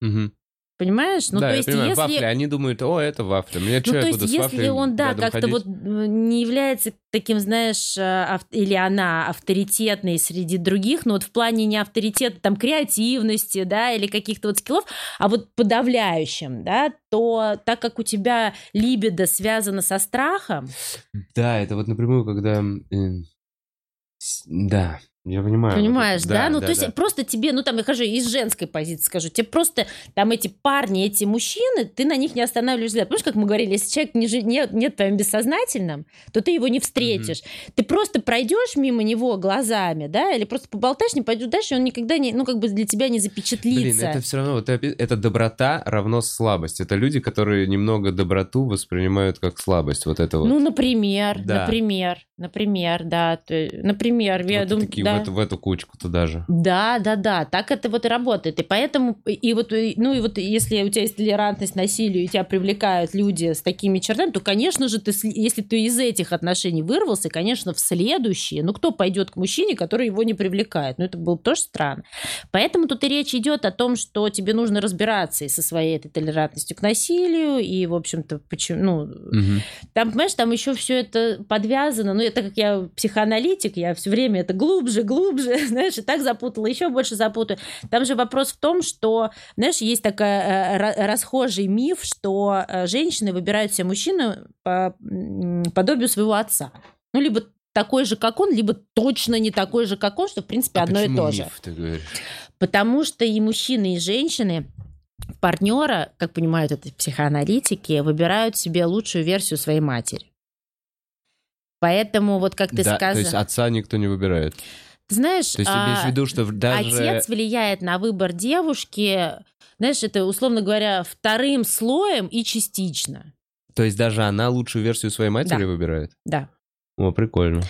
Угу. Понимаешь? Ну, да, то есть, понимаю, если... вафли, они думают, о, это вафля, мне ну, что, то есть, если он, да, как-то вот не является таким, знаешь, э, ав... или она авторитетной среди других, но вот в плане не авторитета, там, креативности, да, или каких-то вот скиллов, а вот подавляющим, да, то так как у тебя либидо связано со страхом... Да, это вот напрямую, когда... Да, я понимаю. Понимаешь, вот да? да? Ну, да, то есть просто тебе, ну, там, я хожу из женской позиции скажу, тебе просто там эти парни, эти мужчины, ты на них не останавливаешь взгляд. Помнишь, как мы говорили, если человек не, нет, нет в твоем бессознательном, то ты его не встретишь. Mm-hmm. Ты просто пройдешь мимо него глазами, да, или просто поболтаешь, не пойдешь дальше, он никогда не, ну, как бы для тебя не запечатлится. Блин, это все равно, вот это доброта равно слабость. Это люди, которые немного доброту воспринимают как слабость. Вот это вот. Ну, например, да. например, например, да, то, например, вот я думаю, да, в, эту, в эту кучку-то даже. Да, да, да, так это вот и работает. И поэтому, и вот, ну и вот если у тебя есть толерантность насилию, и тебя привлекают люди с такими чертами, то, конечно же, ты, если ты из этих отношений вырвался, конечно, в следующие, ну кто пойдет к мужчине, который его не привлекает? Ну это было тоже странно. Поэтому тут и речь идет о том, что тебе нужно разбираться и со своей этой толерантностью к насилию, и, в общем-то, почему, ну, угу. там, понимаешь, там еще все это подвязано, ну, это как я психоаналитик, я все время это глубже, глубже, [laughs] знаешь, и так запутала, еще больше запутаю. Там же вопрос в том, что, знаешь, есть такой э, расхожий миф, что э, женщины выбирают себе мужчину по подобию своего отца. Ну, либо такой же, как он, либо точно не такой же, как он, что, в принципе, а одно и то миф, же. Ты говоришь? Потому что и мужчины, и женщины партнера, как понимают это психоаналитики, выбирают себе лучшую версию своей матери. Поэтому вот как ты да, сказал... То есть отца никто не выбирает? Ты знаешь, То есть ты имеешь в а, виду, что даже... отец влияет на выбор девушки, знаешь, это, условно говоря, вторым слоем и частично. То есть даже она лучшую версию своей матери да. выбирает? Да. О, прикольно.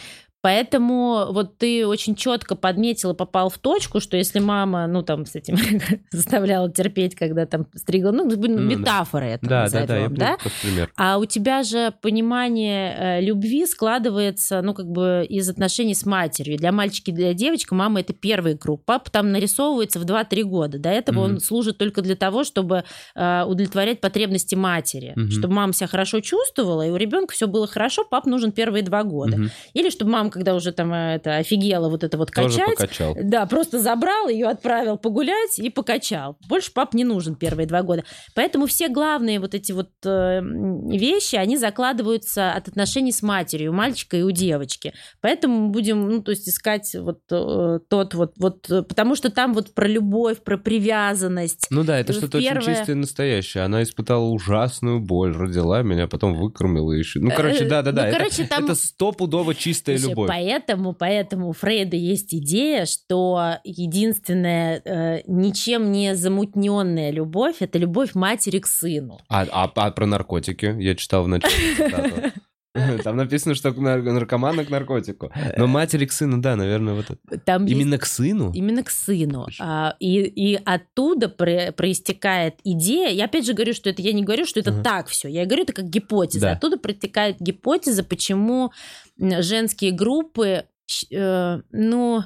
Поэтому вот ты очень четко подметил и попал в точку, что если мама, ну, там, с этим [laughs] заставляла терпеть, когда там стригла, ну, метафора это да, назовем, да, да, я да? пример. А у тебя же понимание э, любви складывается, ну, как бы из отношений с матерью. Для мальчика и для девочки мама это первый круг. Папа там нарисовывается в 2-3 года. До этого mm-hmm. он служит только для того, чтобы э, удовлетворять потребности матери. Mm-hmm. Чтобы мама себя хорошо чувствовала, и у ребенка все было хорошо, пап нужен первые два года. Mm-hmm. Или чтобы мама когда уже там э, это офигела вот это вот Тоже качать. покачал. Да, просто забрал ее, отправил погулять и покачал. Больше пап не нужен первые два года. Поэтому все главные вот эти вот э, вещи, они закладываются от отношений с матерью, у мальчика и у девочки. Поэтому будем, ну, то есть искать вот э, тот вот, вот, потому что там вот про любовь, про привязанность. Ну да, это что-то Первое... очень чистое и настоящее. Она испытала ужасную боль, родила меня, потом выкормила еще. Ну, короче, да-да-да. Ну, это, короче, там... это стопудово чистая любовь любовь. Поэтому, поэтому у Фрейда есть идея, что единственная э, ничем не замутненная любовь это любовь матери к сыну. А, а, а про наркотики? Я читал в начале [laughs] Там написано, что наркомана к наркотику. Но матери к сыну, да, наверное, вот это. Там именно есть... к сыну? Именно к сыну. А, и, и оттуда про, проистекает идея. Я опять же говорю, что это я не говорю, что это ага. так все. Я говорю, это как гипотеза. Да. Оттуда протекает гипотеза, почему женские группы, э, ну,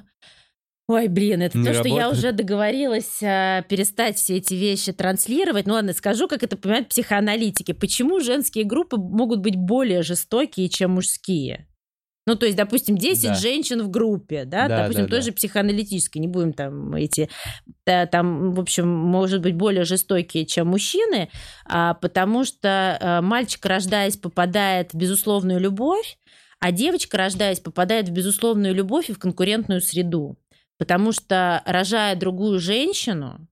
Ой, блин, это не то, работает. что я уже договорилась а, перестать все эти вещи транслировать. Ну ладно, скажу, как это понимают психоаналитики. Почему женские группы могут быть более жестокие, чем мужские? Ну, то есть, допустим, 10 да. женщин в группе, да, да допустим, да, тоже да. психоаналитической, не будем там эти, да, там, в общем, может быть, более жестокие, чем мужчины, а, потому что а, мальчик, рождаясь, попадает в безусловную любовь, а девочка, рождаясь, попадает в безусловную любовь и в конкурентную среду. Потому что, рожая другую женщину,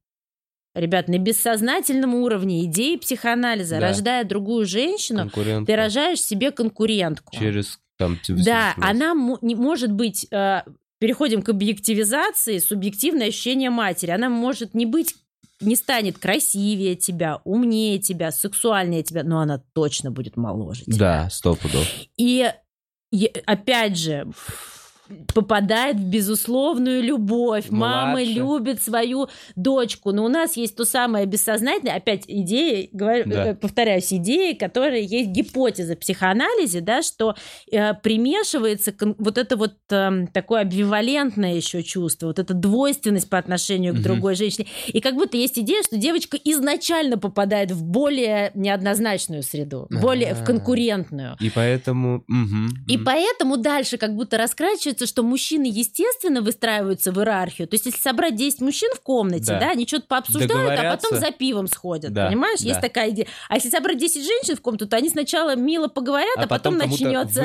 ребят, на бессознательном уровне идеи психоанализа, да. рождая другую женщину, ты рожаешь себе конкурентку. Через там, Да, она не может быть... Э, переходим к объективизации, субъективное ощущение матери. Она может не быть не станет красивее тебя, умнее тебя, сексуальнее тебя, но она точно будет моложе тебя. Да, сто пудов. И, и опять же, попадает в безусловную любовь. Младше. Мама любит свою дочку. Но у нас есть то самое бессознательное, опять идея, говорю, да. Э, повторяюсь, идеи, которые есть гипотеза в психоанализе, да, что э, примешивается вот это вот э, такое амбивалентное еще чувство, вот эта двойственность по отношению к угу. другой женщине. И как будто есть идея, что девочка изначально попадает в более неоднозначную среду, более А-а-а. в конкурентную. И поэтому... Угу. И поэтому дальше как будто раскрачивается получается, что мужчины, естественно, выстраиваются в иерархию. То есть, если собрать 10 мужчин в комнате, да, да они что-то пообсуждают, а потом за пивом сходят. Да, понимаешь? Да. Есть такая идея. А если собрать 10 женщин в комнату, то они сначала мило поговорят, а, а потом, потом начнется...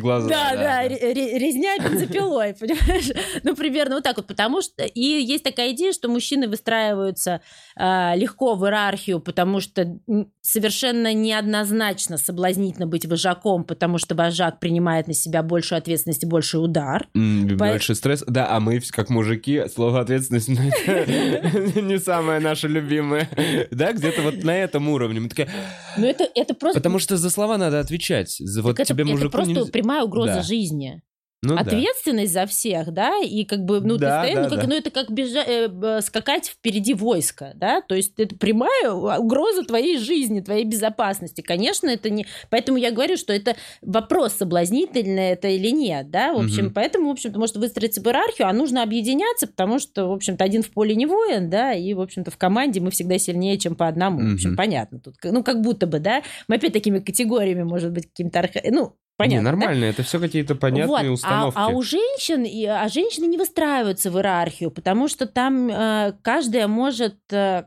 глаза. Да, да, да, резня бензопилой, [laughs] понимаешь? Ну, примерно вот так вот. Потому что... И есть такая идея, что мужчины выстраиваются э, легко в иерархию, потому что совершенно неоднозначно соблазнительно быть вожаком, потому что вожак принимает на себя большую ответственность и больше удар удар. Больше стресс. Да, а мы, как мужики, слово ответственность [laughs] не самое наше любимое. Да, где-то вот на этом уровне. Мы такие... Ну это, это просто... Потому что за слова надо отвечать. Вот тебе мужику... Это просто прямая угроза жизни ну, ответственность да. за всех, да, и как бы, ну, да, ты стоишь, да, ну, как, да. ну, это как бежа, э, скакать впереди войска, да, то есть это прямая угроза твоей жизни, твоей безопасности. Конечно, это не... Поэтому я говорю, что это вопрос, соблазнительный это или нет, да, в общем, угу. поэтому, в общем-то, может выстроиться в иерархию, а нужно объединяться, потому что, в общем-то, один в поле не воин, да, и, в общем-то, в команде мы всегда сильнее, чем по одному. Угу. В общем, понятно тут. Ну, как будто бы, да, мы опять такими категориями, может быть, каким-то... Арх... Ну, Понятно. Не, нормально, да? это все какие-то понятные вот. установки. А, а у женщин, а женщины не выстраиваются в иерархию, потому что там э, каждая может э,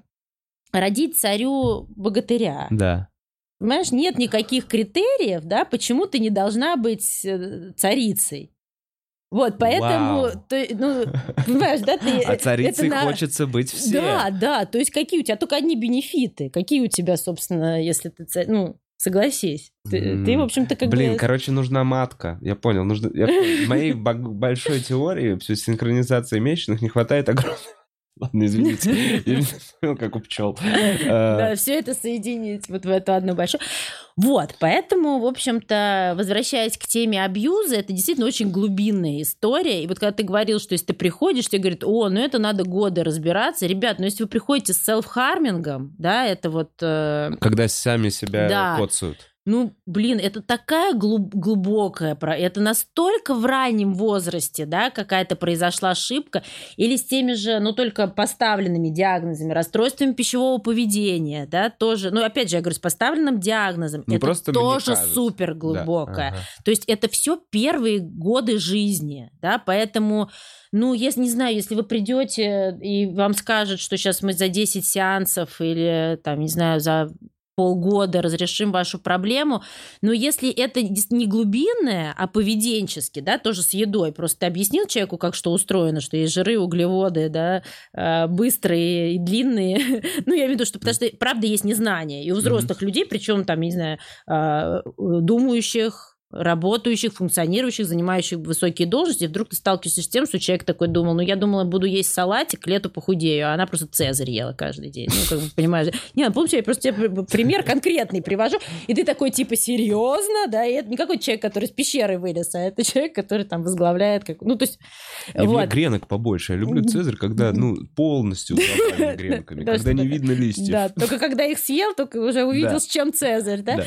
родить царю богатыря. Да. Понимаешь, нет никаких критериев, да, почему ты не должна быть э, царицей. Вот, поэтому, ты, ну, понимаешь, да, ты... [laughs] А царицей на... хочется быть все. Да, да, то есть какие у тебя только одни бенефиты, какие у тебя, собственно, если ты царь, ну, Согласись. Ты, mm. ты в общем-то, как Блин, бы... короче, нужна матка. Я понял. Нужно... Я... В моей большой теории все синхронизации месячных не хватает огромного Ладно, извините. [laughs] Я не как у пчел. Да, все это соединить вот в эту одну большую. Вот, поэтому, в общем-то, возвращаясь к теме абьюза, это действительно очень глубинная история. И вот когда ты говорил, что если ты приходишь, тебе говорят, о, ну это надо годы разбираться. Ребят, ну если вы приходите с селф-хармингом, да, это вот... Э, когда сами себя да. коцают. Ну, блин, это такая глуб- глубокая, это настолько в раннем возрасте, да, какая-то произошла ошибка, или с теми же, ну, только поставленными диагнозами, расстройствами пищевого поведения, да, тоже, ну, опять же, я говорю, с поставленным диагнозом, ну, это тоже супер глубокое. Да, ага. То есть это все первые годы жизни, да, поэтому ну, если, не знаю, если вы придете и вам скажут, что сейчас мы за 10 сеансов или, там, не знаю, за полгода разрешим вашу проблему. Но если это не глубинное, а поведенчески, да, тоже с едой, просто ты объяснил человеку, как что устроено, что есть жиры, углеводы, да, а, быстрые и длинные. [laughs] ну, я имею в виду, что потому что, правда, есть незнание. И у взрослых mm-hmm. людей, причем там, не знаю, а, думающих, работающих, функционирующих, занимающих высокие должности, вдруг ты сталкиваешься с тем, что человек такой думал, ну, я думала, буду есть салатик, к лету похудею, а она просто цезарь ела каждый день. Ну, как бы, [laughs] понимаешь. Не, ну, помнишь, я просто тебе пример конкретный привожу, и ты такой, типа, серьезно, да, и это не какой человек, который из пещеры вылез, а это человек, который там возглавляет, как, ну, то есть... И вот. гренок побольше. Я люблю цезарь, когда, ну, полностью гренками, [laughs] когда не видно листьев. Да, только когда их съел, только уже увидел, с чем цезарь, да?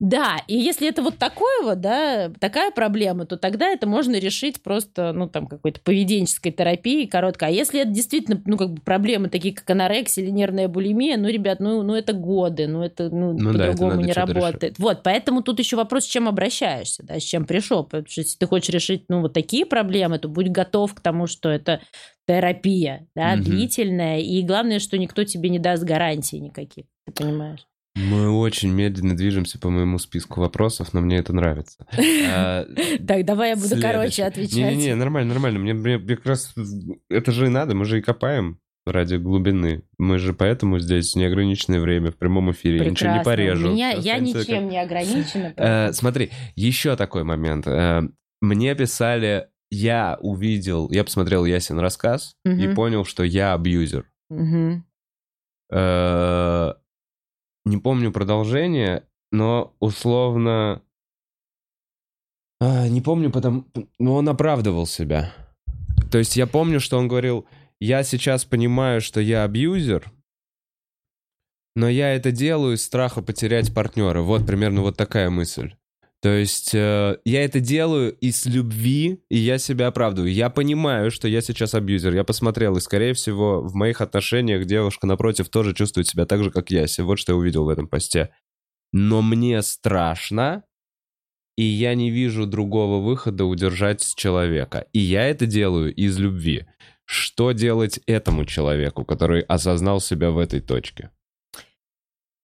Да, и если это вот такое вот, да, такая проблема, то тогда это можно решить просто, ну, там, какой-то поведенческой терапией короткой. А если это действительно, ну, как бы проблемы такие, как анорексия или нервная булимия, ну, ребят, ну, ну это годы, ну, это, ну, ну по-другому да, не работает. Решить. Вот, поэтому тут еще вопрос, с чем обращаешься, да, с чем пришел. Потому что если ты хочешь решить, ну, вот такие проблемы, то будь готов к тому, что это терапия, да, угу. длительная, и главное, что никто тебе не даст гарантии никаких, ты понимаешь? Мы очень медленно движемся по моему списку вопросов, но мне это нравится. [laughs] А, так, давай я буду короче отвечать. Не-не-не, нормально, нормально. Мне как раз это же и надо, мы же и копаем ради глубины. Мы же поэтому здесь неограниченное время в прямом эфире. Прекрасно. Ничего не порежу. Меня, я ничем как... не ограничена. Э, смотри, еще такой момент. Э, мне писали, я увидел, я посмотрел Ясен рассказ угу. и понял, что я абьюзер. Угу. Э, не помню продолжение, но условно... А, не помню, потому... Но он оправдывал себя. То есть я помню, что он говорил, я сейчас понимаю, что я абьюзер, но я это делаю из страха потерять партнера. Вот примерно вот такая мысль. То есть э, я это делаю из любви, и я себя оправдываю. Я понимаю, что я сейчас абьюзер. Я посмотрел, и, скорее всего, в моих отношениях девушка напротив тоже чувствует себя так же, как я. Вот что я увидел в этом посте. Но мне страшно, и я не вижу другого выхода удержать человека. И я это делаю из любви. Что делать этому человеку, который осознал себя в этой точке?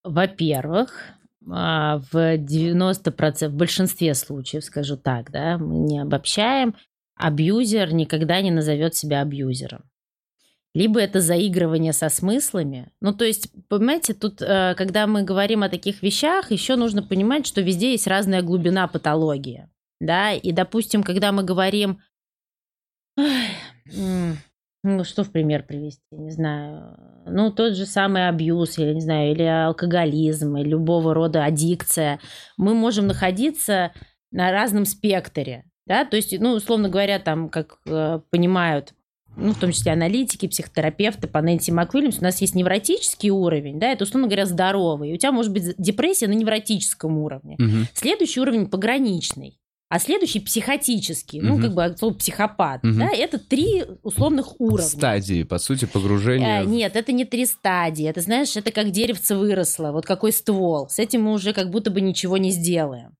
Во-первых, в 90%, в большинстве случаев, скажу так, да, мы не обобщаем, абьюзер никогда не назовет себя абьюзером. Либо это заигрывание со смыслами. Ну, то есть, понимаете, тут, э, когда мы говорим о таких вещах, еще нужно понимать, что везде есть разная глубина патологии. Да, и, допустим, когда мы говорим ну, что в пример привести? Не знаю. Ну, тот же самый абьюз, или, не знаю, или алкоголизм, или любого рода аддикция. Мы можем находиться на разном спектре. Да? То есть, ну, условно говоря, там, как э, понимают ну, в том числе аналитики, психотерапевты по Нэнси МакВильямс, у нас есть невротический уровень, да, это, условно говоря, здоровый. У тебя может быть депрессия на невротическом уровне. Угу. Следующий уровень пограничный а следующий психотический, угу. ну, как бы слово психопат, угу. да, это три условных уровня. Стадии, по сути, погружения. А, нет, это не три стадии, это, знаешь, это как деревце выросло, вот какой ствол, с этим мы уже как будто бы ничего не сделаем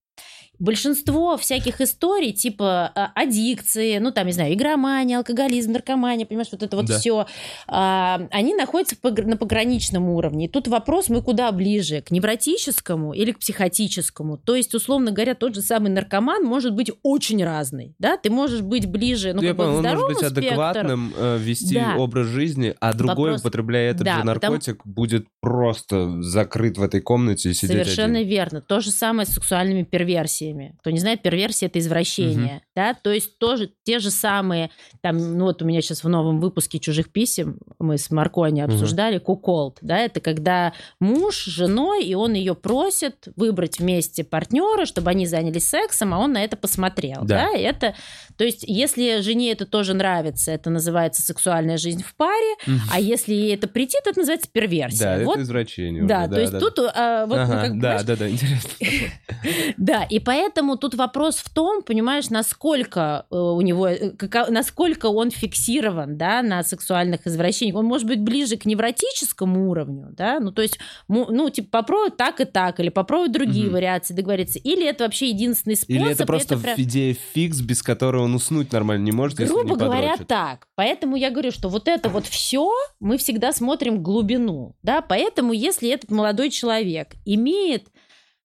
большинство всяких историй, типа а, аддикции, ну, там, не знаю, игромания, алкоголизм, наркомания, понимаешь, вот это вот да. все, а, они находятся на пограничном уровне. И тут вопрос, мы куда ближе, к невротическому или к психотическому? То есть, условно говоря, тот же самый наркоман может быть очень разный, да? Ты можешь быть ближе, ну, Я как бы, он может быть адекватным, э, вести да. образ жизни, а другой, вопрос... употребляя этот да, же наркотик, потому... будет просто закрыт в этой комнате и сидеть Совершенно один. верно. То же самое с сексуальными перверсиями перверсиями. Кто не знает, перверсия это извращение, да, то есть тоже те же самые, там, ну вот у меня сейчас в новом выпуске «Чужих писем» мы с Маркони обсуждали куколд, да, это когда муж с женой, и он ее просит выбрать вместе партнера, чтобы они занялись сексом, а он на это посмотрел, Да. да, это, то есть если жене это тоже нравится, это называется сексуальная жизнь в паре, Мгм. а если ей это претит, это называется перверсия. Да, вот это извращение. да, уже, то есть да. тут а, вот, ну, Ага, как бы, да, да, да, интересно. [laughs] да, и поэтому тут вопрос в том, понимаешь, насколько э, у него, э, насколько он фиксирован, да, на сексуальных извращениях. Он может быть ближе к невротическому уровню, да, ну то есть, ну типа попробуй так и так, или попробуй другие Мгм. вариации договориться, или это вообще единственный способ. Или это просто прям- идея фикс, без которой он уснуть нормально не может, Грубо не говоря, подрочит. так. Поэтому я говорю, что вот это вот все мы всегда смотрим глубину, да. Поэтому если этот молодой человек имеет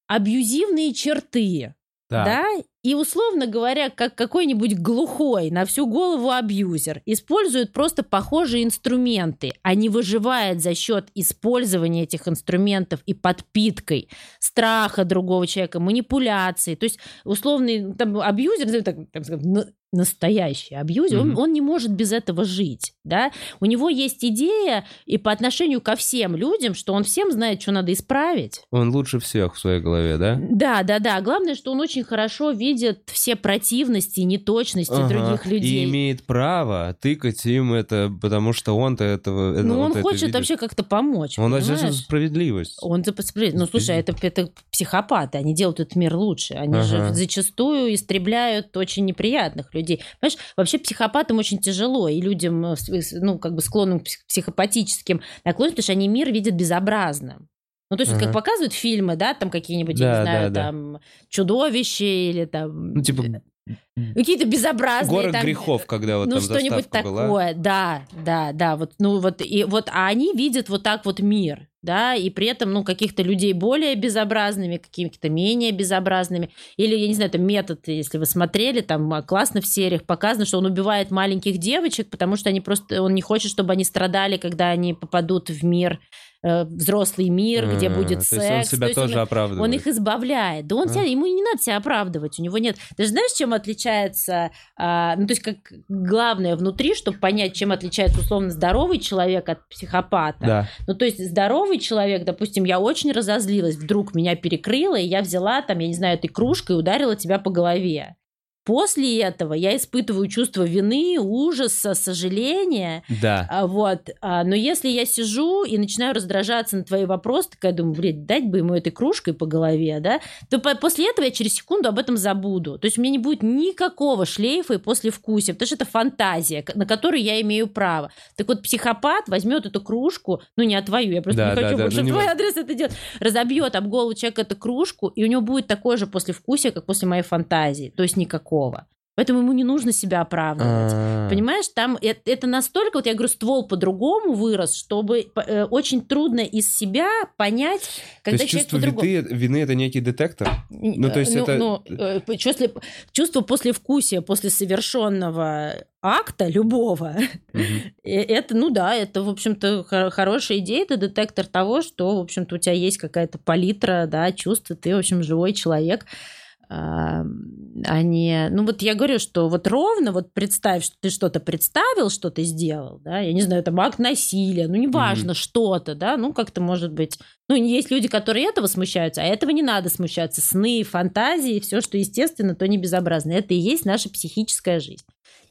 абьюзивные черты, Так. да, и условно говоря, как какой-нибудь глухой на всю голову абьюзер использует просто похожие инструменты, а не выживает за счет использования этих инструментов и подпиткой страха другого человека, манипуляции. То есть условный там, абьюзер, там, настоящий абьюзер, он, Мгм. он не может без этого жить, да. У него есть идея и по отношению ко всем людям, что он всем знает, что надо исправить. Он лучше всех в своей голове, да? Да, да, да. Главное, что он очень хорошо видит все противности и неточности Ага. других людей. И имеет право тыкать им это, потому что он-то этого... Ну, вот он это хочет вообще как-то помочь. Он за справедливость. Он за справедливость. Ну, слушай, это, это психопаты, они делают этот мир лучше. Они Ага. же зачастую истребляют очень неприятных людей. Понимаешь, вообще психопатам очень тяжело, и людям, э, ну, как бы склонным к псих- психопатическим наклонностям, потому что они мир видят безобразным. Ну, то есть, вот Ага. как показывают фильмы, да, там какие-нибудь, я Да, не знаю, да, да. там, чудовища или там... Ну, типа, Какие-то безобразные... город там, грехов, когда вот ну, там что-нибудь заставка была. такое, да, да, да, вот, ну, вот, и вот, а они видят вот так вот мир, да, и при этом, ну, каких-то людей более безобразными, какими-то менее безобразными, или, я не знаю, там метод, если вы смотрели, там а, классно в сериях показано, что он убивает маленьких девочек, потому что они просто, он не хочет, чтобы они страдали, когда они попадут в мир, э, взрослый мир, где будет то секс. он себя есть тоже он- оправдывает. он их избавляет. Да он А. себя, ему не надо себя оправдывать, у него нет. Ты же знаешь, чем отличается, а, ну то есть как главное внутри, чтобы понять, чем отличается условно здоровый человек от психопата. Да. Ну то есть здоровый человек, допустим, я очень разозлилась, вдруг меня перекрыло, и я взяла там, я не знаю, этой кружкой и ударила тебя по голове. После этого я испытываю чувство вины, ужаса, сожаления, Да. а, вот. А, но если я сижу и начинаю раздражаться на твои вопросы, такая думаю, блядь, дать бы ему этой кружкой по голове, да, то по- после этого я через секунду об этом забуду. То есть у меня не будет никакого шлейфа и послевкусия, потому что это фантазия, на которую я имею право. Так вот, психопат возьмет эту кружку, ну не от твою, я просто Да, не да, хочу да, больше ну, не твой важно. адрес это делать, разобьет об голову человека эту кружку, и у него будет такое же послевкусие, как после моей фантазии, то есть никакого. Поэтому ему не нужно себя оправдывать. А. Понимаешь, там э- это, настолько, вот я говорю, ствол по-другому вырос, чтобы э, очень трудно из себя понять, То когда есть человек чувство по-другому. вины, вины это некий детектор? Ну, то есть это- ну, э, чувство, чувство послевкусия после совершенного акта любого, [laughs] э, это, ну да, это, в общем-то, хо- хорошая идея, это детектор того, что, в общем-то, у тебя есть какая-то палитра, да, чувств, и ты, в общем, живой человек, а а не... Ну вот я говорю, что вот ровно вот представь, что ты что-то представил, что ты сделал, да, я не знаю, там акт насилия, ну неважно, что-то, да, ну как-то может быть... Ну есть люди, которые этого смущаются, а этого не надо смущаться. Сны, фантазии, все, что естественно, то не безобразно. Это и есть наша психическая жизнь.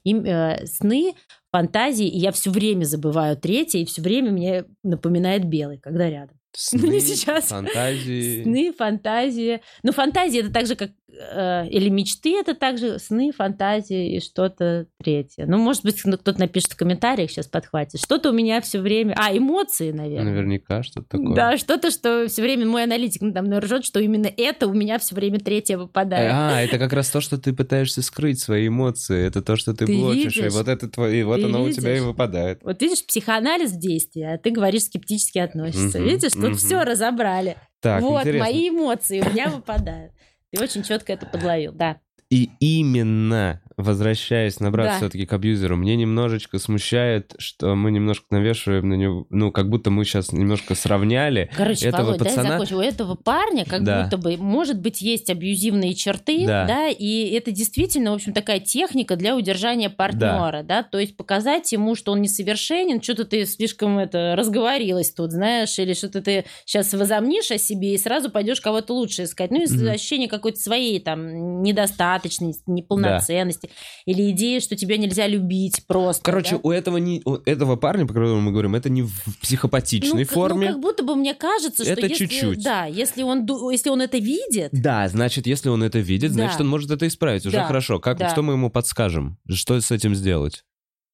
И, э, сны, фантазии, и я все время забываю третье, и все время мне напоминает белый, когда рядом. [laughs] Ну, не Сны, сейчас. Фантазии. Сны, фантазии. Ну, фантазии это так же, как... э, или мечты это также сны, фантазии и что-то третье. Ну, может быть, кто-то напишет в комментариях, сейчас подхватит. Что-то у меня все время... А, эмоции, наверное. Наверняка что-то такое. Да, что-то, что все время мой аналитик там наверное, ржет, что именно это у меня все время третье выпадает. А, это как раз то, что ты пытаешься скрыть свои эмоции. Это то, что ты, Ты блочишь. И видишь? вот это твои, вот Ты оно у тебя и видишь? выпадает. Вот видишь, психоанализ в действии, а ты говоришь, скептически относишься. Мгм, Видишь, тут мгм. все разобрали. Так, вот, интересно. мои эмоции у меня выпадают. Ты очень четко это подловил, да. И именно возвращаясь, набраться Да. все-таки к абьюзеру, мне немножечко смущает, что мы немножко навешиваем на него, ну, как будто мы сейчас немножко сравняли Короче, этого Володь, дай пацана. закончу. У этого парня как Да. будто бы, может быть, есть абьюзивные черты, Да. да. и это действительно, в общем, такая техника для удержания партнера, да. то есть показать ему, что он несовершенен, что-то ты слишком это разговорилась тут, знаешь, или что-то ты сейчас возомнишь о себе и сразу пойдешь кого-то лучше искать. Ну, из Мгм. ощущения какой-то своей там недостаточности, неполноценности, или идеи, что тебя нельзя любить просто. Короче, да. у этого не у этого парня, про которого мы говорим, это не в психопатичной ну, к- форме. Ну, как будто бы мне кажется, что Это если, чуть-чуть. да, если он, если он это видит, Да, значит, если он это видит, Да. значит, он может это исправить. Уже Да, хорошо. Как, да. Что мы ему подскажем? Что с этим сделать?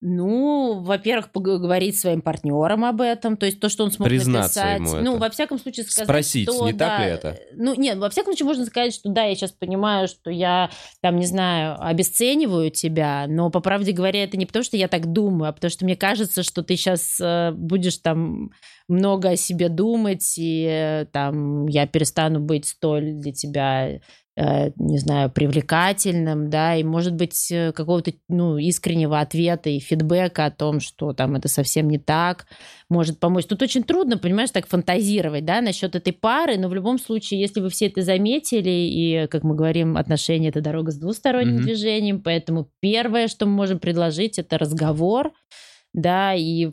Ну, во-первых, поговорить с своим партнером об этом, то есть то, что он смог Признаться написать. ему ну, это. во всяком случае сказать, Спросить, что, не так да, ли это? Ну, нет, во всяком случае можно сказать, что да, я сейчас понимаю, что я, там, не знаю, обесцениваю тебя, но, по правде говоря, это не потому, что я так думаю, а потому что мне кажется, что ты сейчас будешь там много о себе думать, и э, там я перестану быть столь для тебя э, не знаю, привлекательным, да, и, может быть, э, какого-то, ну, искреннего ответа и фидбэка о том, что там это совсем не так, может помочь. Тут очень трудно, понимаешь, так фантазировать, да, насчет этой пары, но в любом случае, если вы все это заметили, и, как мы говорим, отношения — это дорога с двусторонним Мгм. движением, поэтому первое, что мы можем предложить, это разговор, да, и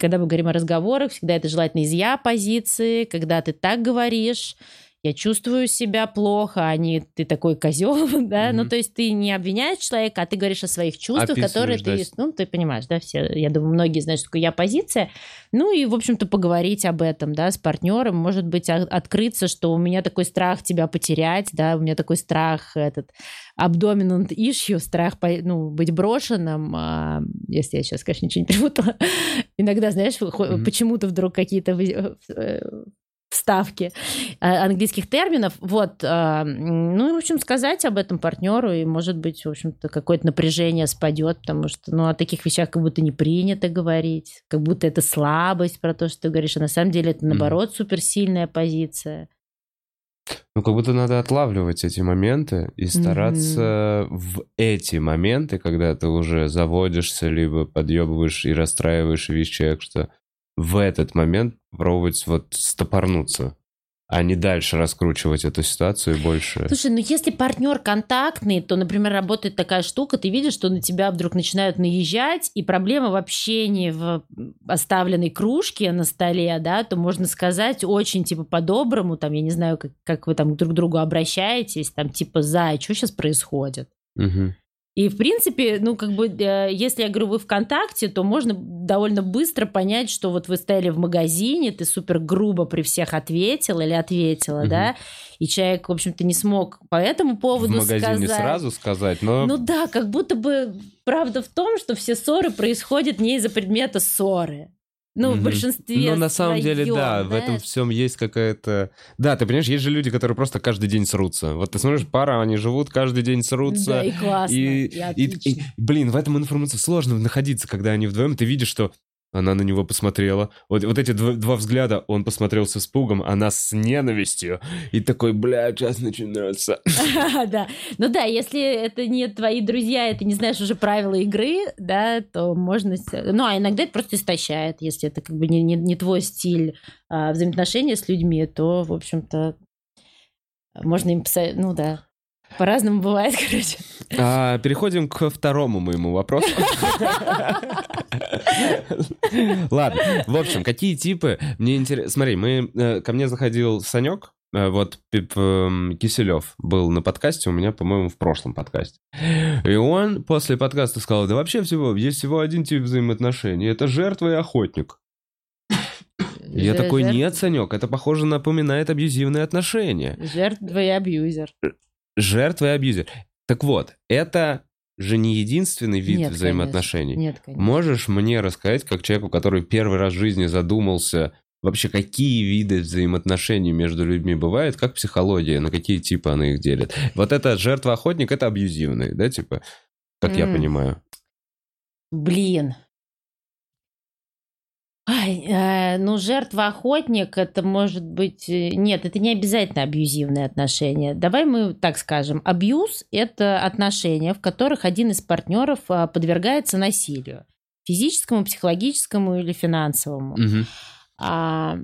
когда мы говорим о разговорах, всегда это желательно из я позиции, когда ты так говоришь, я чувствую себя плохо, а не ты такой козел, [laughs] да, ну Мгм. то есть ты не обвиняешь человека, а ты говоришь о своих чувствах, Описываешь, которые да, ты, ну ты понимаешь, да, все, я думаю, многие знают, что такое я позиция, ну и в общем-то поговорить об этом, да, с партнером, может быть открыться, что у меня такой страх тебя потерять, да, у меня такой страх этот абдоминант issue, страх ну, быть брошенным, а, если я сейчас, конечно, ничего не перепутала. [laughs] Иногда, знаешь, Мгм. почему-то вдруг какие-то э, вставки а, английских терминов. Вот, м, ну, в общем, сказать об этом партнеру, и, может быть, в общем-то, какое-то напряжение спадет, потому что, ну, о таких вещах как будто не принято говорить, как будто это слабость про то, что ты говоришь, а на самом деле это, наоборот, суперсильная позиция. Ну, как будто надо отлавливать эти моменты и стараться в эти моменты, когда ты уже заводишься, либо подъебываешь и расстраиваешь весь человек, что в этот момент пробовать вот стопорнуться, а не дальше раскручивать эту ситуацию и больше... Слушай, ну если партнер контактный, то, например, работает такая штука, ты видишь, что на тебя вдруг начинают наезжать, и проблема в общении в оставленной кружке на столе, да, то можно сказать очень, типа, по-доброму, там, я не знаю, как, как вы там друг к другу обращаетесь, там, типа, зай, что сейчас происходит? Мгм. И, в принципе, ну, как бы, э, если я говорю, вы ВКонтакте, то можно довольно быстро понять, что вот вы стояли в магазине, ты супер грубо при всех ответил или ответила, Мгм. да, и человек, в общем-то, не смог по этому В поводу магазине сказать. сразу сказать, но... Ну да, как будто бы правда в том, что все ссоры происходят не из-за предмета ссоры. Ну, в Мгм. большинстве Ну, на самом деле, да, в этом знаешь. всем есть какая-то... Да, ты понимаешь, есть же люди, которые просто каждый день срутся. Вот ты смотришь, пара, они живут, каждый день срутся. Да, и классно, И, и, и- и, блин, в этом информации сложно находиться, когда они вдвоем, ты видишь, что она на него посмотрела. Вот, вот эти два, два взгляда, он посмотрел с испугом, она с ненавистью. И такой, бля, сейчас начинается. [laughs] Да. Ну да, если это не твои друзья, и ты не знаешь уже правила игры, да, то можно... Ну, а иногда это просто истощает. Если это как бы не, не, не твой стиль а, взаимоотношения с людьми, то, в общем-то, можно им писать... Ну да, по-разному бывает, короче. А, переходим к второму моему вопросу. Ладно, в общем, какие типы? Мне интересно. Смотри, мы э, ко мне заходил Санек, э, вот Киселев был на подкасте у меня, по-моему, в прошлом подкасте. И он после подкаста сказал, да вообще всего, есть всего один тип взаимоотношений, это жертва и охотник. Я такой, нет, Санек, это, похоже, напоминает абьюзивные отношения. Жертва и абьюзер. Жертва и абьюзер. Так вот, это же не единственный вид Нет, взаимоотношений. Нет, конечно. Можешь мне рассказать, как человеку, который первый раз в жизни задумался, вообще какие виды взаимоотношений между людьми бывают, как психология, на какие типы она их делит? Вот это жертва-охотник, это абьюзивный, да, типа, как я М. понимаю. Блин. Ай, э, ну, жертва-охотник, это может быть... э, Нет, это не обязательно абьюзивные отношения. Давай мы так скажем. Абьюз – это отношения, в которых один из партнеров а, подвергается насилию. Физическому, психологическому или финансовому. Мгм. А,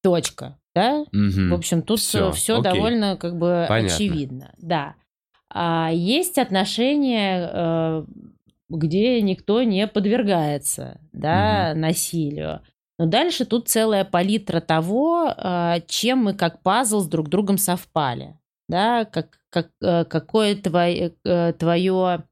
точка, да? Мгм. В общем, тут все, окей. довольно как бы Понятно. очевидно. Да. А есть отношения, э, где никто не подвергается да, насилию. Но дальше тут целая палитра того, э, чем мы как пазл с друг другом совпали. Да, как, как, э, какое твое, э, твое,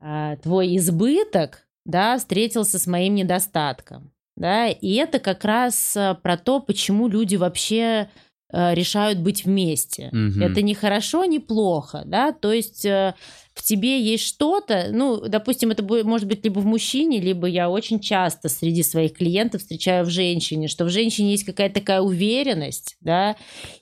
э, твой избыток да, встретился с моим недостатком. Да, и это как раз э, про то, почему люди вообще решают быть вместе. Мгм. Это не хорошо, не плохо, да, то есть э, в тебе есть что-то, ну, допустим, это будет, может быть либо в мужчине, либо я очень часто среди своих клиентов встречаю в женщине, что в женщине есть какая-то такая уверенность, да,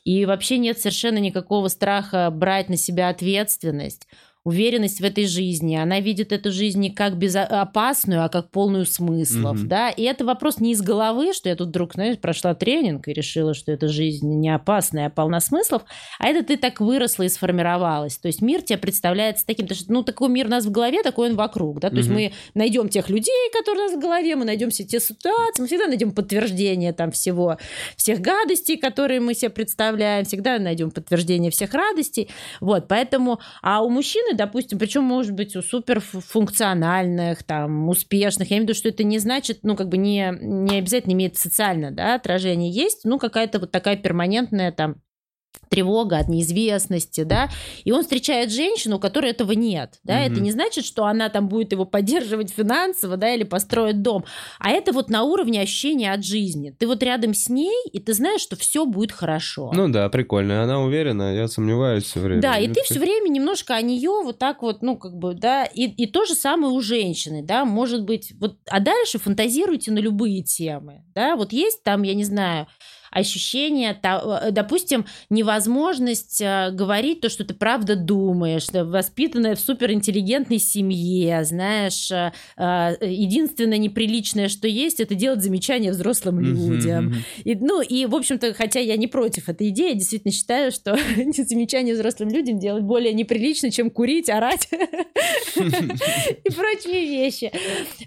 и вообще нет совершенно никакого страха брать на себя ответственность уверенность в этой жизни. Она видит эту жизнь не как безопасную, а как полную смыслов, Мгм. да. И это вопрос не из головы, что я тут вдруг, знаешь, прошла тренинг и решила, что эта жизнь не опасная, а полна смыслов, а это ты так выросла и сформировалась. То есть мир тебе представляется таким, потому что, ну, такой мир у нас в голове, такой он вокруг, да. То есть Мгм. мы найдем тех людей, которые у нас в голове, мы найдем все те ситуации, мы всегда найдем подтверждение там всего, всех гадостей, которые мы себе представляем, всегда найдем подтверждение всех радостей. Вот, поэтому, а у мужчины, допустим, причем может быть у суперфункциональных, там, успешных, я имею в виду, что это не значит, ну, как бы не, не обязательно имеет социальное, да, отражение. Есть, ну, какая-то вот такая перманентная там тревога от неизвестности, да, и он встречает женщину, у которой этого нет, да, Мгм. это не значит, что она там будет его поддерживать финансово, да, или построит дом, а это вот на уровне ощущения от жизни. Ты вот рядом с ней, и ты знаешь, что все будет хорошо. Ну да, прикольно. Она уверена, я сомневаюсь все время. Да, и Ну, ты все время немножко о нее вот так вот, ну, как бы, да, и, и то же самое у женщины, да, может быть, вот, а дальше фантазируйте на любые темы, да, вот есть там, я не знаю, ощущение, э, допустим, невозможность э, говорить то, что ты правда думаешь, да, воспитанная в суперинтеллигентной семье, знаешь, э, э, единственное неприличное, что есть, это делать замечания взрослым людям. мгм. И, ну, и, в общем-то, хотя я не против этой идеи, я действительно считаю, что [laughs] замечания взрослым людям делать более неприлично, чем курить, орать [laughs] и прочие вещи.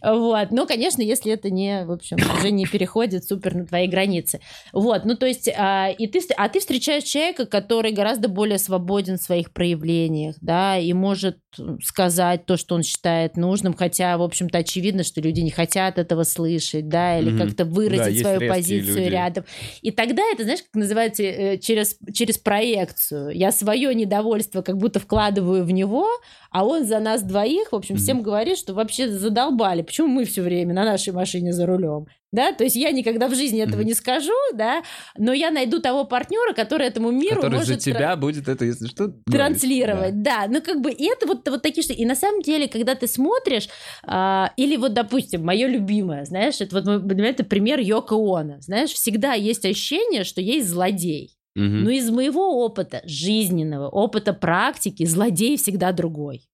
Вот. Но, конечно, если это не, в общем, уже не переходит супер на твои границы. Вот. Ну, то есть, а, и ты, а ты встречаешь человека, который гораздо более свободен в своих проявлениях, да, и может сказать то, что он считает нужным, хотя, в общем-то, очевидно, что люди не хотят этого слышать, да, или Мгм. как-то Да, выразить есть свою позицию люди. рядом. И тогда это, знаешь, как называется, э, через, через проекцию. Я свое недовольство как будто вкладываю в него, а он за нас двоих, в общем, всем говорит, что вообще задолбали. Почему мы все время на нашей машине за рулем? Да, то есть я никогда в жизни этого Мгм. не скажу, да, но я найду того партнера, который этому миру Который может за тебя будет это, если что... транслировать, да. Ну, как бы, это вот, вот такие что. И на самом деле, когда ты смотришь, а, или вот, допустим, мое любимое, знаешь, это вот, например, это пример Йоко Оно. Знаешь, всегда есть ощущение, что есть злодей. Да. Мгм. Но из моего опыта, жизненного, опыта практики, злодей всегда другой.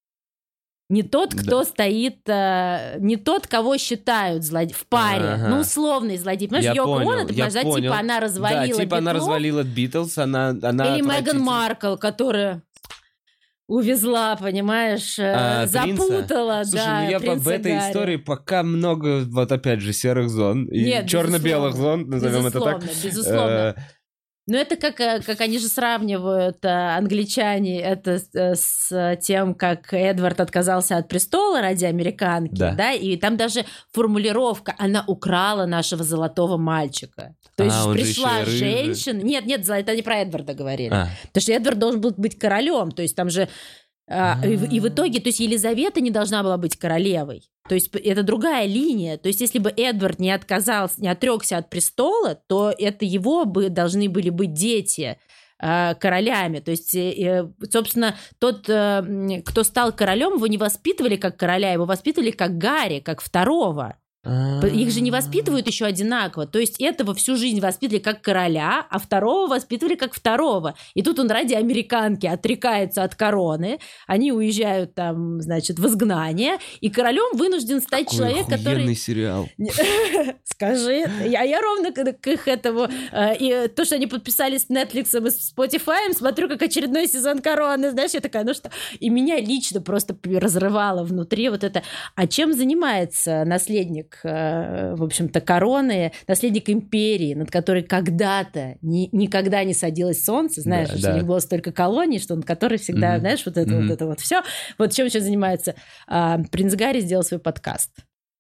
Не тот, кто стоит, э, не тот, кого считают злодеем в паре, Ага. ну условный злодей. Понимаешь, Я Йоко понял, Оно, ты понимаешь, да, типа она развалила Да, типа она Битлов, развалила Битлз, она... она или Меган. Маркл, которая увезла, понимаешь, э, А, принца? запутала, Слушай, да, ну я по, принца в этой Гарри. истории пока много, вот опять же, серых зон. И черно-белых безусловно. зон, назовем это так. Безусловно, безусловно. Но это как, э, как они же сравнивают э, англичане это с, э, с тем, как Эдвард отказался от престола ради американки, Да. да, и там даже формулировка «она украла нашего золотого мальчика». То А, есть пришла рыжий. женщина... Нет, нет, это не про Эдварда говорили. а, Потому что Эдвард должен был быть королем, то есть там же а, и, и в итоге, то есть Елизавета не должна была быть королевой. То есть это другая линия. То есть если бы Эдвард не отказался, не отрекся от престола, то это его бы должны были быть дети а, королями. То есть, э, э, собственно, тот, э, кто стал королем, его не воспитывали как короля, его воспитывали как Гарри, как второго. Их же не воспитывают еще одинаково. То есть этого всю жизнь воспитывали как короля, а второго воспитывали как второго. И тут он ради американки отрекается от короны. Они уезжают там, значит, в изгнание. И королем вынужден стать Какой человек, который... сериал. [laughs] Скажи. Я, я ровно к, к их этому... э, И то, что они подписались с Netflix и с Spotify, смотрю, как очередной сезон короны. Знаешь, я такая, ну что... И меня лично просто разрывало внутри вот это. А чем занимается наследник, э, в общем-то, короны, наследник империи, над которой когда-то ни- никогда не садилось солнце, знаешь, Да, что да. у них было столько колоний, что он который всегда, Мгм. знаешь, вот это Мгм. вот это вот все. Вот чем сейчас занимается А, принц Гарри сделал свой подкаст.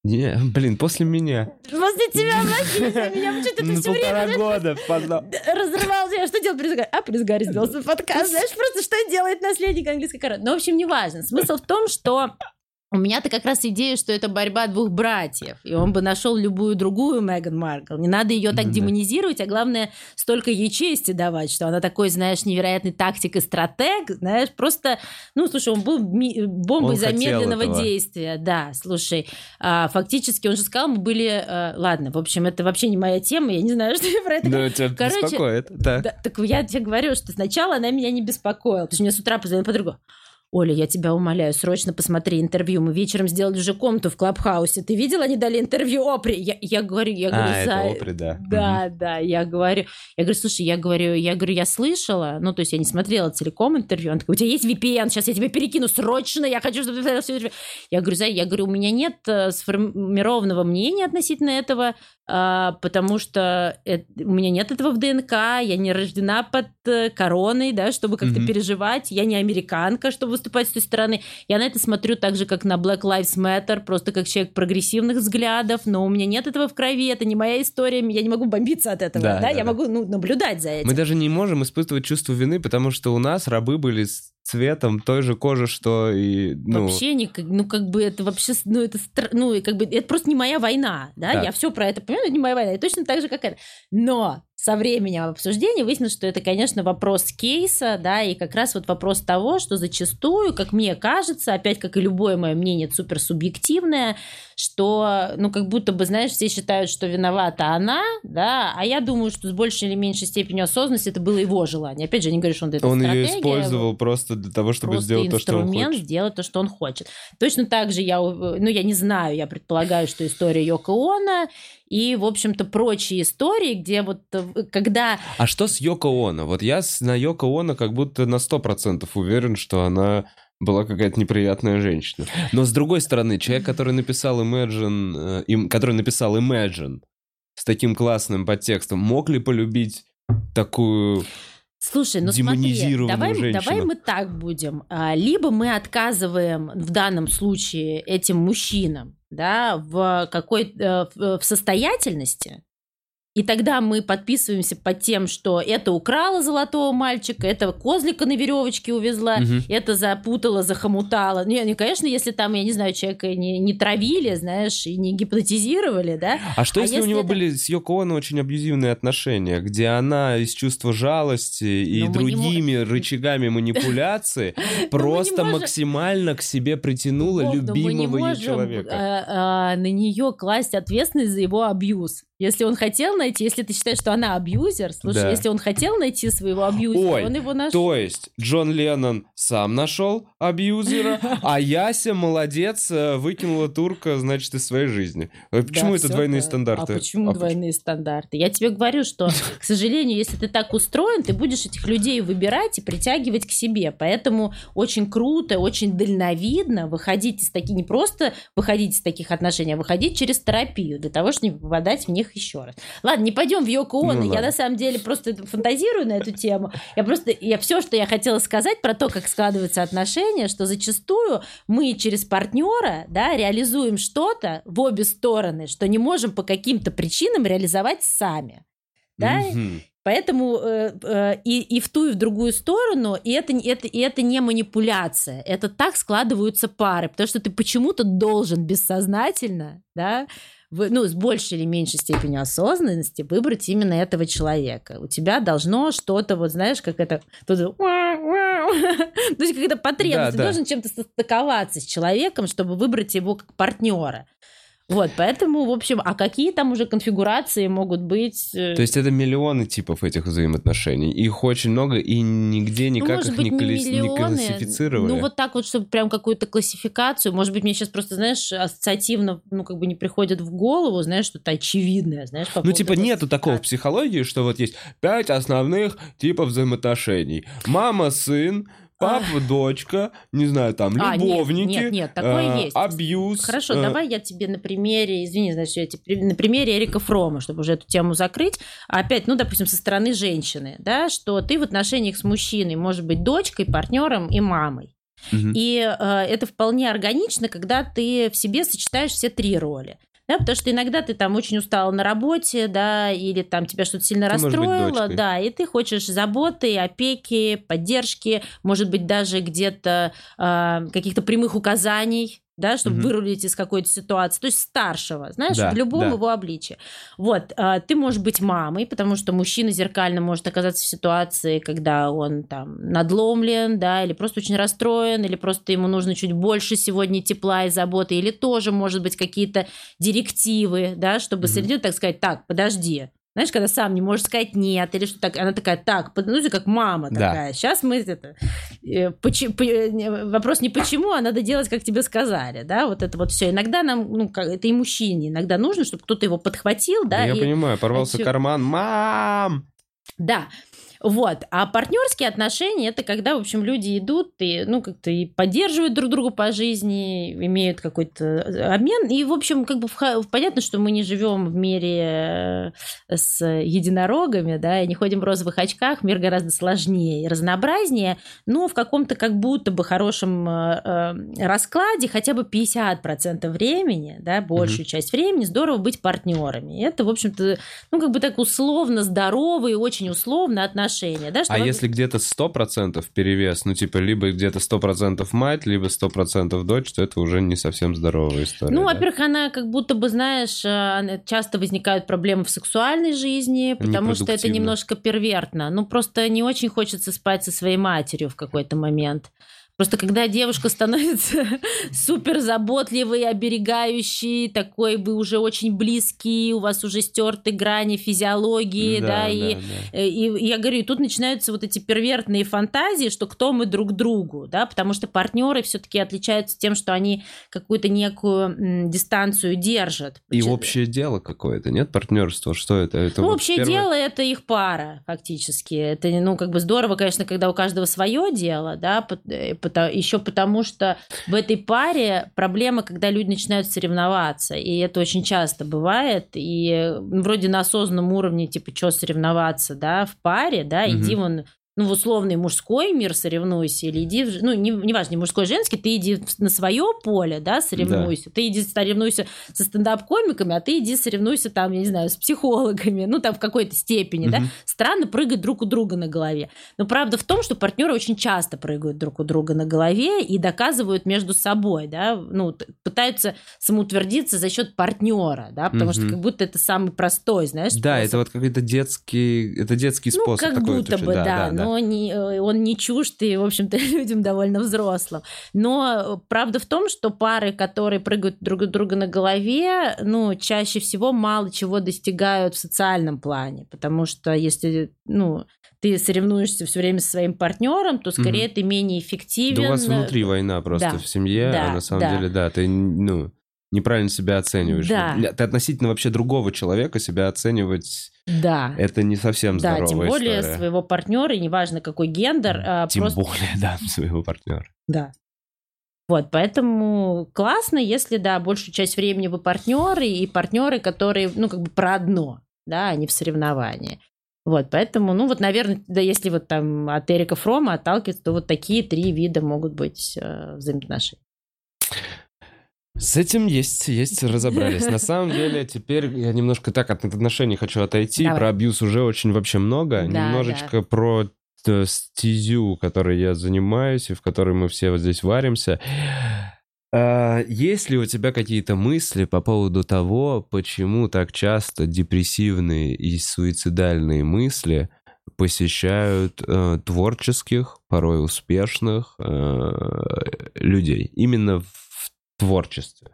Не, блин, после меня. После тебя, [laughs] Василий, меня почему-то На это все время полтора года поздно. разрывал тебя. Что делал принц Гарри? А принц Гарри сделал свой подкаст. Знаешь, просто что делает наследник английской короны. Ну, в общем, неважно. Смысл в том, что у меня-то как раз идея, что это борьба двух братьев, и он бы нашел любую другую Меган Маркл. Не надо ее так Да. демонизировать, а главное, столько ей чести давать, что она такой, знаешь, невероятный тактик и стратег, знаешь, просто, ну, слушай, он был ми- бомбой Он замедленного этого. действия, да, слушай, а, фактически, он же сказал, мы были, а, ладно, в общем, это вообще не моя тема, я не знаю, [laughs] что я про это Да, тебя Короче, беспокоит. Так. да, так я тебе говорю, что сначала она меня не беспокоила. Потому что мне с утра позвонила подруга. Оля, я тебя умоляю, срочно посмотри интервью. Мы вечером сделали уже комнату в Клабхаусе. Ты видела, они дали интервью Опри? Я, я говорю, я говорю, А, это «За- Опри, да. Да, да, я говорю, я говорю, слушай, я говорю, я говорю, я слышала, ну, то есть я не смотрела целиком интервью, он такой, у тебя есть VPN, сейчас я тебе перекину срочно, я хочу, чтобы ты смотрела всё интервью». Я говорю, Зай, я говорю, у меня нет э, сформированного мнения относительно этого, а, потому что у меня нет этого в ДНК, я не рождена под э, короной, да, чтобы как-то Мгм. переживать, я не американка, чтобы выступать с той стороны. Я на это смотрю так же, как на Black Lives Matter, просто как человек прогрессивных взглядов, но у меня нет этого в крови, это не моя история, я не могу бомбиться от этого, Да, да, да, я да. могу ну, наблюдать за этим. Мы даже не можем испытывать чувство вины, потому что у нас рабы были цветом той же кожи, что и... Ну, Вообще не, ну как бы это вообще, ну это, ну и как бы это просто не моя война, да, Так. я все про это понимаю, это не моя война, и точно так же, как это. Но со временем обсуждения выяснилось, что это, конечно, вопрос кейса, да, и как раз вот вопрос того, что зачастую, как мне кажется, опять как и любое мое мнение супер субъективное, что, ну, как будто бы, знаешь, все считают, что виновата она, да, а я думаю, что с большей или меньшей степенью осознанности это было его желание. Опять же, я не говорю, что он это он ее использовал просто для того, чтобы просто сделать то, что он инструмент хочет. сделать то, что он хочет. Точно так же я, у- ну, я не знаю, я предполагаю, что история Йоко Оно и, в общем-то, прочие истории, где вот э, когда... А что с Йоко Оно? Вот я с- на Йоко Оно как будто на 100% уверен, что она была какая-то неприятная женщина. Но с другой стороны, человек, который написал Imagine, э, им, который написал Imagine с таким классным подтекстом, мог ли полюбить такую... Слушай, ну смотри, Демонизированную давай, женщину. давай мы так будем. А, Либо мы отказываем в данном случае этим мужчинам да, в какой э, в состоятельности, и тогда мы подписываемся под тем, что это украла золотого мальчика, это козлика на веревочке увезла, Мгм. это запутала, захомутала. Не, не, конечно, если там, я не знаю, человека не, не травили, знаешь, и не гипнотизировали, да, А что А если, у если него это- были с Йоко Оно очень абьюзивные отношения, где она из чувства жалости и Но мы не другими рычагами манипуляции [laughs] просто можем- максимально к себе притянула не любимого человека? а, а, на нее класть ответственность за его абьюз. Если он хотел найти, если ты считаешь, что она абьюзер, слушай, Да. если он хотел найти своего абьюзера, Ой, он его нашел. То есть Джон Леннон сам нашел абьюзера, [laughs] а Яся молодец, э, выкинула турка, значит, из своей жизни. Э, Почему Да, это двойные так. стандарты? А почему А двойные стандарты? Я тебе говорю, что, к сожалению, если ты так устроен, ты будешь этих людей выбирать и притягивать к себе. Поэтому очень круто, очень дальновидно выходить из таких, не просто выходить из таких отношений, а выходить через терапию для того, чтобы не попадать в них еще раз. Ладно, не пойдем в Йоко Оно. Ну, я ладно. на самом деле просто фантазирую на эту тему. Я просто, я все, что я хотела сказать про то, как складываются отношения, что зачастую мы через партнера, да, реализуем что-то в обе стороны, что не можем по каким-то причинам реализовать сами. Да? Мгм. Поэтому э, э, и, и в ту, и в другую сторону, и это, не- это, и это не манипуляция. Это так складываются пары, потому что ты почему-то должен бессознательно, да, ну, с большей или меньшей степенью осознанности выбрать именно этого человека. У тебя должно что-то, вот знаешь, как это... тут [laughs] То есть какая-то потребность. Да, Ты да. должен чем-то состыковаться с человеком, чтобы выбрать его как партнера. Вот, поэтому, в общем, а какие там уже конфигурации могут быть? Э, То есть это миллионы типов этих взаимоотношений. Их очень много, и нигде ну, никак ну, их быть, не, класс... не, не классифицировали. Ну, вот так вот, чтобы прям какую-то классификацию. Может быть, мне сейчас просто, знаешь, ассоциативно, ну, как бы не приходит в голову, знаешь, что-то очевидное, знаешь, по Ну, типа, нету такого в психологии, что вот есть пять основных типов взаимоотношений. Мама, сын, Папа, дочка, не знаю, там, любовники. А, нет, нет, нет, такое э, есть. Абьюз. Хорошо, э... давай я тебе на примере, извини, значит, я тебе на примере Эрика Фрома, чтобы уже эту тему закрыть. Опять, ну, допустим, со стороны женщины, да, что ты в отношениях с мужчиной может быть дочкой, партнером и мамой. Угу. И э, это вполне органично, когда ты в себе сочетаешь все три роли. Да, потому что иногда ты там очень устала на работе, да, или там тебя что-то сильно ты расстроило, да, и ты хочешь заботы, опеки, поддержки, может быть, даже где-то э, каких-то прямых указаний, да, чтобы угу. вырулить из какой-то ситуации, то есть старшего, знаешь, да, в любом да. его обличии. Вот, а, ты можешь быть мамой, потому что мужчина зеркально может оказаться в ситуации, когда он там надломлен, да, или просто очень расстроен, или просто ему нужно чуть больше сегодня тепла и заботы, или тоже, может быть, какие-то директивы, да, чтобы угу. среди, так сказать, так, подожди, знаешь, когда сам не можешь сказать нет, или что так, она такая, так, ну как мама такая. Да. Сейчас мы это э, почему, вопрос не почему, а надо делать, как тебе сказали, да, вот это вот все. Иногда нам, ну, как, это и мужчине, иногда нужно, чтобы кто-то его подхватил, да. Я и... понимаю, порвался отчу... карман, мам. Да, вот. А партнерские отношения это когда, в общем, люди идут и, ну, как-то и поддерживают друг друга по жизни, имеют какой-то э, обмен. И, в общем, как бы понятно, что мы не живем в мире э, с единорогами, да, и не ходим в розовых очках, мир гораздо сложнее и разнообразнее, но в каком-то как будто бы хорошем э, раскладе хотя бы 50% времени, да, большую mm-hmm. часть времени здорово быть партнерами. Это, в общем-то, ну, как бы так условно здоровые, очень условно отношения отношения. Да, что а вы... если где-то 100% перевес, ну, типа, либо где-то 100% мать, либо 100% дочь, то это уже не совсем здоровая история. Ну, да? во-первых, она как будто бы, знаешь, э, часто возникают проблемы в сексуальной жизни, потому что это немножко первертно. Ну, просто не очень хочется спать со своей матерью в какой-то момент. Просто когда девушка становится [laughs] супер заботливой, оберегающей, такой вы уже очень близкий, у вас уже стерты грани физиологии, да, да, и, да, да. Э, и, и я говорю, и тут начинаются вот эти первертные фантазии, что кто мы друг другу, да, потому что партнеры все-таки отличаются тем, что они какую-то некую дистанцию держат. И общее дело какое-то, нет партнерства, что это? это ну, вот общее первое... дело это их пара фактически, это ну как бы здорово, конечно, когда у каждого свое дело, да, э, еще потому, что в этой паре проблема, когда люди начинают соревноваться, и это очень часто бывает, и вроде на осознанном уровне, типа, что соревноваться, да, в паре, да, угу. иди вон ну, в условный мужской мир соревнуйся, или иди, в, ну, не, не важно, мужской, женский, ты иди на свое поле, да, соревнуйся. Да. Ты иди соревнуйся со стендап-комиками, а ты иди соревнуйся там, я не знаю, с психологами, ну, там в какой-то степени, угу. да. Странно прыгать друг у друга на голове. Но правда в том, что партнеры очень часто прыгают друг у друга на голове и доказывают между собой, да, ну, пытаются самоутвердиться за счет партнера, да, потому угу. что как будто это самый простой, знаешь, Да, способ. это вот какой-то детский, это детский ну, способ. Ну, как будто бы, да, да, да но не, э, он не чужд и, в общем-то, [laughs] людям довольно взрослым. Но правда в том, что пары, которые прыгают друг друга на голове, ну, чаще всего мало чего достигают в социальном плане, потому что если, ну, ты соревнуешься все время со своим партнером, то скорее угу. ты менее эффективен. Да у вас внутри война просто да. в семье, да, а на самом да. деле, да, ты, ну, неправильно себя оцениваешь. Да. Ты относительно вообще другого человека себя оценивать да. Это не совсем здоровая Да, тем более история. своего партнера, неважно какой гендер. А тем просто... более, [laughs] да, своего партнера. Да. Вот, поэтому классно, если, да, большую часть времени вы партнеры, и партнеры, которые, ну, как бы про одно, да, а не в соревновании. Вот, поэтому, ну, вот, наверное, да, если вот там от Эрика Фрома отталкиваться, то вот такие три вида могут быть э, взаимоотношений. С этим есть, есть, разобрались. На самом деле, теперь я немножко так от отношений хочу отойти. Давай. Про абьюз уже очень вообще много. Да, Немножечко да. про э, стезю, которой я занимаюсь, и в которой мы все вот здесь варимся. А, есть ли у тебя какие-то мысли по поводу того, почему так часто депрессивные и суицидальные мысли посещают э, творческих, порой успешных э, людей? Именно в творчестве.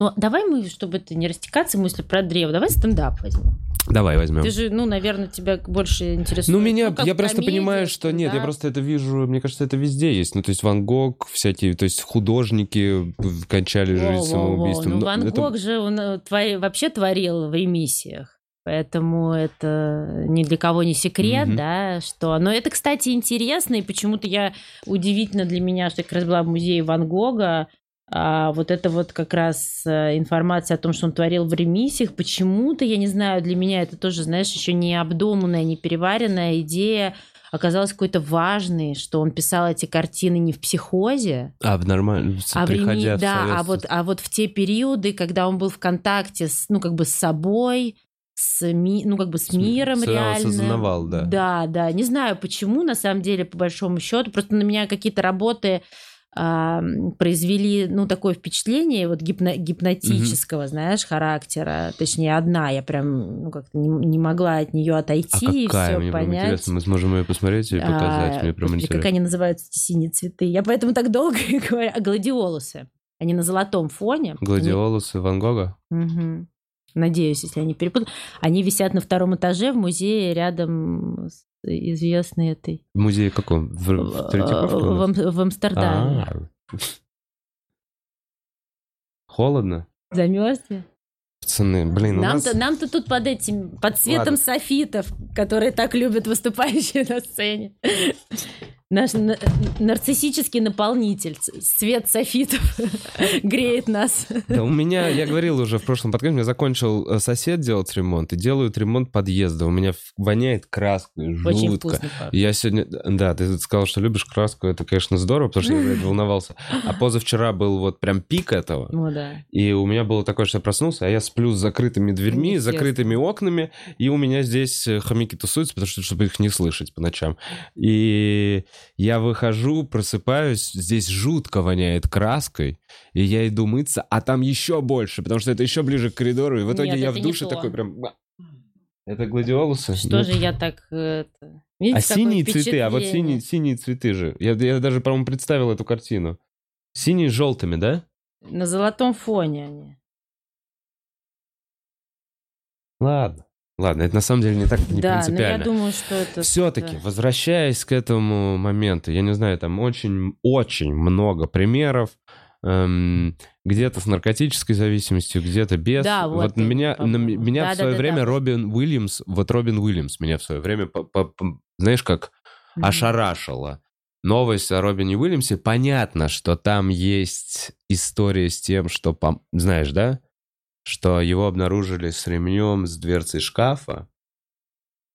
Ну, давай мы, чтобы это не растекаться мысли про древо, давай стендап возьмем. Давай возьмем. Ты же, ну, наверное, тебя больше интересует. Ну, меня, как я просто комедия, понимаю, что нет, я просто это вижу, мне кажется, это везде есть. Ну, то есть Ван Гог, всякие, то есть художники кончали жизнь Воу-воу-воу. самоубийством. Ну, Ну, Ван это- Гог же он, э, твори- вообще творил в ремиссиях. Поэтому это ни для кого не секрет, Мгм. да, что... Но это, кстати, интересно, и почему-то я... Удивительно для меня, что я как раз была в музее Ван Гога, а вот это вот как раз э, информация о том, что он творил в ремиссиях, почему-то, я не знаю, для меня это тоже, знаешь, еще не обдуманная, не переваренная идея оказалась какой-то важной, что он писал эти картины не в психозе, А, в нормально, а в приходя в да, а вот, а вот в те периоды, когда он был в контакте с, ну, как бы с собой, с, ми- ну, как бы с С ми- миром реально. осознавал, да. Да, да. Не знаю, почему, на самом деле, по большому счету. Просто на меня какие-то работы а, произвели, ну, такое впечатление вот гипно- гипнотического, знаешь, характера. Точнее, одна. Я прям, ну, как-то не, не могла от нее А отойти и какая, все мне прям понять. интересно, мы сможем ее посмотреть и показать, А, мне прям господи, как интересно. они называются, эти синие цветы? Я поэтому так долго [laughs] и говорю. А гладиолусы. Они на золотом фоне. Гладиолусы Ван Гога? Они- Мгм. Надеюсь, если они перепутали. Они висят на втором этаже в музее рядом с известной этой... В музее каком? В, в в? Ам- в Амстердаме. А. Холодно? Замерзли? Пацаны, блин, у нас... Нам-то, нам-то тут под этим, под светом Ладно. софитов, которые так любят выступающие на сцене. Наш на- нарциссический наполнитель, свет софитов [laughs] греет нас. Да у меня, я говорил уже в прошлом подкасте, у меня закончил э, сосед делать ремонт, и делают ремонт подъезда. У меня воняет краской, Очень жутко. вкусно пахнет. Я сегодня... Да, ты сказал, что любишь краску, это, конечно, здорово, потому что я блядь, волновался. А позавчера был вот прям пик этого, Ну да. и у меня было такое, что я проснулся, а я сплю с закрытыми дверьми, Естественно. закрытыми окнами, и у меня здесь э, хомяки тусуются, потому что, чтобы их не слышать по ночам. И я выхожу, просыпаюсь, здесь жутко воняет краской, и я иду мыться, а там еще больше, потому что это еще ближе к коридору, и в итоге Нет, я в душе такой прям... Это гладиолусы? Что Ну, же я так... это, видите, А синие цветы, а вот синие, синие цветы же. Я, я даже, по-моему, представил эту картину. Синие с желтыми, да? На золотом фоне они. Ладно. Ладно, это на самом деле не так не да, но я принципиально. думаю, что это... Все-таки, да. возвращаясь к этому моменту, я не знаю, там очень-очень много примеров, эм, где-то с наркотической зависимостью, где-то без. Да, вот, на меня, на меня в Да, да, свое да, время да. Робин Уильямс, вот Робин Уильямс меня в свое время, по- по- по- знаешь, как Мгм. ошарашила. Новость о Робине Уильямсе. Понятно, что там есть история с тем, что, знаешь, да? Что его обнаружили с ремнем с дверцей шкафа.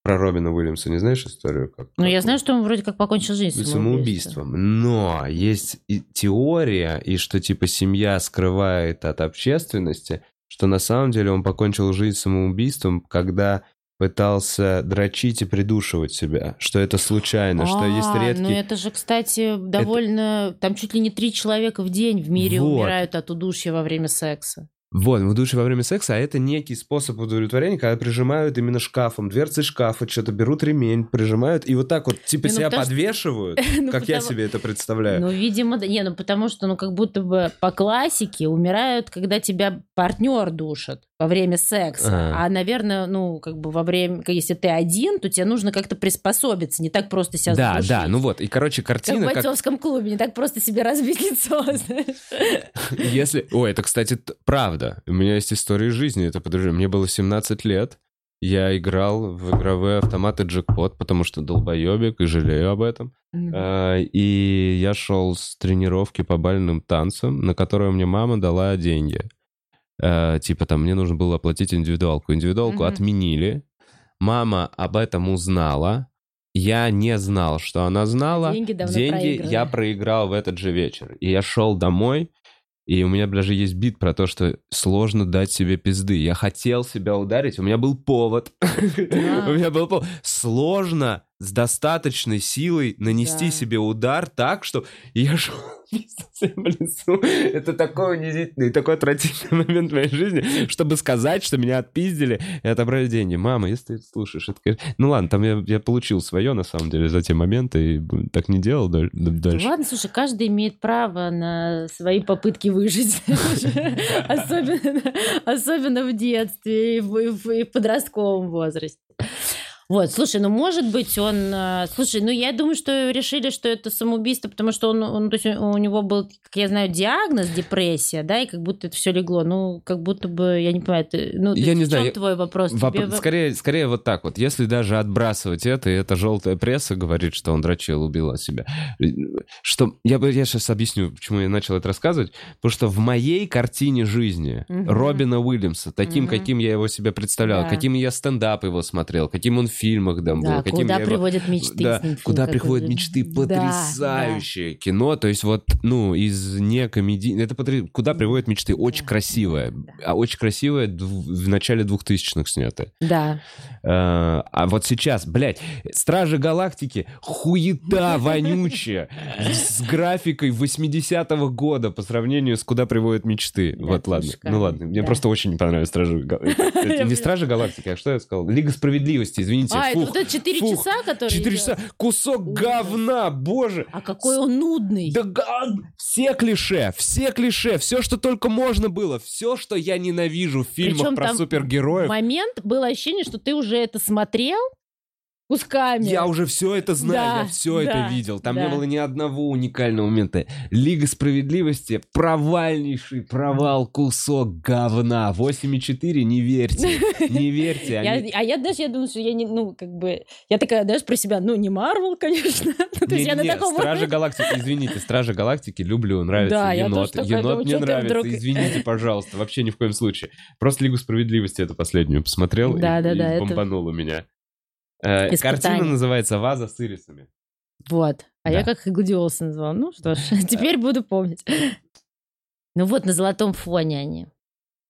Про Робина Уильямса не знаешь историю? Как, Ну, я как знаю, что он вроде как покончил жизнь самоубийством. самоубийством. Но есть и теория, и что типа семья скрывает от общественности, что на самом деле он покончил жизнь самоубийством, когда пытался дрочить и придушивать себя, что это случайно, что есть А, редкие... Ну, это же, кстати, довольно... Там чуть ли не три человека в день в мире Вот. умирают от удушья во время секса. Вот, в душе во время секса, а это некий способ удовлетворения, когда прижимают именно шкафом, дверцы шкафа, что-то берут ремень, прижимают, и вот так вот типа Не, ну себя потому подвешивают, [laughs] Ну, как я потому- себе это представляю. Ну, видимо, да. Не, ну потому что, ну, как будто бы по классике умирают, когда тебя партнер душит во время секса. А. А, наверное, ну, как бы во время, если ты один, то тебе нужно как-то приспособиться, не так просто себя да, задушить. да, ну вот, и, короче, Как в картина, как, бойцовском клубе, не так просто себе разбить лицо, [laughs] знаешь. если... Ой, это, кстати, правда. У меня есть история из жизни, это подожди, мне было 17 лет, я играл в игровые автоматы джекпот, потому что долбоебик, и жалею об этом. А, И я шел с тренировки по бальным танцам, на которую мне мама дала деньги. А, Типа там мне нужно было оплатить индивидуалку. Индивидуалку Мгм. отменили. Мама об этом узнала. Я не знал, что она знала. Деньги давно Деньги я проиграл в этот же вечер. И я шел домой, и у меня даже есть бит про то, что сложно дать себе пизды. Я хотел себя ударить, у меня был повод. [laughs] У меня был повод. Сложно с достаточной силой нанести Да. себе удар так, что я шел [laughs] в лесу. Это такой унизительный, такой отвратительный момент в моей жизни, чтобы сказать, что меня отпиздили и отобрали деньги. Мама, если ты слушаешь, это, конечно- Ну ладно, там я, я получил свое, на самом деле, за те моменты, и так не делал даль- дальше. Ладно, слушай, каждый имеет право на свои попытки выжить. [laughs] Особенно, в детстве и в подростковом возрасте. Вот, слушай, ну может быть он... э, Слушай, ну я думаю, что решили, что это самоубийство, потому что он, он то есть у него был, как я знаю, диагноз депрессия, да, и как будто это все легло. Ну, как будто бы, я не понимаю, ты- ну, Я есть не в знаю, чем я- твой вопрос? Воп- Тебе Скорее, скорее вот так вот. Если даже отбрасывать это, и эта желтая пресса говорит, что он дрочил, убил себя. Что я, бы- я сейчас объясню, почему я начал это рассказывать. Потому что в моей картине жизни Мгм. Робина Уильямса, таким, Мгм. каким я его себе представлял, Да. каким я стендап его смотрел, каким он фильмах там Да, каким куда я приводят мечты. да, фильм куда приходят мечты, Да, потрясающее кино, то есть вот, ну, из не комедий, это потр- куда приводят мечты, очень Да, красивое, да. а очень красивое дв- в начале двухтысячных снято. Да. Э, А вот сейчас, блядь, Стражи Галактики, хуета [laughs] вонючая, с графикой 80-го года по сравнению с «Куда приводят мечты». Да, Вот, ладно. Ну ладно, мне да. просто очень не понравились Стражи Галактики. [laughs] Не Стражи Галактики, а что я сказал? Лига Справедливости, извините. А, это Фух. вот это 4 фух. часа, которые... Четыре идет? часа. Кусок Ужас. говна, боже. А какой он нудный. Да га- все клише, все клише, все, что только можно было, все, что я ненавижу в фильмах Причем про супергероев. момент было ощущение, что ты уже это смотрел кусками. Я уже все это знаю, Да, я все это да, видел. Там да. не было ни одного уникального момента. Лига справедливости провальнейший провал кусок говна. 8,4 не верьте. Не верьте. [laughs] Я- они- а я даже, я думаю, что я не, ну, как бы, я такая, даже про себя, ну, не Марвел, [laughs] конечно. Ну, То есть я на таком Стражи. Галактики, извините, Стражи Галактики люблю, нравится. Да, я енот, тоже такая енот думаю, мне нравится, вдруг- извините, [laughs] пожалуйста, вообще ни в коем случае. Просто Лигу справедливости эту последнюю посмотрел и- Да, да, и да, это- бомбанул у меня. Э. Картина называется «Ваза с ирисами». Вот. А Да. я как гладиолусы назвала. Ну что ж, [laughs] теперь буду помнить. Ну вот, на золотом фоне они.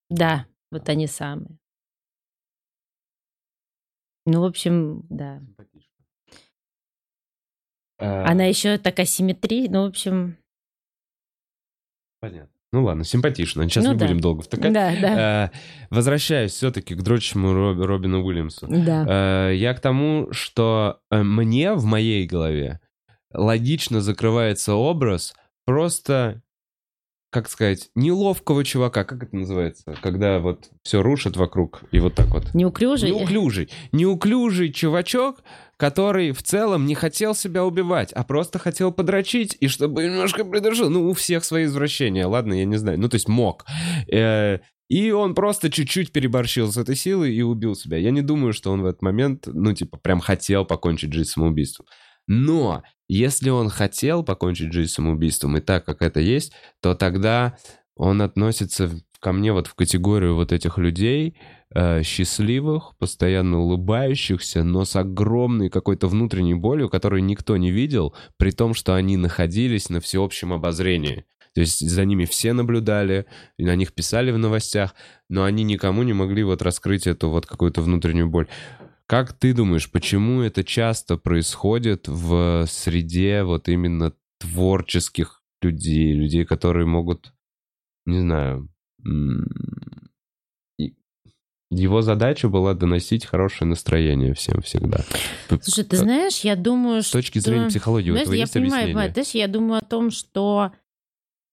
Да, вот они самые. Ну, в общем, да. Э, Она еще так асимметрия. Ну, в общем, Понятно. Ну ладно, симпатично. Сейчас Ну не да. будем долго втыкать. да, да, Э, Возвращаясь все-таки к дрочащему Роб- Робину Уильямсу. да. Э, Я к тому, что э, мне в моей голове логично закрывается образ просто, как сказать, неловкого чувака. Как это называется? Когда вот все рушит вокруг и вот так вот. Неуклюжий. Неуклюжий. Неуклюжий чувачок, который в целом не хотел себя убивать, а просто хотел подрочить, и чтобы немножко придержал. Ну, у всех свои извращения, ладно, я не знаю. Ну, то есть мог. Э, И он просто чуть-чуть переборщил с этой силой и убил себя. Я не думаю, что он в этот момент, ну, типа, прям хотел покончить жизнь самоубийством. Но если он хотел покончить жизнь самоубийством, и так, как это есть, то тогда он относится ко мне вот в категорию вот этих людей, э, счастливых, постоянно улыбающихся, но с огромной какой-то внутренней болью, которую никто не видел, при том, что они находились на всеобщем обозрении. То есть за ними все наблюдали, на них писали в новостях, но они никому не могли вот раскрыть эту вот какую-то внутреннюю боль. Как ты думаешь, почему это часто происходит в среде вот именно творческих людей, людей, которые могут, не знаю, его задача была доносить хорошее настроение всем всегда. Слушай, ты знаешь, я думую, С точки что- зрения психологии, у Знаешь, этого я есть понимаю, объяснение? понимаю. Знаешь, я думаю о том, что...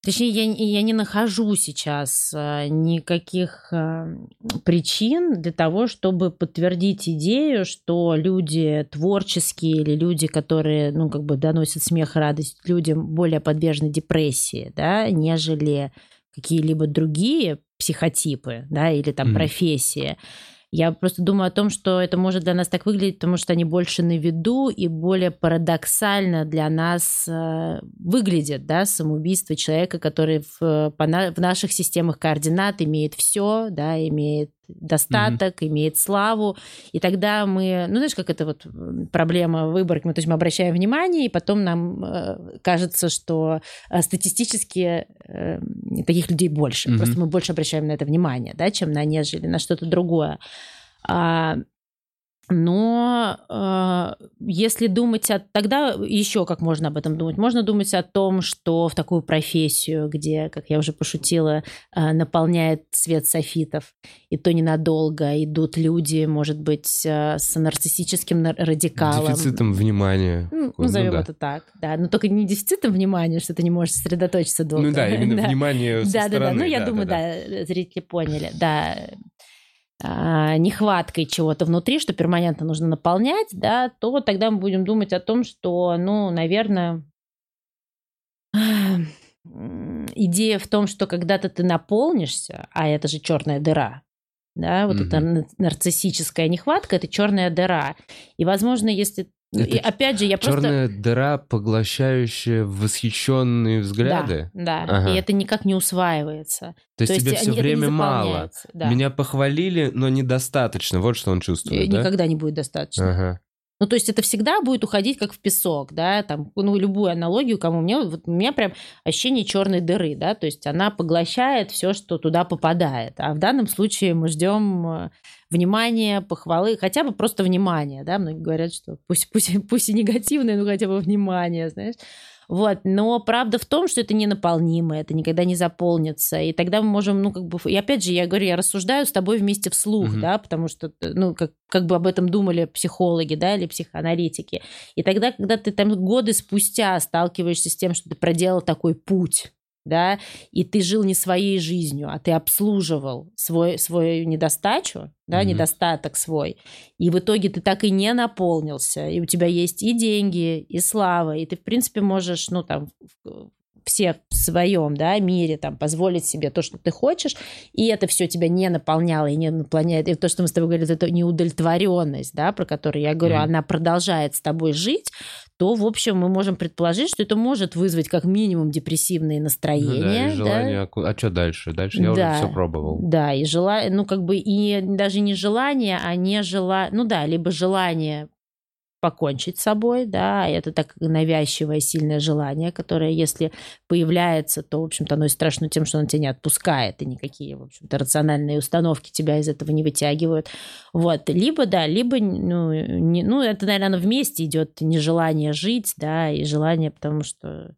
Точнее, я, я не нахожу сейчас э, никаких э, причин для того, чтобы подтвердить идею, что люди творческие или люди, которые, ну, как бы доносят смех и радость людям, более подвержены депрессии, да, нежели какие-либо другие психотипы, да, или там Мгм. профессии. Я просто думаю о том, что это может для нас так выглядеть, потому что они больше на виду и более парадоксально для нас э, выглядят, да, самоубийство человека, который в, на- в наших системах координат имеет все, да, имеет достаток, имеет славу, и тогда мы, ну, знаешь, как это вот проблема выборки, ну, то есть мы обращаем внимание, и потом нам э, кажется, что э, статистически э, таких людей больше, Мгм. просто мы больше обращаем на это внимание, да, чем на нежели на что-то другое. А, Но э, если думать о... Тогда еще как можно об этом думать? Можно думать о том, что в такую профессию, где, как я уже пошутила, э, наполняет свет софитов, и то ненадолго идут люди, может быть, э, с нарциссическим радикалом. Дефицитом внимания. Ну, назовем ну, да. это так, да. Но только не дефицитом внимания, что ты не можешь сосредоточиться долго. Ну да, именно [laughs] да. внимание со да, стороны. Да, да, ну я да, думаю, да, да, зрители поняли, да нехваткой чего-то внутри, что перманентно нужно наполнять, да, то тогда мы будем думать о том, что, ну, наверное, идея в том, что когда-то ты наполнишься, а это же черная дыра, да, вот угу. эта нарциссическая нехватка, это черная дыра. И, возможно, если это и опять же, я черная просто... дыра, поглощающая восхищенные взгляды. Да, да. Ага. И это никак не усваивается. То, То есть тебе все время мало. Да. Меня похвалили, но недостаточно. Вот что он чувствует. И да? Никогда не будет достаточно. Ага. Ну, то есть это всегда будет уходить как в песок, да, там, ну, любую аналогию, кому мне, вот у меня прям ощущение черной дыры, да, то есть она поглощает все, что туда попадает. А в данном случае мы ждем э, внимания, похвалы, хотя бы просто внимания, да, многие говорят, что пусть, пусть, пусть и негативное, но хотя бы внимание, знаешь. Вот. Но правда в том, что это не наполнимое, это никогда не заполнится. И тогда мы можем, ну, как бы... И опять же, я говорю, я рассуждаю с тобой вместе вслух, mm-hmm. да, потому что, ну, как, как бы об этом думали психологи, да, или психоаналитики. И тогда, когда ты там годы спустя сталкиваешься с тем, что ты проделал такой путь, да, и ты жил не своей жизнью, а ты обслуживал свой, свою недостачу, да, mm-hmm. недостаток свой, и в итоге ты так и не наполнился, и у тебя есть и деньги, и слава, и ты, в принципе, можешь, ну, там, все в своем да, мире там, позволить себе то, что ты хочешь, и это все тебя не наполняло и не наполняет. И то, что мы с тобой говорили, это неудовлетворенность, да, про которую я говорю, mm-hmm. она продолжает с тобой жить, то, в общем, мы можем предположить, что это может вызвать как минимум депрессивные настроения. Ну да, и желание, да? а что дальше? Дальше я да, уже все пробовал. Да, и желание, ну как бы и даже не желание, а не желание, ну да, либо желание покончить с собой, да, это так навязчивое сильное желание, которое, если появляется, то, в общем-то, оно и страшно тем, что оно тебя не отпускает, и никакие, в общем-то, рациональные установки тебя из этого не вытягивают. Вот, либо, да, либо, ну, не, ну это, наверное, вместе идет нежелание жить, да, и желание, потому что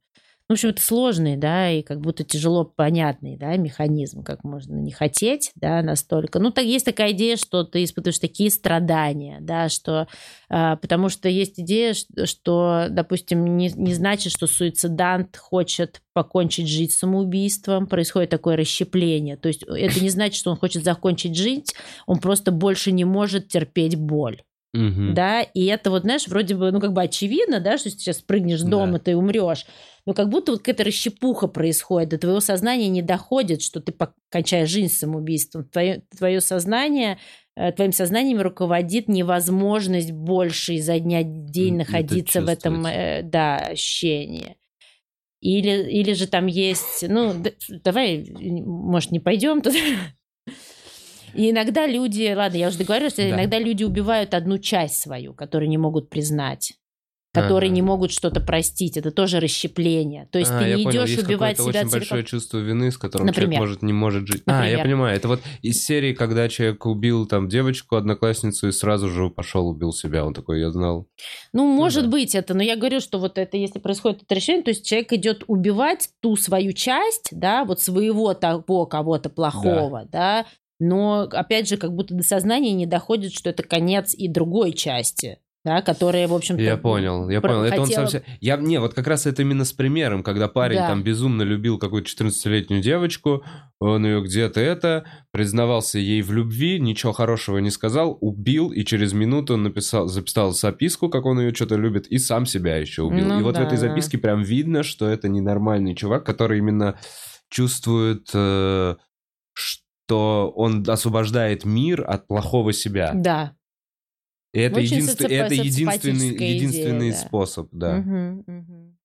в общем, это сложный, да, и как будто тяжело понятный, да, механизм, как можно не хотеть, да, настолько. Ну, так есть такая идея, что ты испытываешь такие страдания, да, что, э, потому что есть идея, что, допустим, не, не значит, что суицидант хочет покончить жизнь самоубийством, происходит такое расщепление. То есть это не значит, что он хочет закончить жить, он просто больше не может терпеть боль. Угу. Да, и это вот, знаешь, вроде бы, ну, как бы очевидно, да, что сейчас прыгнешь с дома, да. ты умрешь. Но как будто вот какая-то расщепуха происходит, до твоего сознания не доходит, что ты кончаешь жизнь самоубийством. Твое, твое сознание, э, твоим сознанием руководит невозможность больше изо дня в день находиться в этом, э, да, ощущении. Или, или же там есть, ну, давай, может, не пойдем туда. И иногда люди, ладно, я уже договорилась, да. иногда люди убивают одну часть свою, которую не могут признать которые ага. не могут что-то простить. Это тоже расщепление. То есть а, ты не идешь Есть убивать себя очень большое чувство вины, с которым Например. человек может, не может жить. Например. А, я понимаю. Это вот из серии, когда человек убил там девочку, одноклассницу, и сразу же пошел убил себя. Он такой, я знал. Ну, ну может да. быть это, но я говорю, что вот это, если происходит это решение, то есть человек идет убивать ту свою часть, да, вот своего того кого-то плохого, да, да но, опять же, как будто до сознания не доходит, что это конец и другой части да, которые, в общем-то... Я понял, я понял. Это хотела... он сам Я, не, вот как раз это именно с примером, когда парень да. там безумно любил какую-то 14-летнюю девочку, он ее где-то это, признавался ей в любви, ничего хорошего не сказал, убил, и через минуту он написал, записал записку, как он ее что-то любит, и сам себя еще убил. Ну, и вот да, в этой записке да. прям видно, что это ненормальный чувак, который именно чувствует... Э, что он освобождает мир от плохого себя. Да, и это, единств... это единственный, единственный идея, способ, да. Угу, угу.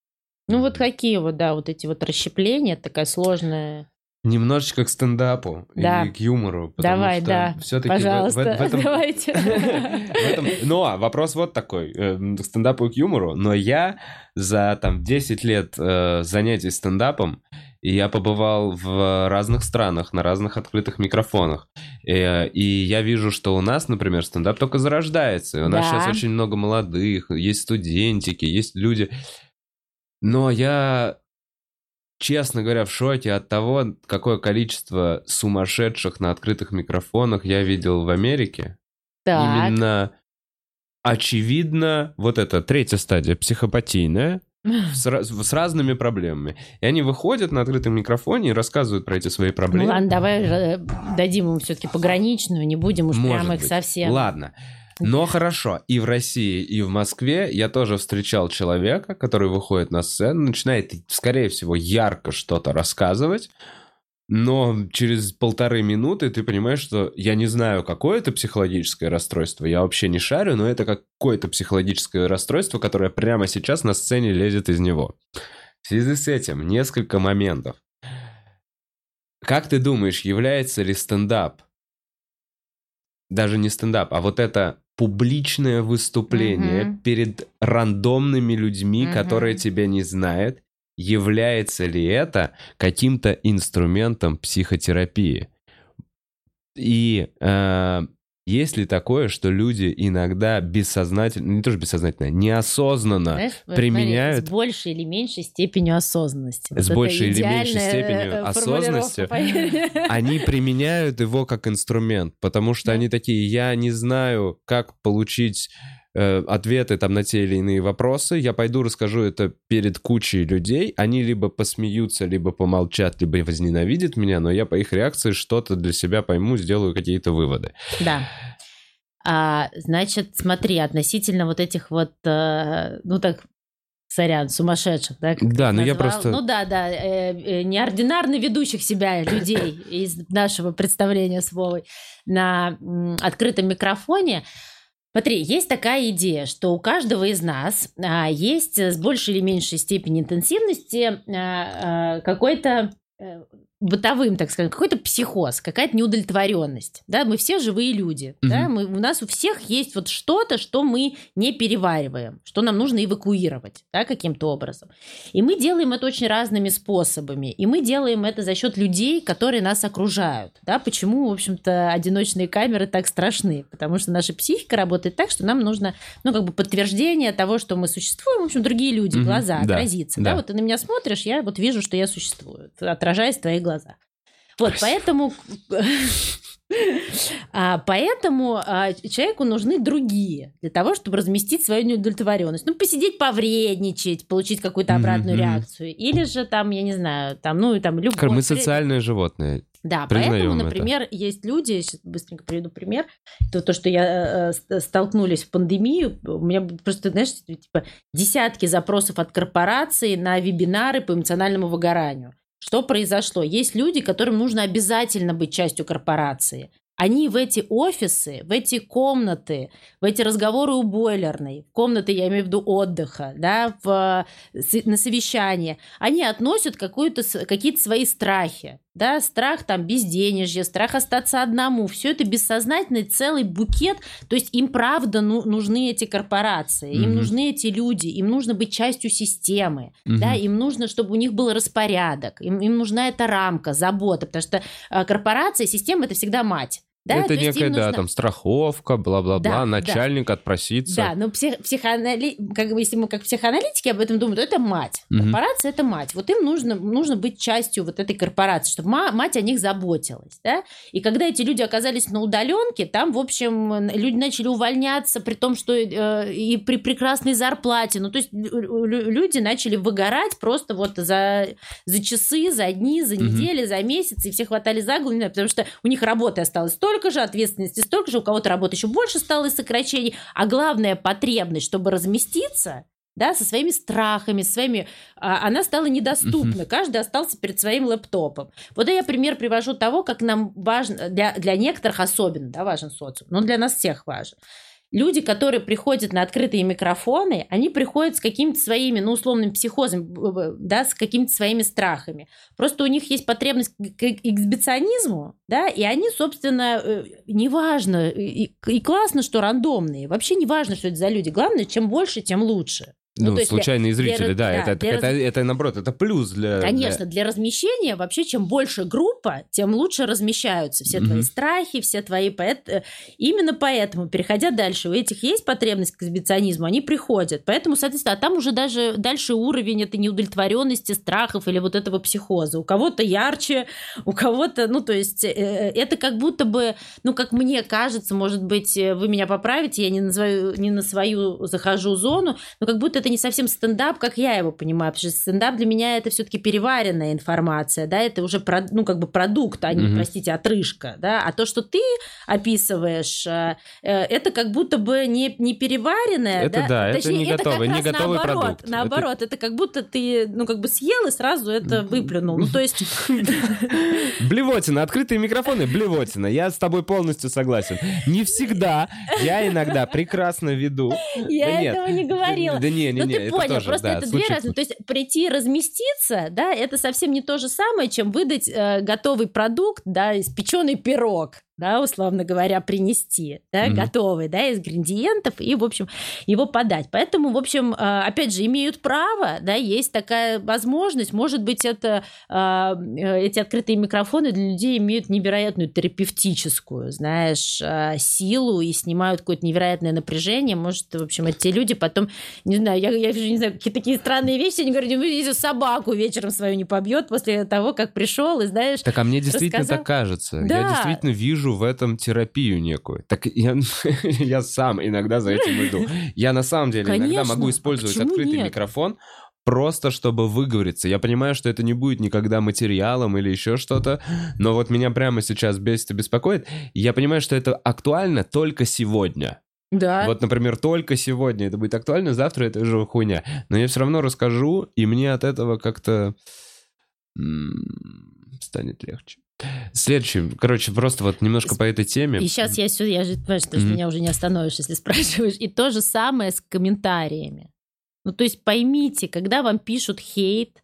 Ну вот какие вот, да, вот эти вот расщепления, такая сложная... Немножечко к стендапу да. и к юмору. Давай, да. Все-таки Пожалуйста, в, в, в этом, давайте. [laughs] в этом, но вопрос вот такой. Э, к стендапу и к юмору. Но я за там 10 лет э, занятий стендапом и я побывал в разных странах, на разных открытых микрофонах. Э, и я вижу, что у нас, например, стендап только зарождается. И у нас Да. сейчас очень много молодых, есть студентики, есть люди. Но я, честно говоря, в шоке от того, какое количество сумасшедших на открытых микрофонах я видел в Америке. Так. Именно очевидно, вот это третья стадия, психопатийная, с, с разными проблемами. И они выходят на открытом микрофоне и рассказывают про эти свои Ну проблемы. ладно, давай э, дадим ему все-таки пограничную, не будем уж Может прямо их быть. совсем. Ладно. Но хорошо, и в России, и в Москве я тоже встречал человека, который выходит на сцену, начинает, скорее всего, ярко что-то рассказывать, но через полторы минуты ты понимаешь, что я не знаю, какое это психологическое расстройство, я вообще не шарю, но это какое-то психологическое расстройство, которое прямо сейчас на сцене лезет из него. В связи с этим несколько моментов. Как ты думаешь, является ли стендап даже не стендап, а вот это публичное выступление Мгм. перед рандомными людьми, Мгм. которые тебя не знают, является ли это каким-то инструментом психотерапии? И э, есть ли такое, что люди иногда бессознательно, не тоже бессознательно, неосознанно Знаешь, вот применяют- смотри, с большей или меньшей степенью осознанности. С это большей или меньшей идеальная, степенью э, осознанности они применяют его как инструмент, потому что Да. они такие, я не знаю, как получить э, ответы там на те или иные вопросы, я пойду расскажу это перед кучей людей, они либо посмеются, либо помолчат, либо возненавидят меня, но я по их реакции что-то для себя пойму, сделаю какие-то выводы. Да. А, значит, смотри, относительно вот этих вот, э, ну так, сорян, сумасшедших, да? Да, ну я просто- Ну да, да, э, э, неординарно ведущих себя людей из нашего представления с Вовой на м, открытом микрофоне. Смотри, есть такая идея, что у каждого из нас а, есть с большей или меньшей степенью интенсивности а, а, какой-то э, бытовым, так сказать, какой-то психоз, какая-то неудовлетворенность. Да, мы все живые люди. Да? Мгм. Мы, у нас у всех есть вот что-то, что мы не перевариваем, что нам нужно эвакуировать да, каким-то образом. И мы делаем это очень разными способами. И мы делаем это за счет людей, которые нас окружают. Да? Почему, в общем-то, одиночные камеры так страшны? Потому что наша психика работает так, что нам нужно, ну, как бы подтверждение того, что мы существуем. В общем, другие люди, Мгм, глаза, да, отразиться. да. Да? Вот ты на меня смотришь, я вот вижу, что я существую, отражаясь в твоих глазах. Вот, поэтому... [laughs] А, поэтому а, человеку нужны другие для того, чтобы разместить свою неудовлетворенность. Ну, посидеть, повредничать, получить какую-то обратную Мгм. реакцию. Или же там, я не знаю, там, ну, и там любовь. Мы социальные животные. Да, признаем поэтому, это. например, есть люди, сейчас быстренько приведу пример, то, то что я э, с- столкнулись в пандемию, у меня просто, знаешь, типа десятки запросов от корпораций на вебинары по эмоциональному выгоранию. Что произошло? Есть люди, которым нужно обязательно быть частью корпорации. Они в эти офисы, в эти комнаты, в эти разговоры у бойлерной, комнаты, я имею в виду отдыха, да, в, с- на совещание, они относят какие-то свои страхи. Да, страх там безденежья, страх остаться одному. Все это бессознательный целый букет. То есть им правда ну- нужны эти корпорации, им нужны эти люди, им нужно быть частью системы. Мгм. Да, им нужно, чтобы у них был распорядок, им, им нужна эта рамка, забота, потому что э, корпорация, система это всегда мать. Да? это То некая, да, нужно- там страховка, бла-бла-бла, Да, да. начальник отпроситься. Да, но псих, психоанали... как бы, если мы как психоаналитики об этом думаем, то это мать. Мгм. Корпорация это мать. Вот им нужно, нужно быть частью вот этой корпорации, чтобы ма- мать о них заботилась. Да? И когда эти люди оказались на удаленке, там, в общем, люди начали увольняться, при том, что э, и при прекрасной зарплате. Ну, то есть лю- лю- люди начали выгорать просто вот за, за часы, за дни, за недели, за месяцы, и все хватали за голову, потому что у них работы осталось столько же, ответственности столько же, у кого-то работы еще больше стало из сокращений, а главная потребность, чтобы разместиться, да, со своими страхами, со своими, а, она стала недоступна. Каждый остался перед своим лэптопом. Вот я пример привожу того, как нам важно, для, для некоторых особенно, да, важен социум, но для нас всех важен. Люди, которые приходят на открытые микрофоны, они приходят с какими-то своими, ну, условным психозом, да, с какими-то своими страхами. Просто у них есть потребность к эксбиционизму, да, и они, собственно, э, неважно, и, и классно, что рандомные, вообще не важно, что это за люди. Главное, чем больше, тем лучше. Ну, ну случайные для, зрители, для, да, да, это, для это, раз... это, это, наоборот, это плюс для... Конечно, для... для размещения вообще, чем больше группа, тем лучше размещаются все mm-hmm. твои страхи, все твои... Поэт... Именно поэтому, переходя дальше, у этих есть потребность к эксгибиционизму, они приходят. Поэтому, соответственно, а там уже даже дальше уровень этой неудовлетворенности, страхов или вот этого психоза. У кого-то ярче, у кого-то... Ну, то есть э, э, это как будто бы, ну, как мне кажется, может быть, вы меня поправите, я не, называю, не на свою захожу зону, но как будто это не совсем стендап, как я его понимаю, потому что стендап для меня это все-таки переваренная информация, да, это уже, ну, как бы продукт, а не, угу. простите, отрыжка, да, а то, что ты описываешь, э, э, это как будто бы не, не переваренное, это да, да Точнее, это не готовый, не готовый наоборот, продукт. Наоборот, это... это как будто ты, ну, как бы съел и сразу это выплюнул, ну, то есть... [laughs] Блевотина, открытые микрофоны, блевотина, я с тобой полностью согласен. Не всегда, я иногда прекрасно веду. Я этого не говорила. Да не, не, ну, не, ты понял, просто это две разные. То есть прийти разместиться, да, это совсем не то же самое, чем выдать э, готовый продукт, да, испеченный пирог да, условно говоря, принести, да, mm-hmm. готовый, да, из ингредиентов и, в общем, его подать. Поэтому, в общем, э, опять же, имеют право, да, есть такая возможность. Может быть, это э, эти открытые микрофоны для людей имеют невероятную терапевтическую, знаешь, э, силу и снимают какое-то невероятное напряжение. Может, в общем, эти люди потом, не знаю, я, я не знаю, какие такие странные вещи, они говорят, ну, если собаку вечером свою не побьет после того, как пришел, и знаешь, Так, а мне действительно рассказал... так кажется. Да. Я действительно вижу вижу в этом терапию некую. Так я, [laughs] я сам иногда за этим иду. Я на самом деле Конечно. иногда могу использовать а открытый нет? микрофон, просто чтобы выговориться. Я понимаю, что это не будет никогда материалом или еще что-то, но вот меня прямо сейчас бесит и беспокоит. Я понимаю, что это актуально только сегодня. Да. Вот, например, только сегодня это будет актуально, завтра это уже хуйня. Но я все равно расскажу, и мне от этого как-то станет легче. Следующий, короче, просто вот немножко по этой теме. И сейчас я сюда, я же понимаю, что mm-hmm. меня уже не остановишь, если [laughs] спрашиваешь. И то же самое с комментариями. Ну, то есть поймите, когда вам пишут хейт,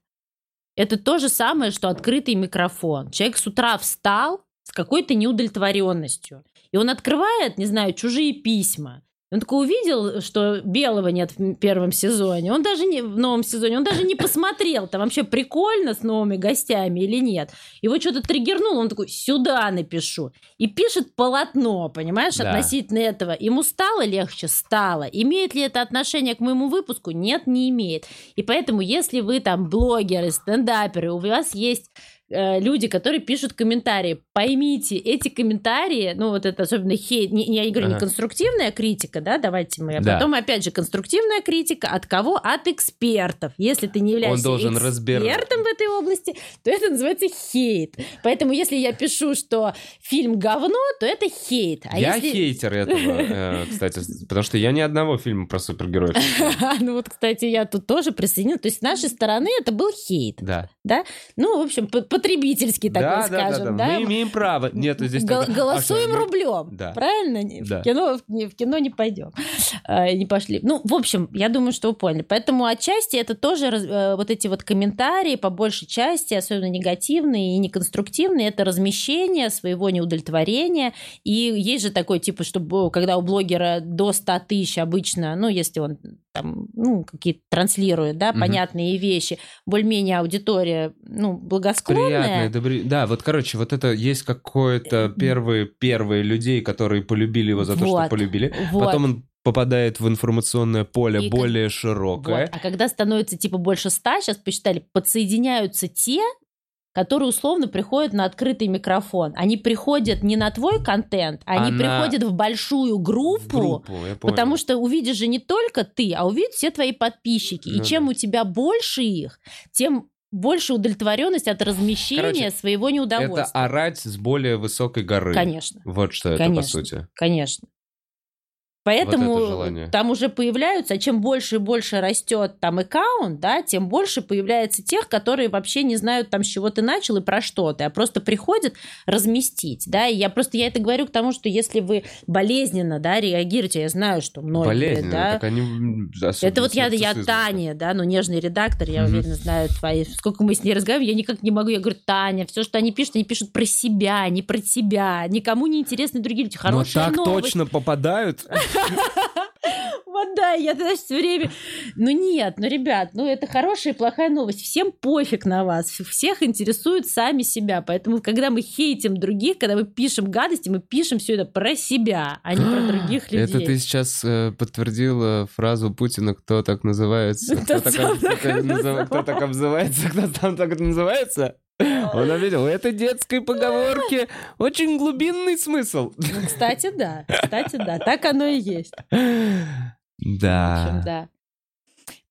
это то же самое, что открытый микрофон. Человек с утра встал с какой-то неудовлетворенностью. И он открывает, не знаю, чужие письма. Он такой увидел, что белого нет в первом сезоне. Он даже не в новом сезоне, он даже не посмотрел, там вообще прикольно с новыми гостями или нет. Его что-то триггернуло, он такой, сюда напишу. И пишет полотно, понимаешь, да. относительно этого. Ему стало легче? Стало. Имеет ли это отношение к моему выпуску? Нет, не имеет. И поэтому, если вы там блогеры, стендаперы, у вас есть Э, люди, которые пишут комментарии. Поймите, эти комментарии, ну вот это особенно хейт, не, я не говорю, ага. не конструктивная критика, да, давайте мы, а да. потом опять же конструктивная критика от кого? От экспертов. Если ты не являешься Он должен экспертом в этой области, то это называется хейт. Поэтому если я пишу, что фильм говно, то это хейт. А я если... хейтер этого, э, кстати, потому что я ни одного фильма про супергероев. [laughs] Ну вот, кстати, я тут тоже присоединилась. То есть с нашей стороны это был хейт. Да. Да? Ну, в общем, потребительский такой, да, скажем. Да, да, да. Мы имеем право. Нет, здесь Гол- только... Голосуем а рублем. Да. Правильно? Да. В, кино, в кино не пойдем. А, не пошли. Ну, в общем, я думаю, что вы поняли. Поэтому отчасти это тоже э, вот эти вот комментарии, по большей части, особенно негативные и неконструктивные, это размещение своего неудовлетворения. И есть же такой, типа, чтобы когда у блогера до 100 тысяч обычно, ну, если он там, ну, какие-то транслирует, да, угу. понятные вещи, более-менее аудитория, ну, благосклонная. Приятная, добрый... Да, вот, короче, вот это есть какое-то первые, первые людей, которые полюбили его за вот, то, что полюбили. Вот. Потом он попадает в информационное поле и более как... широкое. Вот. А когда становится типа больше ста, сейчас посчитали, подсоединяются те, которые условно приходят на открытый микрофон. Они приходят не на твой контент, они Она... приходят в большую группу, группу потому что увидишь же не только ты, а увидят все твои подписчики. Ну, и чем да. у тебя больше их, тем больше удовлетворенность от размещения Короче, своего неудовольствия. Это орать с более высокой горы. Конечно. Вот что это конечно, по сути. Конечно. Поэтому вот там уже появляются, а чем больше и больше растет там аккаунт, да, тем больше появляется тех, которые вообще не знают там, с чего ты начал и про что ты, а просто приходят разместить, да, и я просто, я это говорю к тому, что если вы болезненно, да, реагируете, я знаю, что многие, болезненно, да, так они это вот я, я Таня, да, ну, нежный редактор, я уверена, знаю твои, сколько мы с ней разговариваем, я никак не могу, я говорю, Таня, все, что они пишут, они пишут про себя, не про тебя, никому не интересны другие люди, хорошие Но так новости. точно попадают. [laughs] Вот да, я тогда все время... Ну нет, ну, ребят, ну это хорошая и плохая новость. Всем пофиг на вас. Всех интересуют сами себя. Поэтому, когда мы хейтим других, когда мы пишем гадости, мы пишем все это про себя, а не про других людей. Это ты сейчас э, подтвердила фразу Путина, кто так называется? [laughs] Кто так, кто так так назыв- кто так обзывается? Кто там так называется? Он увидел, у этой детской поговорки очень глубинный смысл. Ну, кстати, да. Кстати, да. Так оно и есть. В общем, Да. да.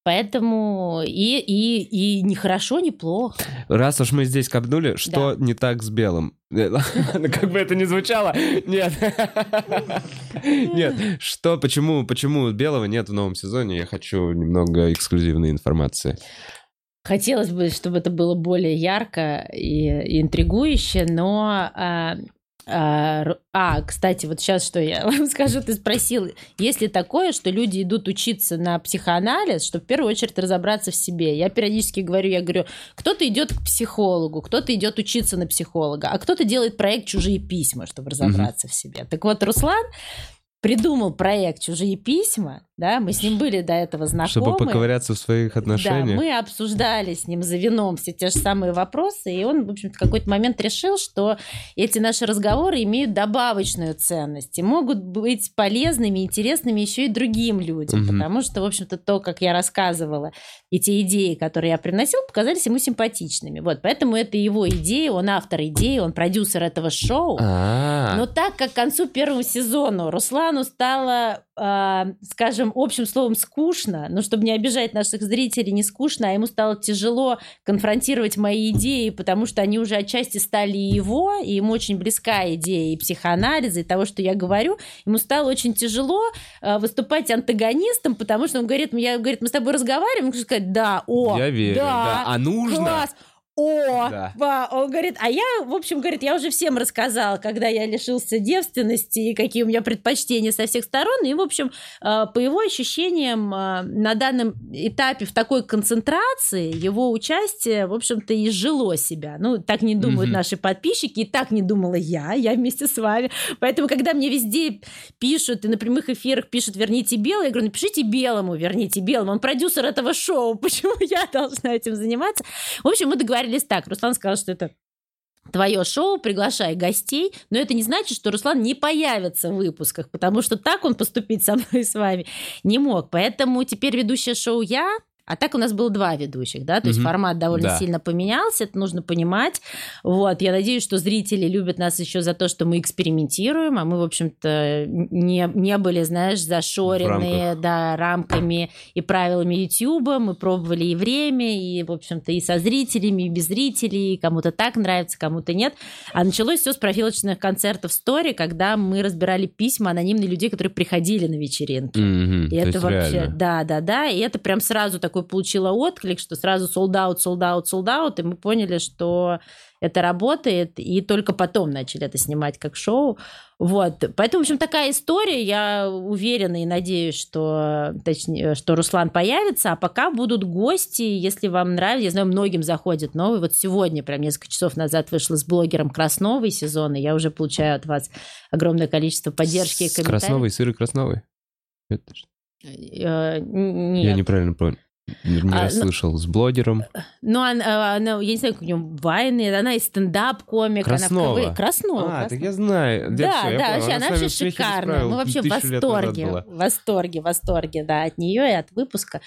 Поэтому и, и, и не хорошо, не плохо. Раз уж мы здесь копнули, что не так с белым? [laughs] Как бы это ни звучало, нет. [laughs] Нет, что, почему, почему белого нет в новом сезоне? Я хочу немного эксклюзивной информации. Хотелось бы, чтобы это было более ярко и, и интригующе, но... а, а, а, кстати, вот сейчас что я [laughs] вам скажу, ты спросил, есть ли такое, что люди идут учиться на психоанализ, чтобы в первую очередь разобраться в себе. Я периодически говорю, я говорю, кто-то идет к психологу, кто-то идет учиться на психолога, а кто-то делает проект «Чужие письма», чтобы разобраться в себе. Так вот, Руслан придумал проект «Чужие письма», да, мы с ним были до этого знакомы. Чтобы поковыряться в своих Да, отношениях. мы обсуждали с ним за вином все те же самые вопросы, и он, в общем-то, в какой-то момент решил, что эти наши разговоры имеют добавочную ценность и могут быть полезными, интересными еще и другим людям, Мгм. потому что, в общем-то, то, как я рассказывала, и те идеи, которые я приносил, показались ему симпатичными. Вот, поэтому это его идея, он автор идеи, он продюсер этого шоу. А, Но так как к концу первого сезона Руслану стало, а, скажем, общим словом скучно, но чтобы не обижать наших зрителей, не скучно, а ему стало тяжело конфронтировать мои идеи, потому что они уже отчасти стали его, и ему очень близка идея и психоанализа, и того, что я говорю. Ему стало очень тяжело а, выступать антагонистом, потому что он говорит, я, говорит, мы с тобой разговариваем, он сказать, да, о, я верю, да. А нужно? класс, о, Да. ба. он говорит, а я, в общем, говорит, я уже всем рассказал, когда я лишился девственности и какие у меня предпочтения со всех сторон. И, в общем, э, по его ощущениям, э, на данном этапе в такой концентрации его участие, в общем-то, и жило себя. Ну, так не думают Мгм. наши подписчики, и так не думала я, я вместе с вами. Поэтому, когда мне везде пишут, и на прямых эфирах пишут «верните белого», я говорю, напишите белому, верните белому. Он продюсер этого шоу, [laughs] почему я должна этим заниматься? В общем, мы договорились так. Руслан сказал, что это твое шоу, приглашай гостей, но это не значит, что Руслан не появится в выпусках, потому что так он поступить со мной и с вами не мог. Поэтому теперь ведущая шоу я, а так у нас было два ведущих, да, то есть Мгм. формат довольно Да. сильно поменялся, это нужно понимать. Вот, я надеюсь, что зрители любят нас еще за то, что мы экспериментируем, а мы, в общем-то, не, не были, знаешь, зашоренные, да, рамками и правилами Ютуба. Мы пробовали и время, и, в общем-то, и со зрителями, и без зрителей, кому-то так нравится, кому-то нет. А началось все с профилочных концертов Story, когда мы разбирали письма анонимных людей, которые приходили на вечеринки. Мгм, И то это есть вообще, реально. да, да, да, и это прям сразу такой получило отклик, что сразу sold out, sold out, sold out, и мы поняли, что это работает, и только потом начали это снимать как шоу. Вот, поэтому, в общем, такая история, я уверена и надеюсь, что, точнее, что Руслан появится, а пока будут гости, если вам нравится, я знаю, многим заходит новый, вот сегодня, прям несколько часов назад вышла с блогером Красновой сезон, и я уже получаю от вас огромное количество поддержки и комментариев. Красновой, сыры Красновой? Э, н- Я Нет. неправильно понял. Не А, ну- расслышал. С блогером. Ну, она, она- я не знаю, как у нее вайны, она и стендап-комик. она в Краснова. КВ. Краснова. А, Краснова. так я знаю. Да, да, вообще, она вообще шикарная. Мы вообще в восторге. В восторге, в восторге, да, от нее и от выпуска.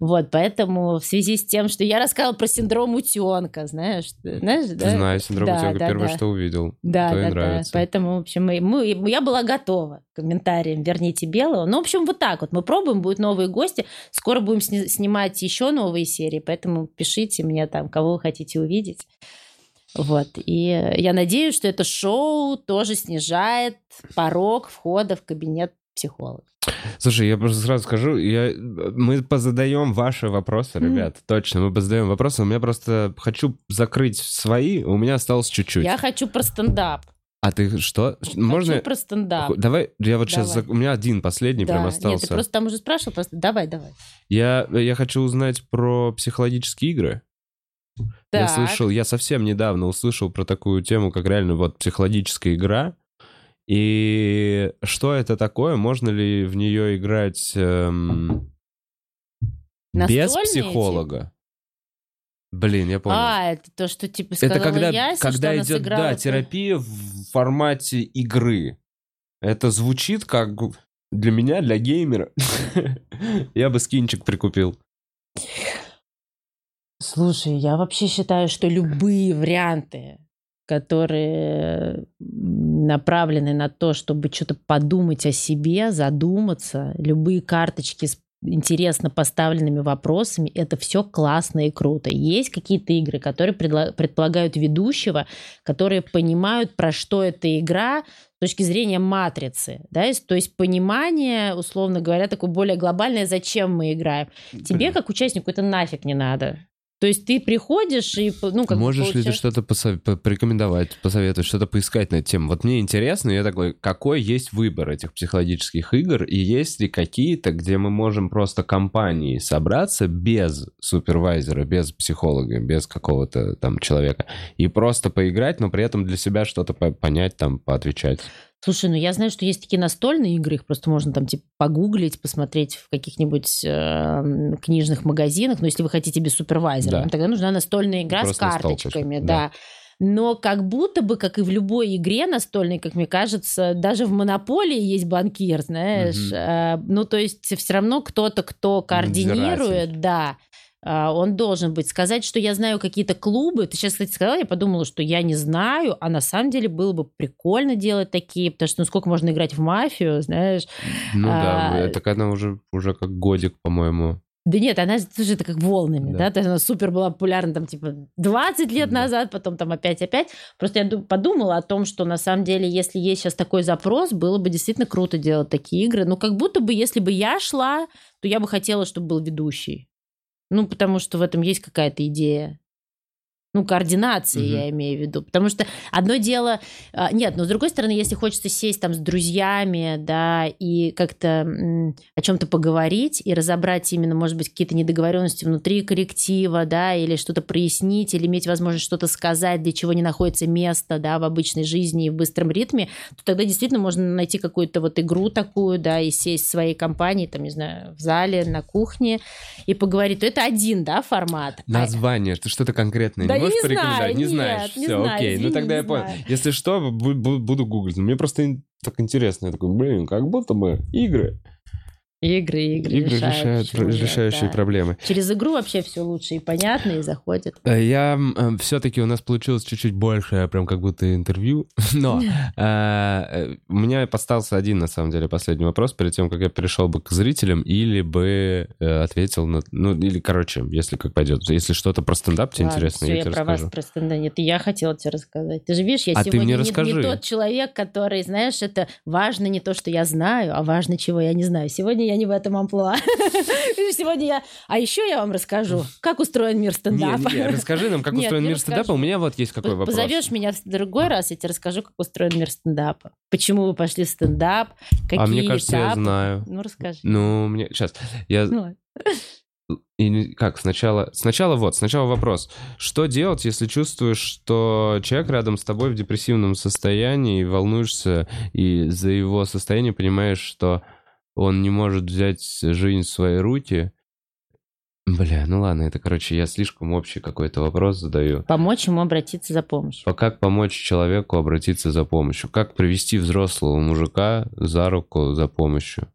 Вот, поэтому в связи с тем, что я рассказывала про синдром утенка, знаешь, знаешь, да? Знаю, синдром Да, утенка да, первое, да. что увидел. Да, да, да. Поэтому, в общем, мы, мы- я была готова к комментариям «Верните белого». Ну, в общем, вот так вот. Мы пробуем, будут новые гости. Скоро будем сни- снимать еще новые серии, поэтому пишите мне там, кого вы хотите увидеть. Вот. И я надеюсь, что это шоу тоже снижает порог входа в кабинет психолога. Слушай, я просто сразу скажу, я, мы позадаем ваши вопросы, ребят. Точно, мы позадаем вопросы. У меня просто хочу закрыть свои, у меня осталось чуть-чуть. Я хочу про стендап. А ты что? Можно? Хочу про стендап. Давай, я вот сейчас... Давай. У меня один последний прям Да. остался. Нет, ты просто там уже спрашивал, просто давай, давай. Я, я хочу узнать про психологические игры. Я Так. слышал, я совсем недавно услышал про такую тему, как реально вот психологическая игра. И что это такое? Можно ли в нее играть эм, без психолога? Блин, я понял. А, это то, что типа это сказала когда, Яся, когда что она идет, сыграла да, терапия в формате игры. Это звучит как для меня, для геймера. [laughs] Я бы скинчик прикупил. Слушай, я вообще считаю, что любые варианты, которые направлены на то, чтобы что-то подумать о себе, задуматься, любые карточки с интересно поставленными вопросами, это все классно и круто. Есть какие-то игры, которые предполагают ведущего, которые понимают, про что эта игра с точки зрения матрицы. Да? То есть понимание, условно говоря, такое более глобальное, зачем мы играем. Тебе, как участнику, это нафиг не надо. То есть ты приходишь и, ну, как Можешь ли ты получаешь- что-то посов- по- порекомендовать, посоветовать, что-то поискать на эту тему? Вот мне интересно, я такой, какой есть выбор этих психологических игр, и есть ли какие-то, где мы можем просто компанией собраться без супервайзера, без психолога, без какого-то там человека, и просто поиграть, но при этом для себя что-то по- понять, там, поотвечать. Слушай, ну я знаю, что есть такие настольные игры, их просто можно там типа погуглить, посмотреть в каких-нибудь э, книжных магазинах. Но если вы хотите без супервайзера, Да. ну, тогда нужна настольная игра Просто с карточками, да. да. Но как будто бы, как и в любой игре настольной, как мне кажется, даже в Монополии есть банкир, знаешь. Э, ну, то есть все равно кто-то, кто координирует, да, он должен быть. Сказать, что я знаю какие-то клубы, ты сейчас, кстати, сказала, я подумала, что я не знаю, а на самом деле было бы прикольно делать такие, потому что ну сколько можно играть в мафию, знаешь. Ну да, А, это когда уже, уже как годик, по-моему. Да нет, она же тоже это как волнами, Да. да, то есть она супер была популярна там типа 20 лет Да. назад, потом там опять-опять. Просто я ду- подумала о том, что на самом деле, если есть сейчас такой запрос, было бы действительно круто делать такие игры. Ну, как будто бы, если бы я шла, то я бы хотела, чтобы был ведущий. Ну, потому что в этом есть какая-то идея. Ну, координации, Мгм. я имею в виду. Потому что одно дело... а, Нет, но с другой стороны, если хочется сесть там с друзьями, да, и как-то о чем-то поговорить и разобрать именно, может быть, какие-то недоговоренности внутри коллектива, да, или что-то прояснить, или иметь возможность что-то сказать, для чего не находится место, да, в обычной жизни и в быстром ритме, то тогда действительно можно найти какую-то вот игру такую, да, и сесть в своей компании, там, не знаю, в зале, на кухне и поговорить. То это один, да, формат. А- Название, что-то конкретное Да можешь не порекомендовать? знаю, не нет, знаешь. не Все, знаю, окей. извини, ну тогда я понял. Если что, бу- бу- буду гуглить. Мне просто так интересно. Я такой, блин, как будто бы игры. Игры, игры, Игры решают, решают нет, решающие да. проблемы. Через игру вообще все лучше и понятно, и заходит. Э, Я все-таки у нас получилось чуть-чуть больше, прям как будто интервью. [laughs] Но э, э, у меня остался один, на самом деле, последний вопрос перед тем, как я перешел бы к зрителям, или бы э, ответил на... Ну, или, короче, если как пойдет. Если что-то про стендап тебе Ладно, интересно, всё, я тебе про вас расскажу. просто да, нет, и я хотела тебе рассказать. Ты же видишь, я А сегодня не- не, тот человек, который, знаешь, это важно не то, что я знаю, а важно, чего я не знаю. Сегодня я не в этом амплуа. [laughs] Сегодня я... А еще я вам расскажу, как устроен мир стендапа. не, не, расскажи нам, как Нет, устроен мир стендапа. У меня вот есть какой П- вопрос. Позовешь меня в другой раз, я тебе расскажу, как устроен мир стендапа. Почему вы пошли в стендап, какие А мне кажется, я знаю. Ну, расскажи. Ну, мне... Сейчас. Я... Ну, И как, сначала... Сначала вот, сначала вопрос. Что делать, если чувствуешь, что человек рядом с тобой в депрессивном состоянии, и волнуешься, и за его состояние понимаешь, что он не может взять жизнь в свои руки? Бля, ну ладно, это, короче, я слишком общий какой-то вопрос задаю. помочь ему обратиться за помощью. А Как помочь человеку обратиться за помощью? Как привести взрослого мужика за руку за помощью?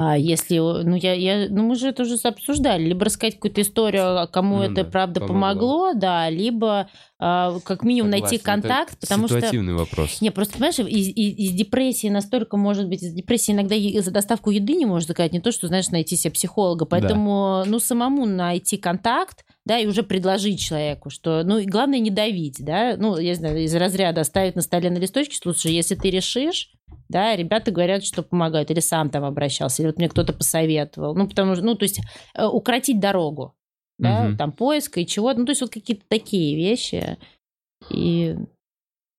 А если, ну я, я, ну мы же это уже обсуждали, либо рассказать какую-то историю, а кому Ну это да, правда помогло. помогло, да, либо а, как минимум найти Согласен, контакт, это потому что ситуативный вопрос. не, просто понимаешь, из, из- из депрессии настолько может быть, из депрессии иногда за доставку еды не можешь заказать, не то, что, знаешь, найти себе психолога. Поэтому, ну, самому найти контакт, да, и уже предложить человеку, что, ну, и главное не давить, да, ну, я знаю, из разряда оставить на столе на листочке, слушай, если ты решишь, да, ребята говорят, что помогают, или сам там обращался, или вот мне кто-то посоветовал, ну, потому что, ну, то есть э, укротить дорогу, да, Мгм. там поиска и чего-то, ну, то есть вот какие-то такие вещи, и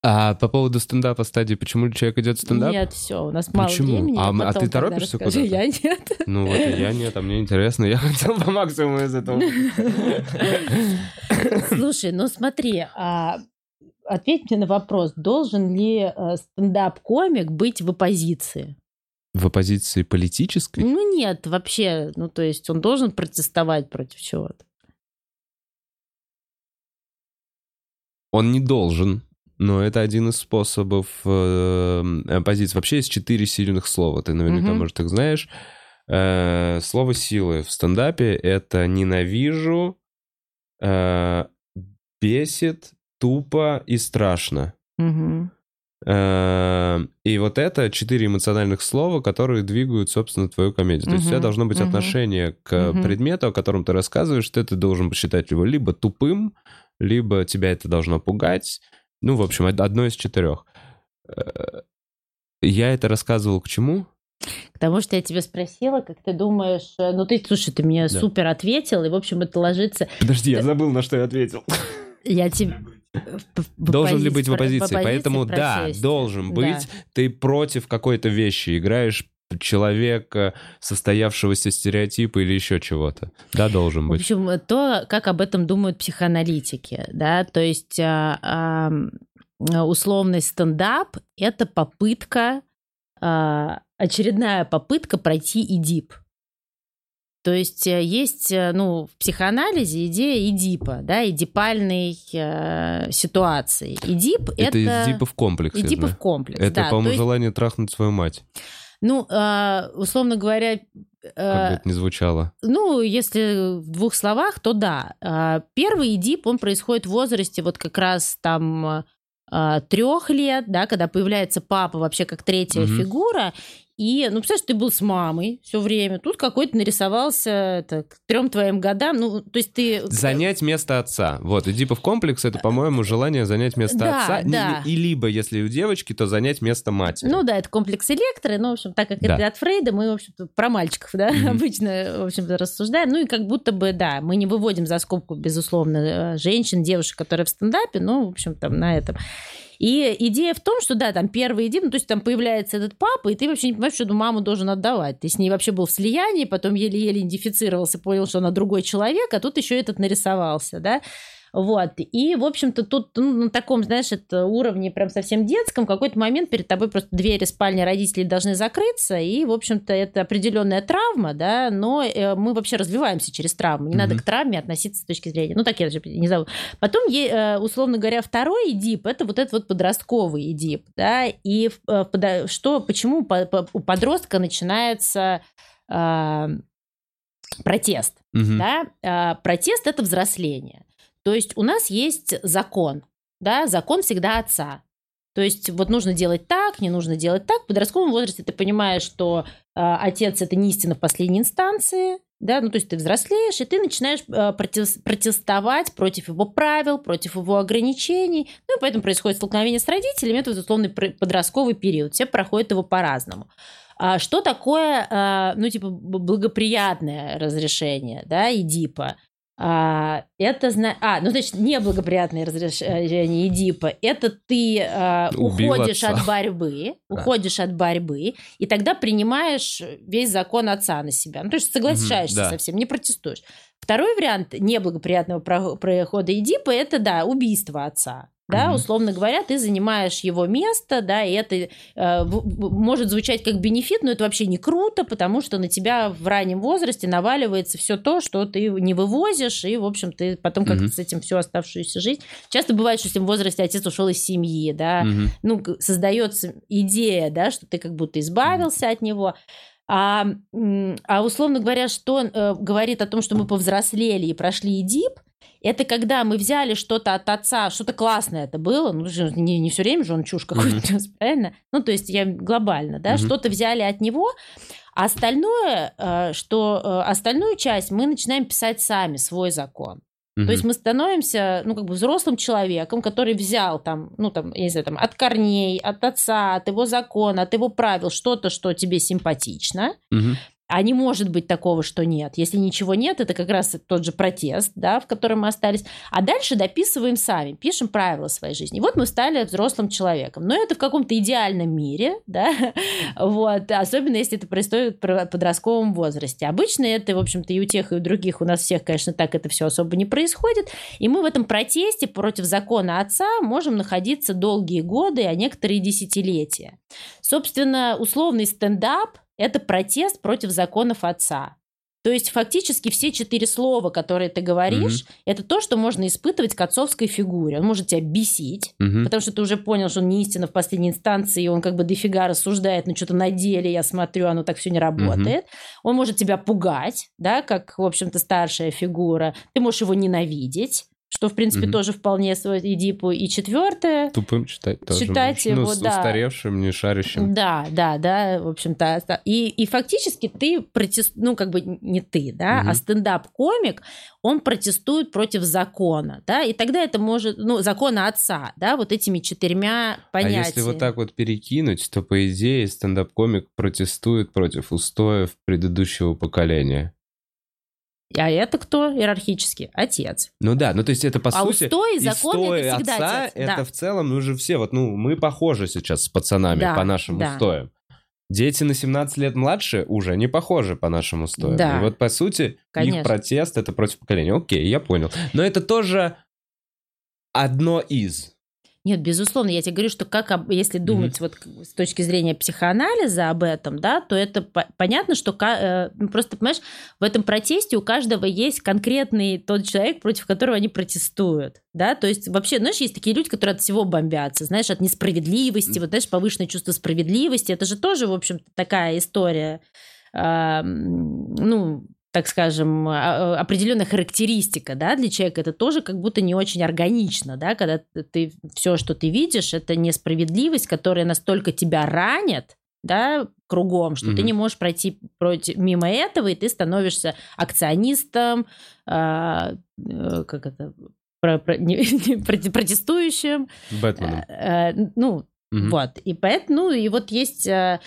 А по поводу стендапа стадии, почему человек идет в стендап? Нет, все, у нас мало Почему? времени. А а потом ты тогда торопишься куда-то? Я нет. Ну вот я нет, а мне интересно. Я [laughs] хотел по максимуму из этого. [laughs] Слушай, ну смотри, а, ответь мне на вопрос, должен ли э, стендап-комик быть в оппозиции? В оппозиции политической? Ну нет, вообще, ну то есть он должен протестовать против чего-то. Он не должен, но это один из способов э, оппозиции. Вообще есть четыре сильных слова, ты наверняка, Мгм. может, их знаешь. Э, слово силы в стендапе — это «ненавижу», э, «бесит», «тупо» и «страшно». Мгм. Э, И вот это четыре эмоциональных слова, которые двигают, собственно, твою комедию. То есть у тебя должно быть отношение к предмету, о котором ты рассказываешь, что ты должен посчитать его либо тупым, либо тебя это должно пугать. Ну, в общем, одно из четырех. Э, Я это рассказывал к чему? Потому что я тебя спросила, как ты думаешь, э, ну ты, слушай, ты мне Да. супер ответил, и, в общем, это ложится... Подожди, я забыл, на что я ответил. Я тебе... Должен ли быть в оппозиции? Поэтому да, должен быть. Ты против какой-то вещи играешь человека, состоявшегося стереотипа или еще чего-то. Да, должен В быть. общем, то, как об этом думают психоаналитики, да, то есть а, ам, условный стендап – это попытка, а, очередная попытка пройти ИДИП. То есть э, есть, э, ну, в психоанализе идея ИДИПа, да, идипальной э, ситуации. ИДИП – это... Это из Дипов комплекс, я Эдипов знаю. комплекс, Это, да. По-моему, есть, желание трахнуть свою мать. ну, а, условно говоря, Как бы э, это ни звучало. Ну, если в двух словах, то да. А, Первый Эдип, он происходит в возрасте вот как раз там трех лет, да, когда появляется папа вообще как третья Мгм. фигура. И, ну, представляешь, ты был с мамой все время, тут какой-то нарисовался это, к трем твоим годам. Ну, то есть ты... Занять место отца. Вот, Эдипов комплекс — это, по-моему, желание занять место Да, отца. Да. И либо, если у девочки, то занять место матери. Ну да, это комплекс электры, ну, в общем, так как Да. это от Фрейда, мы, в общем-то, про мальчиков, да, Мгм. обычно, в общем-то, рассуждаем. Ну и как будто бы, да, мы не выводим за скобку, безусловно, э, женщин, девушек, которые в стендапе, ну, в общем, там, на этом. И идея в том, что, да, там первый Эдип, ну, то есть там появляется этот папа, и ты вообще не понимаешь, что эту маму должен отдавать. Ты с ней вообще был в слиянии, потом еле-еле идентифицировался, понял, что она другой человек, а тут еще этот нарисовался, да. Вот. И, в общем-то, тут ну, на таком, знаешь, это уровне прям совсем детском, в какой-то момент перед тобой просто двери спальни родителей должны закрыться, и, в общем-то, это определенная травма, да, но э, мы вообще развиваемся через травму. Не надо Мгм. к травме относиться с точки зрения. Ну, так я же не зову. Потом, э, условно говоря, второй Эдип, это вот этот вот подростковый Эдип, да, и э, что, почему по- по- у подростка начинается а, протест, Мгм. да, а, протест это взросление. То есть у нас есть закон, да, закон всегда отца. То есть вот нужно делать так, не нужно делать так. В подростковом возрасте ты понимаешь, что а, отец это не истина в последней инстанции, да, ну то есть ты взрослеешь, и ты начинаешь а, протес- протестовать против его правил, против его ограничений. Ну и поэтому происходит столкновение с родителями, это вот условный подростковый период. Все проходят его по-разному. А что такое, а, ну, типа, благоприятное разрешение, да, ИДИПа? А, это, зна- а, ну, значит, неблагоприятное разрешение ИДИПа, это ты а, Убил уходишь отца. от борьбы, [laughs] уходишь от борьбы, и тогда принимаешь весь закон отца на себя. Ну, то есть соглашаешься Мгм, да. совсем, не протестуешь. Второй вариант неблагоприятного про- прохода ИДИПа – это, да, убийство отца. Да, Мгм. условно говоря, ты занимаешь его место, да, и это э, может звучать как бенефит, но это вообще не круто, потому что на тебя в раннем возрасте наваливается все то, что ты не вывозишь, и, в общем, ты потом как-то Мгм. с этим всю оставшуюся жизнь. Часто бывает, что в этом возрасте отец ушел из семьи, да, Мгм. ну, создается идея, да, что ты как будто избавился от него. А, а условно говоря, что э, говорит о том, что мы повзрослели и прошли ИДИП, это когда мы взяли что-то от отца, что-то классное это было, ну, не, не все время же он чушь Мгм. нес, правильно? Ну, то есть я глобально, да, Мгм. что-то взяли от него, а остальное, э, что э, остальную часть мы начинаем писать сами, свой закон. Мгм. То есть мы становимся, ну, как бы взрослым человеком, который взял там, ну, там, я не знаю, там, от корней, от отца, от его закона, от его правил что-то, что тебе симпатично, Мгм. А не может быть такого, что нет. Если ничего нет, это как раз тот же протест, да, в котором мы остались. А дальше дописываем сами, пишем правила своей жизни. И вот мы стали взрослым человеком. Но это в каком-то идеальном мире, да, [laughs] вот, особенно если это происходит в подростковом возрасте. Обычно это, в общем-то, и у тех, и у других, у нас всех, конечно, так это все особо не происходит. И мы в этом протесте против закона отца можем находиться долгие годы, а некоторые десятилетия. Собственно, условный стендап это протест против законов отца. То есть фактически все четыре слова, которые ты говоришь, mm это то, что можно испытывать к отцовской фигуре. Он может тебя бесить, mm потому что ты уже понял, что он не истина в последней инстанции, и он как бы дофига рассуждает, но что-то на деле, я смотрю, оно так все не работает. mm Он может тебя пугать, да, как, в общем-то, старшая фигура. Ты можешь его ненавидеть что, в принципе, угу. тоже вполне свой Эдипу. И четвертое... Тупым читать тоже Читать можешь. его, ну, да. устаревшим, не шарящим. Да, да, да, в общем-то. И, и фактически ты протест... Ну, как бы не ты, да, угу. а стендап-комик, он протестует против закона, да, и тогда это может... Ну, закона отца, да, вот этими четырьмя понятиями. А если вот так вот перекинуть, то, по идее, стендап-комик протестует против устоев предыдущего поколения. А это кто иерархически? Отец. Ну да, ну то есть это по а сути... устои, законы устои это всегда отца, отец. это да. в целом, мы же все, вот, ну, мы похожи сейчас с пацанами Да, по нашим да. устоям. Дети на 17 лет младше уже не похожи по нашим устоям. Да. И вот по сути Конечно. их протест это против поколения. Окей, я понял. Но это тоже одно из. Нет, безусловно, я тебе говорю, что как об- если думать вот к- с точки зрения психоанализа об этом, да, то это по- понятно, что э, ну, просто понимаешь, в этом протесте у каждого есть конкретный тот человек, против которого они протестуют, да, то есть вообще, знаешь, есть такие люди, которые от всего бомбятся, знаешь, от несправедливости, вот знаешь, повышенное чувство справедливости, это же тоже, в общем-то, такая история, м, ну так скажем, а- а- определенная характеристика, да, для человека это тоже как будто не очень органично, да, когда ты все, что ты видишь, это несправедливость, которая настолько тебя ранит, да, кругом, что ты Мгм. не можешь пройти против, мимо этого, и ты становишься акционистом, а, э, как это, про- про- не- [laughs] не, протестующим, Бэтменом. э, э, ну, Мгм. вот, и поэтому, ну, и вот есть а,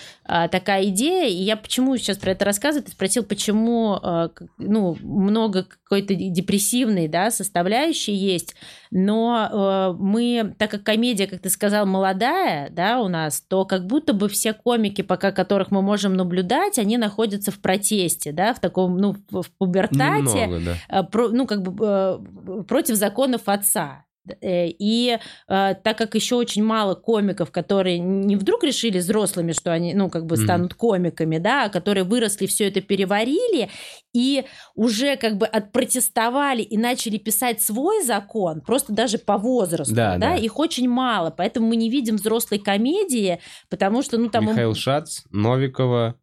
такая идея, и я почему сейчас про это рассказываю, ты спросил, почему, к- ну, много какой-то депрессивной, да, составляющей есть, но э, мы, так как комедия, как ты сказал, молодая, да, у нас, то как будто бы все комики, пока которых мы можем наблюдать, они находятся в протесте, да, в таком, ну, в в пубертате, Немного, да. э, про- ну, как бы э, против законов отца. Э, И э, так как еще очень мало комиков, которые не вдруг решили взрослыми, что они, ну, как бы станут комиками, да, а которые выросли, все это переварили и уже как бы отпротестовали и начали писать свой закон, просто даже по возрасту, Да, да, да. их очень мало, поэтому мы не видим взрослой комедии, потому что, ну, там... Михаил Шац, Новикова.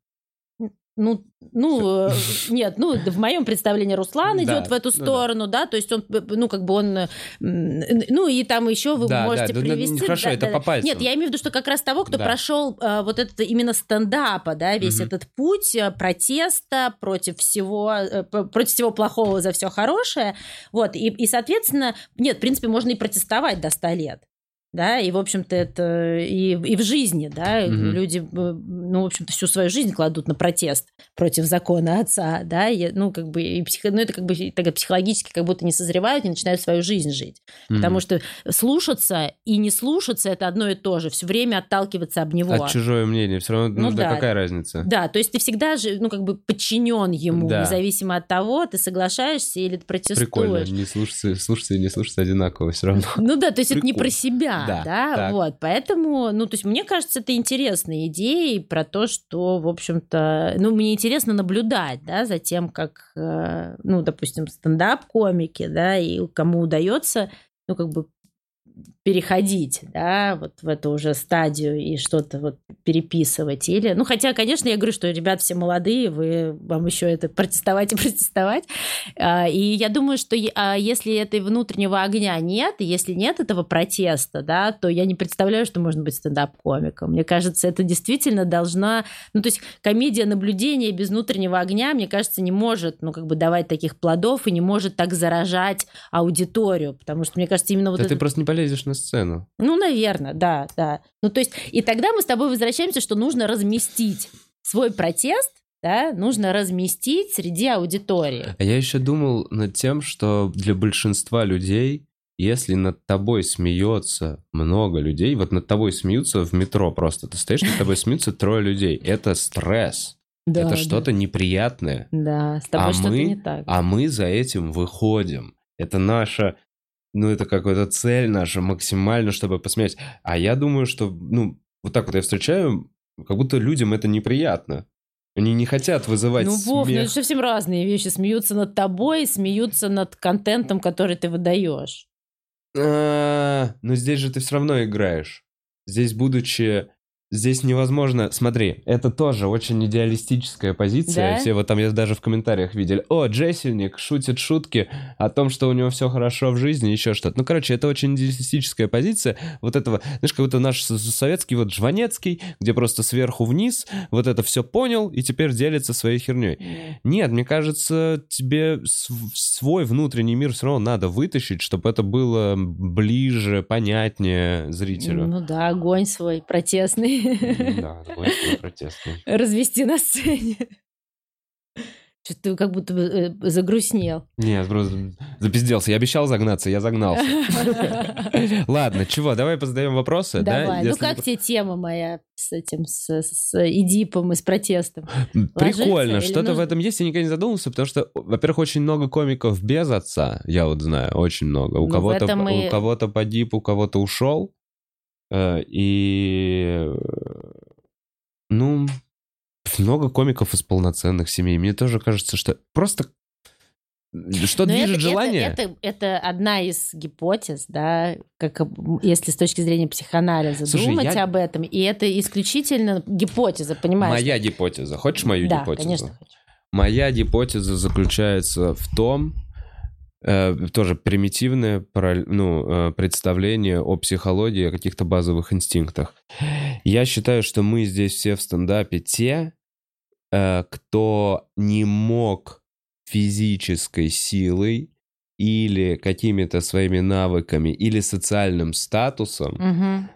Ну, ну, э, нет, ну, в моем представлении Руслан Да, идет в эту ну да. сторону, да, то есть он, э, ну, как бы он, э, ну, и там еще вы Да, можете да, да, да, привести... хорошо, это по пальцам. Нет, я имею в виду, что как раз того, кто Да. прошел э, вот этот именно стендапа, да, весь Мгм. этот путь протеста против всего, против всего плохого за все хорошее, вот, и, и, соответственно, нет, в принципе, можно и протестовать до 100 лет. Да, и, в общем-то, это и, и в жизни, да, Мгм. люди, э, ну, в общем-то, всю свою жизнь кладут на протест против закона отца, да, и, ну, как бы, и психо- ну, это как бы тогда психологически как будто не созревают и начинают свою жизнь жить. Потому Мгм. что слушаться и не слушаться – это одно и то же, все время отталкиваться об него. От чужое мнение. Все равно, Ну ну, да. да, какая разница? Да, то есть ты всегда же, ну, как бы подчинен ему, Да. независимо от того, ты соглашаешься или ты протестуешь. Прикольно. Не слушаться, слушаться и не слушаться одинаково все равно. Ну да, то есть это не про себя, да, Да, так. вот, поэтому, ну, то есть мне кажется, это интересные идеи про то, что, в общем-то, ну, мне интересно наблюдать, да, за тем, как, э, ну, допустим, стендап-комики, да, и кому удается, ну, как бы переходить, да, вот в эту уже стадию и что-то вот переписывать или, ну, хотя, конечно, я говорю, что ребят все молодые, вы, вам еще это протестовать и протестовать, А, и я думаю, что а, если этой внутреннего огня нет, и если нет этого протеста, да, то я не представляю, что можно быть стендап-комиком. Мне кажется, это действительно должна, ну, то есть комедия наблюдения без внутреннего огня, мне кажется, не может, ну, как бы давать таких плодов и не может так заражать аудиторию, потому что, мне кажется, именно вот Да это ты просто не полезешь на сцену. ну, наверное, да, да. Ну, то есть, и тогда мы с тобой возвращаемся, что нужно разместить свой протест да, нужно разместить среди аудитории. А я еще думал над тем, что для большинства людей, если над тобой смеется много людей, вот над тобой смеются в метро просто, ты стоишь, над тобой смеются трое людей, это стресс. Да, это да. что-то неприятное. Да, с тобой А что-то мы- не так. А мы за этим выходим. Это наша, ну, это какая-то цель наша максимально, чтобы посмеять. А я думаю, что, ну, вот так вот я встречаю, как будто людям это неприятно. Они не хотят вызывать Ну, Вов, ну смех. это совсем разные вещи. Смеются над тобой, смеются над контентом, который ты выдаешь. А, Но здесь же ты все равно играешь. Здесь, будучи... Здесь невозможно... Смотри, это тоже очень идеалистическая позиция. Да? Все вот там я даже в комментариях видели. О, Джессельник шутит шутки о том, что у него все хорошо в жизни, еще что-то. Ну, короче, это очень идеалистическая позиция вот этого... Знаешь, как будто наш советский вот Жванецкий, где просто сверху вниз вот это все понял и теперь делится своей херней. Нет, мне кажется, тебе св- свой внутренний мир все равно надо вытащить, чтобы это было ближе, понятнее зрителю. Ну да, огонь свой протестный. [laughs] Да, протестный. Развести на сцене. Что-то ты как будто бы э, загрустнел. Нет, просто запизделся. Я обещал загнаться, я загнался. [laughs] Ладно, чего, давай позадаем вопросы, да? Давай. Ну как тебе тема моя с этим, с, Эдипом и с протестом? Прикольно, что-то в этом есть, я никогда не задумывался, потому что, во-первых, очень много комиков без отца, я вот знаю, очень много. У Ну, кого-то у кого-то погиб, у кого-то ушел, и э, ну много комиков из полноценных семей. Мне тоже кажется, что просто что Но движет это- желание? Это, это, это одна из гипотез, да, как если с точки зрения психоанализа Слушай, думать я- об этом. И это исключительно гипотеза, понимаешь? Моя гипотеза. Хочешь мою да, гипотезу? конечно. хочу. Моя гипотеза заключается в том, тоже примитивное ну, э, представление о психологии, о каких-то базовых инстинктах. Я считаю, что мы здесь все в стендапе те, э, кто не мог физической силой или какими-то своими навыками или социальным статусом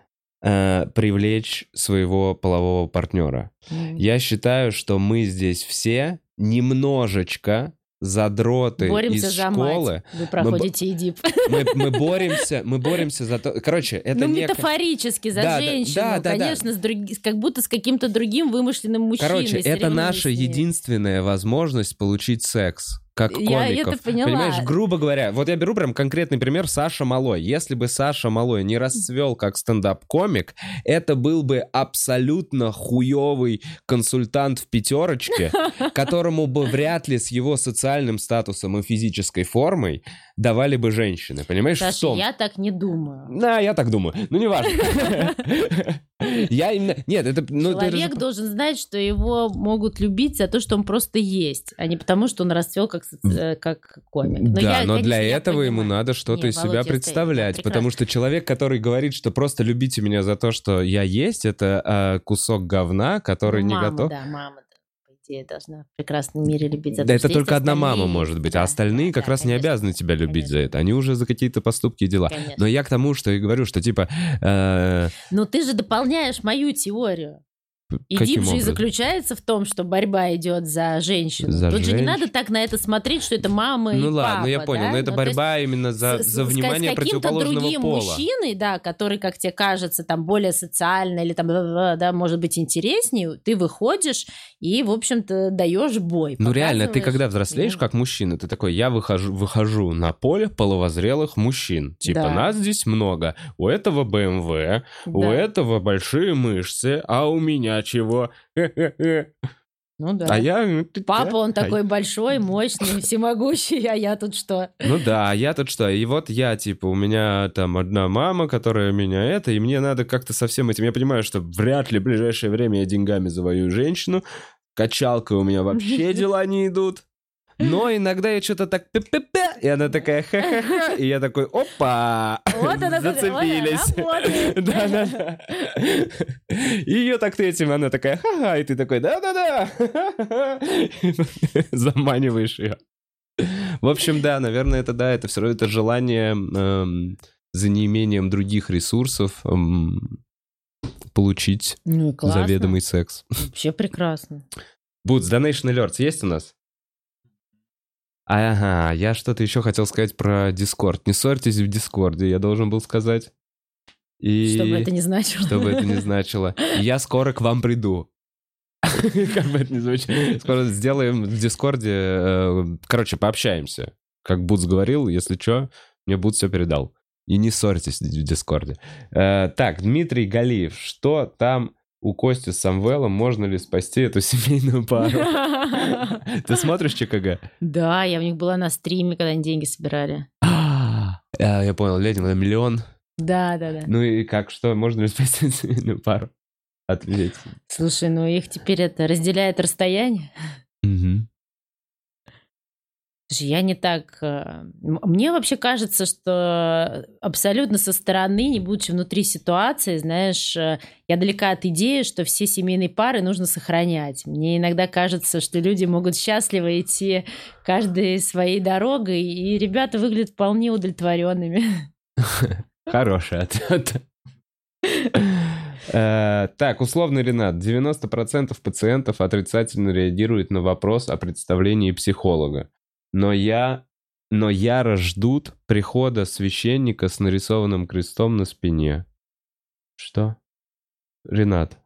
э, привлечь своего полового партнера. М. Я считаю, что мы здесь все немножечко задроты Боремся из за школы. мать. Вы проходите Эдип. Мы, мы боремся, мы боремся за то. Короче, это ну, не. метафорически за Да, да, женщину, да, да, да. конечно, с друг- как будто с каким-то другим вымышленным мужчиной. Короче, это наша единственная возможность получить секс. Как Я комиков. это поняла. Понимаешь, грубо говоря, вот я беру прям конкретный пример Саша Малой. Если бы Саша Малой не расцвел как стендап-комик, это был бы абсолютно хуёвый консультант в пятерочке, [laughs] которому бы вряд ли с его социальным статусом и физической формой давали бы женщины. Понимаешь, в Саша, том? я так не думаю. Да, я так думаю. Ну, неважно. [laughs] Я именно... Нет, это... ну, Человек должен знать, что его могут любить за то, что он просто есть, а не потому, что он расцвел как, э, комик. Да, но для этого ему надо что-то Не, из себя представлять, потому что человек, который говорит, что просто любите меня за то, что я есть, это а, кусок говна, который не готов. Да, мама, идее, должна в прекрасном мире любить за Да то, это только одна мама может быть, Да, а остальные да, как да, раз не конечно. обязаны тебя любить за Конечно. это. Они уже за какие-то поступки и дела. Конечно. Но я к тому, что и говорю, что типа... э, Но ты же дополняешь мою теорию. И каким дип же и образом? заключается в том, что борьба идет за женщину. За Тут же не надо так на это смотреть, что это мама и Ну ладно, папа. ну я понял, да? но это Ну, борьба именно за, с- за внимание с каким-то противоположного другим пола. мужчиной, да, который, как тебе кажется, там более социально или там, бла-бла-бла, да, может быть интереснее, ты выходишь и, в общем-то, даешь бой. Ну реально, ты когда взрослеешь как мужчина, ты такой, я выхожу, выхожу на поле половозрелых мужчин. Типа, Да. нас здесь много. У этого БМВ, у да. этого большие мышцы, а у меня чего? Хе-хе-хе. Ну да. А я... Папа, он а- такой большой, мощный, всемогущий, а я тут что? Ну да, а я тут что? И вот я, типа, у меня там одна мама, которая меня это, и мне надо как-то со всем этим... Я понимаю, что вряд ли в ближайшее время я деньгами завоюю женщину, качалкой у меня вообще [laughs] дела не идут. Но иногда я что-то так пе-пе-пе, и она такая ха-ха-ха, и я такой, опа, Вот она, зацепились. работает. Да-да-да. И ее так ты этим, она такая, ха-ха, и ты такой, да-да-да. [laughs] Заманиваешь ее. В общем, да, наверное, это да, это все равно это желание эм, за неимением других ресурсов эм, получить Ну классно. заведомый секс. Вообще прекрасно. Бутс, Donation Alerts есть у нас? Ага, я что-то еще хотел сказать про Discord. Не ссорьтесь в Дискорде, я должен был сказать. И... Что бы это ни значило. Что бы это ни значило. Я скоро к вам приду. [laughs] Как бы это ни звучит. Скоро сделаем в Дискорде... Э, короче, пообщаемся. Как Бутс говорил, если что, мне Бутс все передал. И не ссорьтесь в Дискорде. Э, так, Дмитрий Галиев. Что там у Кости с Самвелом? Можно ли спасти эту [laughs] семейную пару? [laughs] Ты смотришь ЧКГ? Да, я у них была на стриме, когда они деньги собирали. А, я понял, леди, миллион да, да, да. Ну и как, что, можно ли спасти [laughs] семейную пару? Ответь. Слушай, ну их теперь это разделяет расстояние. Угу. Слушай, я не так... Э, мне вообще кажется, что абсолютно со стороны, не будучи внутри ситуации, знаешь, э, я далека от идеи, что все семейные пары нужно сохранять. Мне иногда кажется, что люди могут счастливо идти каждой своей дорогой, и ребята выглядят вполне удовлетворенными. [laughs] Хороший ответ. Э, так, условный Ренат. 90% пациентов отрицательно реагируют на вопрос о представлении психолога. Но я... Но яро ждут прихода священника с нарисованным крестом на спине. Что? Ренат,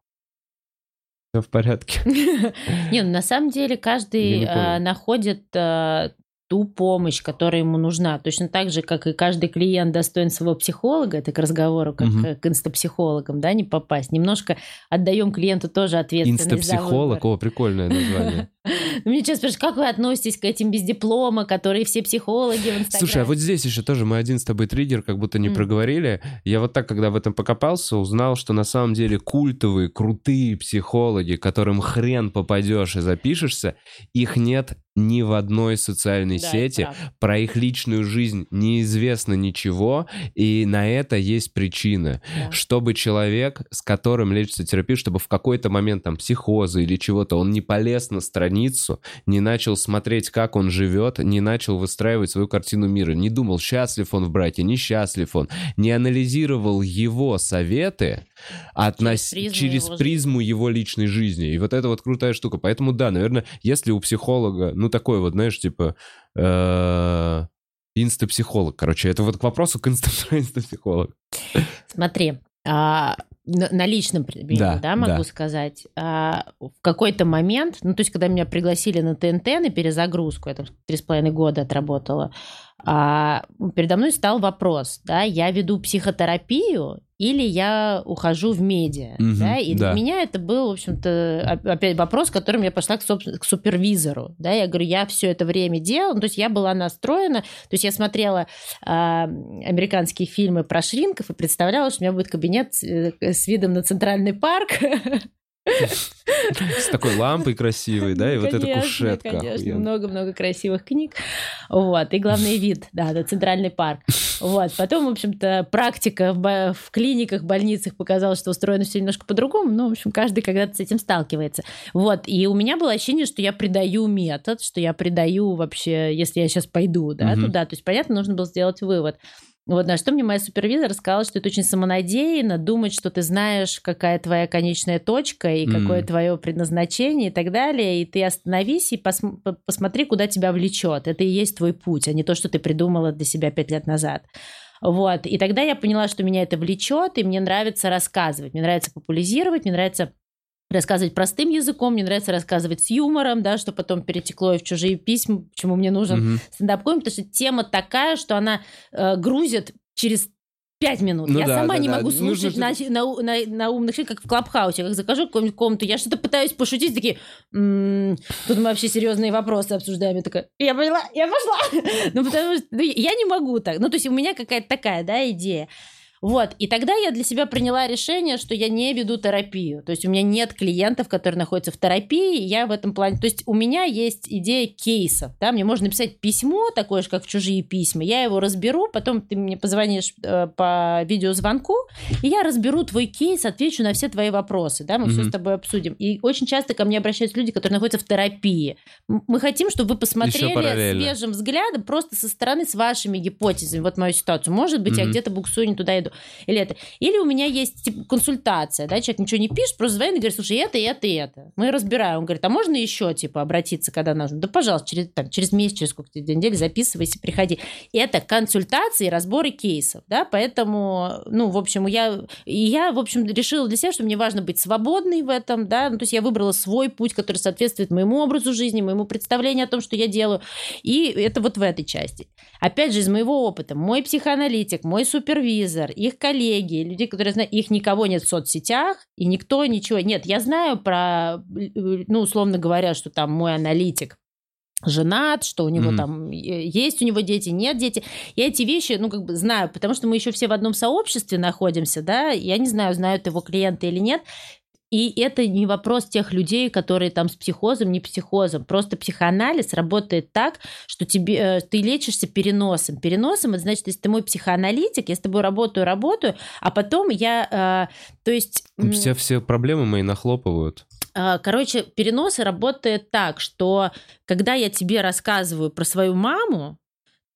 все в порядке. [laughs] Не, ну на самое деле каждый э, находит э, ту помощь, которая ему нужна. Точно так же, как и каждый клиент достоин своего психолога, это к разговору, как угу. к инстапсихологам, да, не попасть. Немножко отдаем клиенту тоже ответственность Инстапсихолог, о, прикольное название. [laughs] Мне сейчас спрашивают, как вы относитесь к этим без диплома, которые все психологи в Инстаграме? Слушай, а вот здесь еще тоже мы один с тобой триггер как будто не проговорили. Я вот так, когда в этом покопался, узнал, что на самом деле культовые, крутые психологи, которым хрен попадешь и запишешься, их нет ни в одной социальной да, сети. Про их личную жизнь неизвестно ничего, и на это есть причина. Да. Чтобы человек, с которым лечится терапия, чтобы в какой-то момент там психоза или чего-то, он не полез на страницу, не начал смотреть, как он живет, не начал выстраивать свою картину мира, не думал, счастлив он в браке, несчастлив он, не анализировал его советы, относ... через, призму, через его призму его личной жизни. И вот это вот крутая штука. Поэтому да, наверное, если у психолога, ну такой вот, знаешь, типа э, инстапсихолог, короче, это вот к вопросу к [laughs] инстапсихолог. Смотри, а, на личном примере, да, да могу да. сказать, а, в какой-то момент, ну, то есть, когда меня пригласили на ТНТ на перезагрузку, я там три с половиной года отработала, а, передо мной стал вопрос, да, я веду психотерапию или я ухожу в медиа, угу, да, и да. для меня это был, в общем-то, опять вопрос, которым я пошла к, к супервизору, да, я говорю, я все это время делала, ну, то есть я была настроена, то есть я смотрела э, американские фильмы про шринков и представляла, что у меня будет кабинет э, с видом на Центральный парк, [laughs] С такой лампой красивой, да, и вот эта кушетка. Конечно, много-много красивых книг. Вот, и главный вид, да, это Центральный парк. Вот, потом, в общем-то, практика в, в клиниках, больницах показала, что устроено все немножко по-другому, ну, в общем, каждый когда-то с этим сталкивается. Вот, и у меня было ощущение, что я придаю метод, что я придаю вообще, если я сейчас пойду, да, туда, то есть, понятно, нужно было сделать вывод. Вот на что мне моя супервизор сказала, что это очень самонадеянно думать, что ты знаешь, какая твоя конечная точка и mm. какое твое предназначение и так далее. И ты остановись и пос посмотри, куда тебя влечет. Это и есть твой путь, а не то, что ты придумала для себя пять лет назад. Вот. И тогда я поняла, что меня это влечет, и мне нравится рассказывать, мне нравится популяризировать, мне нравится рассказывать простым языком, мне нравится рассказывать с юмором, да, что потом перетекло и в чужие письма, почему мне нужен угу. стендап-комик, потому что тема такая, что она э, грузит через пять минут. Ну, я да, сама да, не да. могу слушать Нужно... на, на, на, на умных как в Клабхаусе, как закажу какую-нибудь комнату, я что-то пытаюсь пошутить, такие, м-м, тут мы вообще серьезные вопросы обсуждаем. Я такая, я поняла, я пошла. [laughs] ну, потому что ну, я не могу так. Ну, то есть у меня какая-то такая, да, идея. Вот, и тогда я для себя приняла решение, что я не веду терапию. То есть у меня нет клиентов, которые находятся в терапии, я в этом плане... То есть у меня есть идея кейсов, да, мне можно написать письмо, такое же, как в чужие письма, я его разберу, потом ты мне позвонишь э, по видеозвонку, и я разберу твой кейс, отвечу на все твои вопросы, да, мы mm-hmm. все с тобой обсудим. И очень часто ко мне обращаются люди, которые находятся в терапии. Мы хотим, чтобы вы посмотрели свежим взглядом, просто со стороны с вашими гипотезами, вот мою ситуацию. Может быть, mm-hmm. я где-то буксую не туда иду. Эту, или это. Или у меня есть типа, консультация, да, человек ничего не пишет, просто звонит и говорит, слушай, это, это, это. Мы разбираем. Он говорит, а можно еще, типа, обратиться, когда нужно? Да, пожалуйста, через, там, через месяц, через сколько-то недель записывайся, приходи. Это консультации, разборы кейсов, да, поэтому, ну, в общем, я, я, в общем, решила для себя, что мне важно быть свободной в этом, да, ну, то есть я выбрала свой путь, который соответствует моему образу жизни, моему представлению о том, что я делаю, и это вот в этой части. Опять же, из моего опыта, мой психоаналитик, мой супервизор, их коллеги, люди, которые знают, их никого нет в соцсетях, и никто ничего... Нет, я знаю про, ну, условно говоря, что там мой аналитик женат, что у него mm-hmm. там есть у него дети, нет дети. Я эти вещи, ну, как бы знаю, потому что мы еще все в одном сообществе находимся, да, я не знаю, знают его клиенты или нет. И это не вопрос тех людей, которые там с психозом, не психозом. Просто психоанализ работает так, что тебе, э, ты лечишься переносом. Переносом, это значит, если ты мой психоаналитик, я с тобой работаю, работаю, а потом я, э, то есть... Все, все проблемы мои нахлопывают. Э, короче, перенос работает так, что когда я тебе рассказываю про свою маму,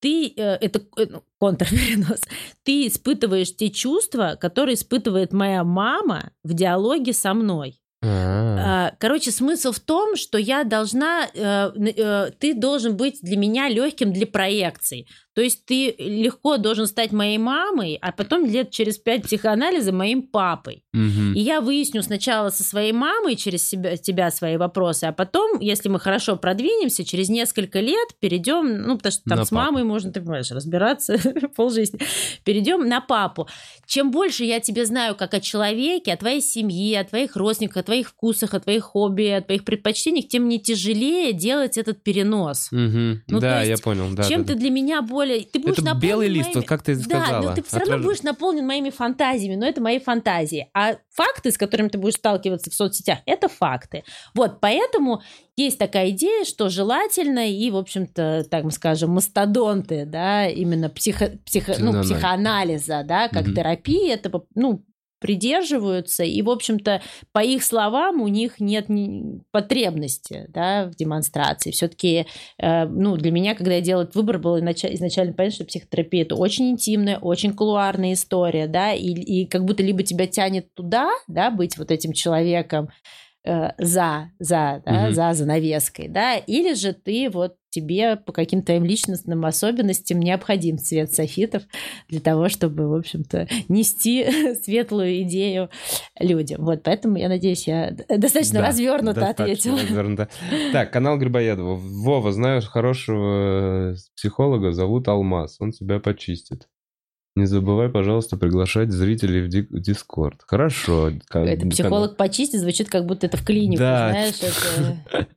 ты, э, это э, ну, контрперенос, [laughs] ты испытываешь те чувства, которые испытывает моя мама в диалоге со мной. А. А, короче, смысл в том, что я должна, ты должен быть для меня легким для проекций. То есть ты легко должен стать моей мамой, а потом лет через пять психоанализа моим папой. Угу. И я выясню сначала со своей мамой через себя, тебя свои вопросы, а потом, если мы хорошо продвинемся, через несколько лет перейдем, ну, потому что там на с папу. мамой можно, ты понимаешь, разбираться [laughs] полжизни, перейдем на папу. Чем больше я тебе знаю как о человеке, о твоей семье, о твоих родственниках, о твоих вкусах, о твоих хобби, о твоих предпочтениях, тем мне тяжелее делать этот перенос. Угу. Ну, да, есть, я понял. Да, чем да, ты да. для меня более более... Ты будешь это белый лист, моими... вот как ты сказала. Да, но ты все равно будешь наполнен моими фантазиями, но это мои фантазии. А факты, с которыми ты будешь сталкиваться в соцсетях, это факты. Вот, поэтому есть такая идея, что желательно и, в общем-то, так мы скажем, мастодонты, да, именно психо, психо, ну, психоанализа, да, как угу. терапии, это, ну, придерживаются, и, в общем-то, по их словам, у них нет потребности да, в демонстрации. Все-таки, э, ну, для меня, когда я делала этот выбор, было изначально понятно, что психотерапия – это очень интимная, очень кулуарная история, да, и, и как будто либо тебя тянет туда, да, быть вот этим человеком, э, за, за, да, угу. за занавеской, да, или же ты вот тебе по каким-то твоим личностным особенностям необходим цвет софитов для того, чтобы, в общем-то, нести [laughs] светлую идею людям. Вот, поэтому я надеюсь, я достаточно да, развернуто достаточно ответила. Развернуто. Так, канал Грибоедова. Вова, знаешь хорошего психолога, зовут Алмаз, он тебя почистит. Не забывай, пожалуйста, приглашать зрителей в Дискорд. Хорошо. Это психолог почистит, звучит, как будто это в клинику, да. знаешь. Это...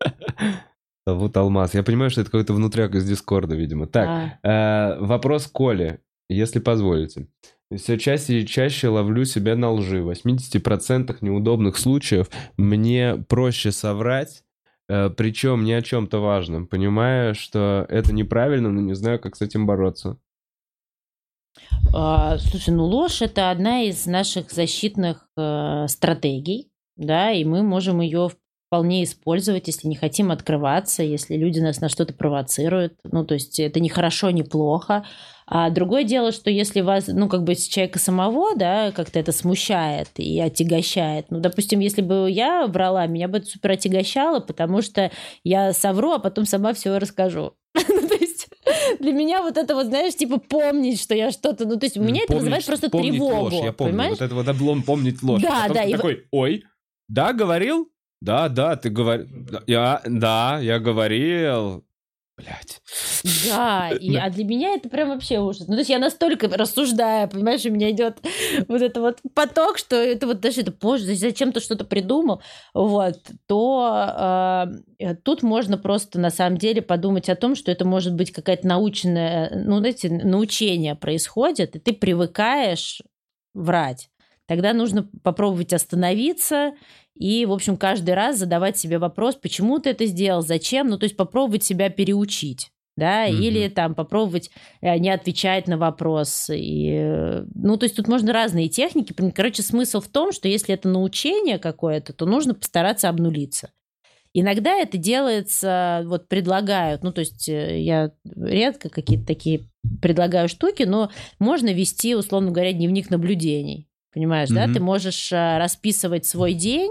[laughs] Зовут Алмаз. Я понимаю, что это какой-то внутряк из Дискорда, видимо. Так, а. э, вопрос Коли, если позволите. Все чаще и чаще ловлю себя на лжи. В 80% неудобных случаев мне проще соврать, э, причем не о чем-то важном, понимая, что это неправильно, но не знаю, как с этим бороться. А, слушай, ну ложь это одна из наших защитных э, стратегий, да, и мы можем ее вполне использовать, если не хотим открываться, если люди нас на что-то провоцируют. Ну, то есть это не хорошо, не плохо. А другое дело, что если вас, ну, как бы человека самого, да, как-то это смущает и отягощает. Ну, допустим, если бы я врала, меня бы это супер отягощало, потому что я совру, а потом сама все расскажу. [laughs] Ну, то есть для меня вот это вот, знаешь, типа помнить, что я что-то... Ну, то есть у меня это вызывает просто тревогу. Ложь, я помню. Понимаешь? Вот это вот облом помнить ложь. Да, да. И такой, ой, да, говорил? Да, да, ты говорил. Я, да, я говорил. Блять. Да, и, а для меня это прям вообще ужас. Ну, то есть я настолько рассуждаю, понимаешь, у меня идет вот это вот поток, что это вот даже это позже, зачем ты что-то придумал, вот, то э, тут можно просто на самом деле подумать о том, что это может быть какая-то научная, ну, знаете, научение происходит, и ты привыкаешь врать. Тогда нужно попробовать остановиться и, в общем, каждый раз задавать себе вопрос, почему ты это сделал, зачем, ну, то есть попробовать себя переучить да, mm-hmm. или там попробовать э, не отвечать на вопрос. И, э, ну, то есть тут можно разные техники. Короче, смысл в том, что если это научение какое-то, то нужно постараться обнулиться. Иногда это делается, вот предлагают, ну, то есть э, я редко какие-то такие предлагаю штуки, но можно вести, условно говоря, дневник наблюдений. Понимаешь, mm-hmm. да? Ты можешь расписывать свой день,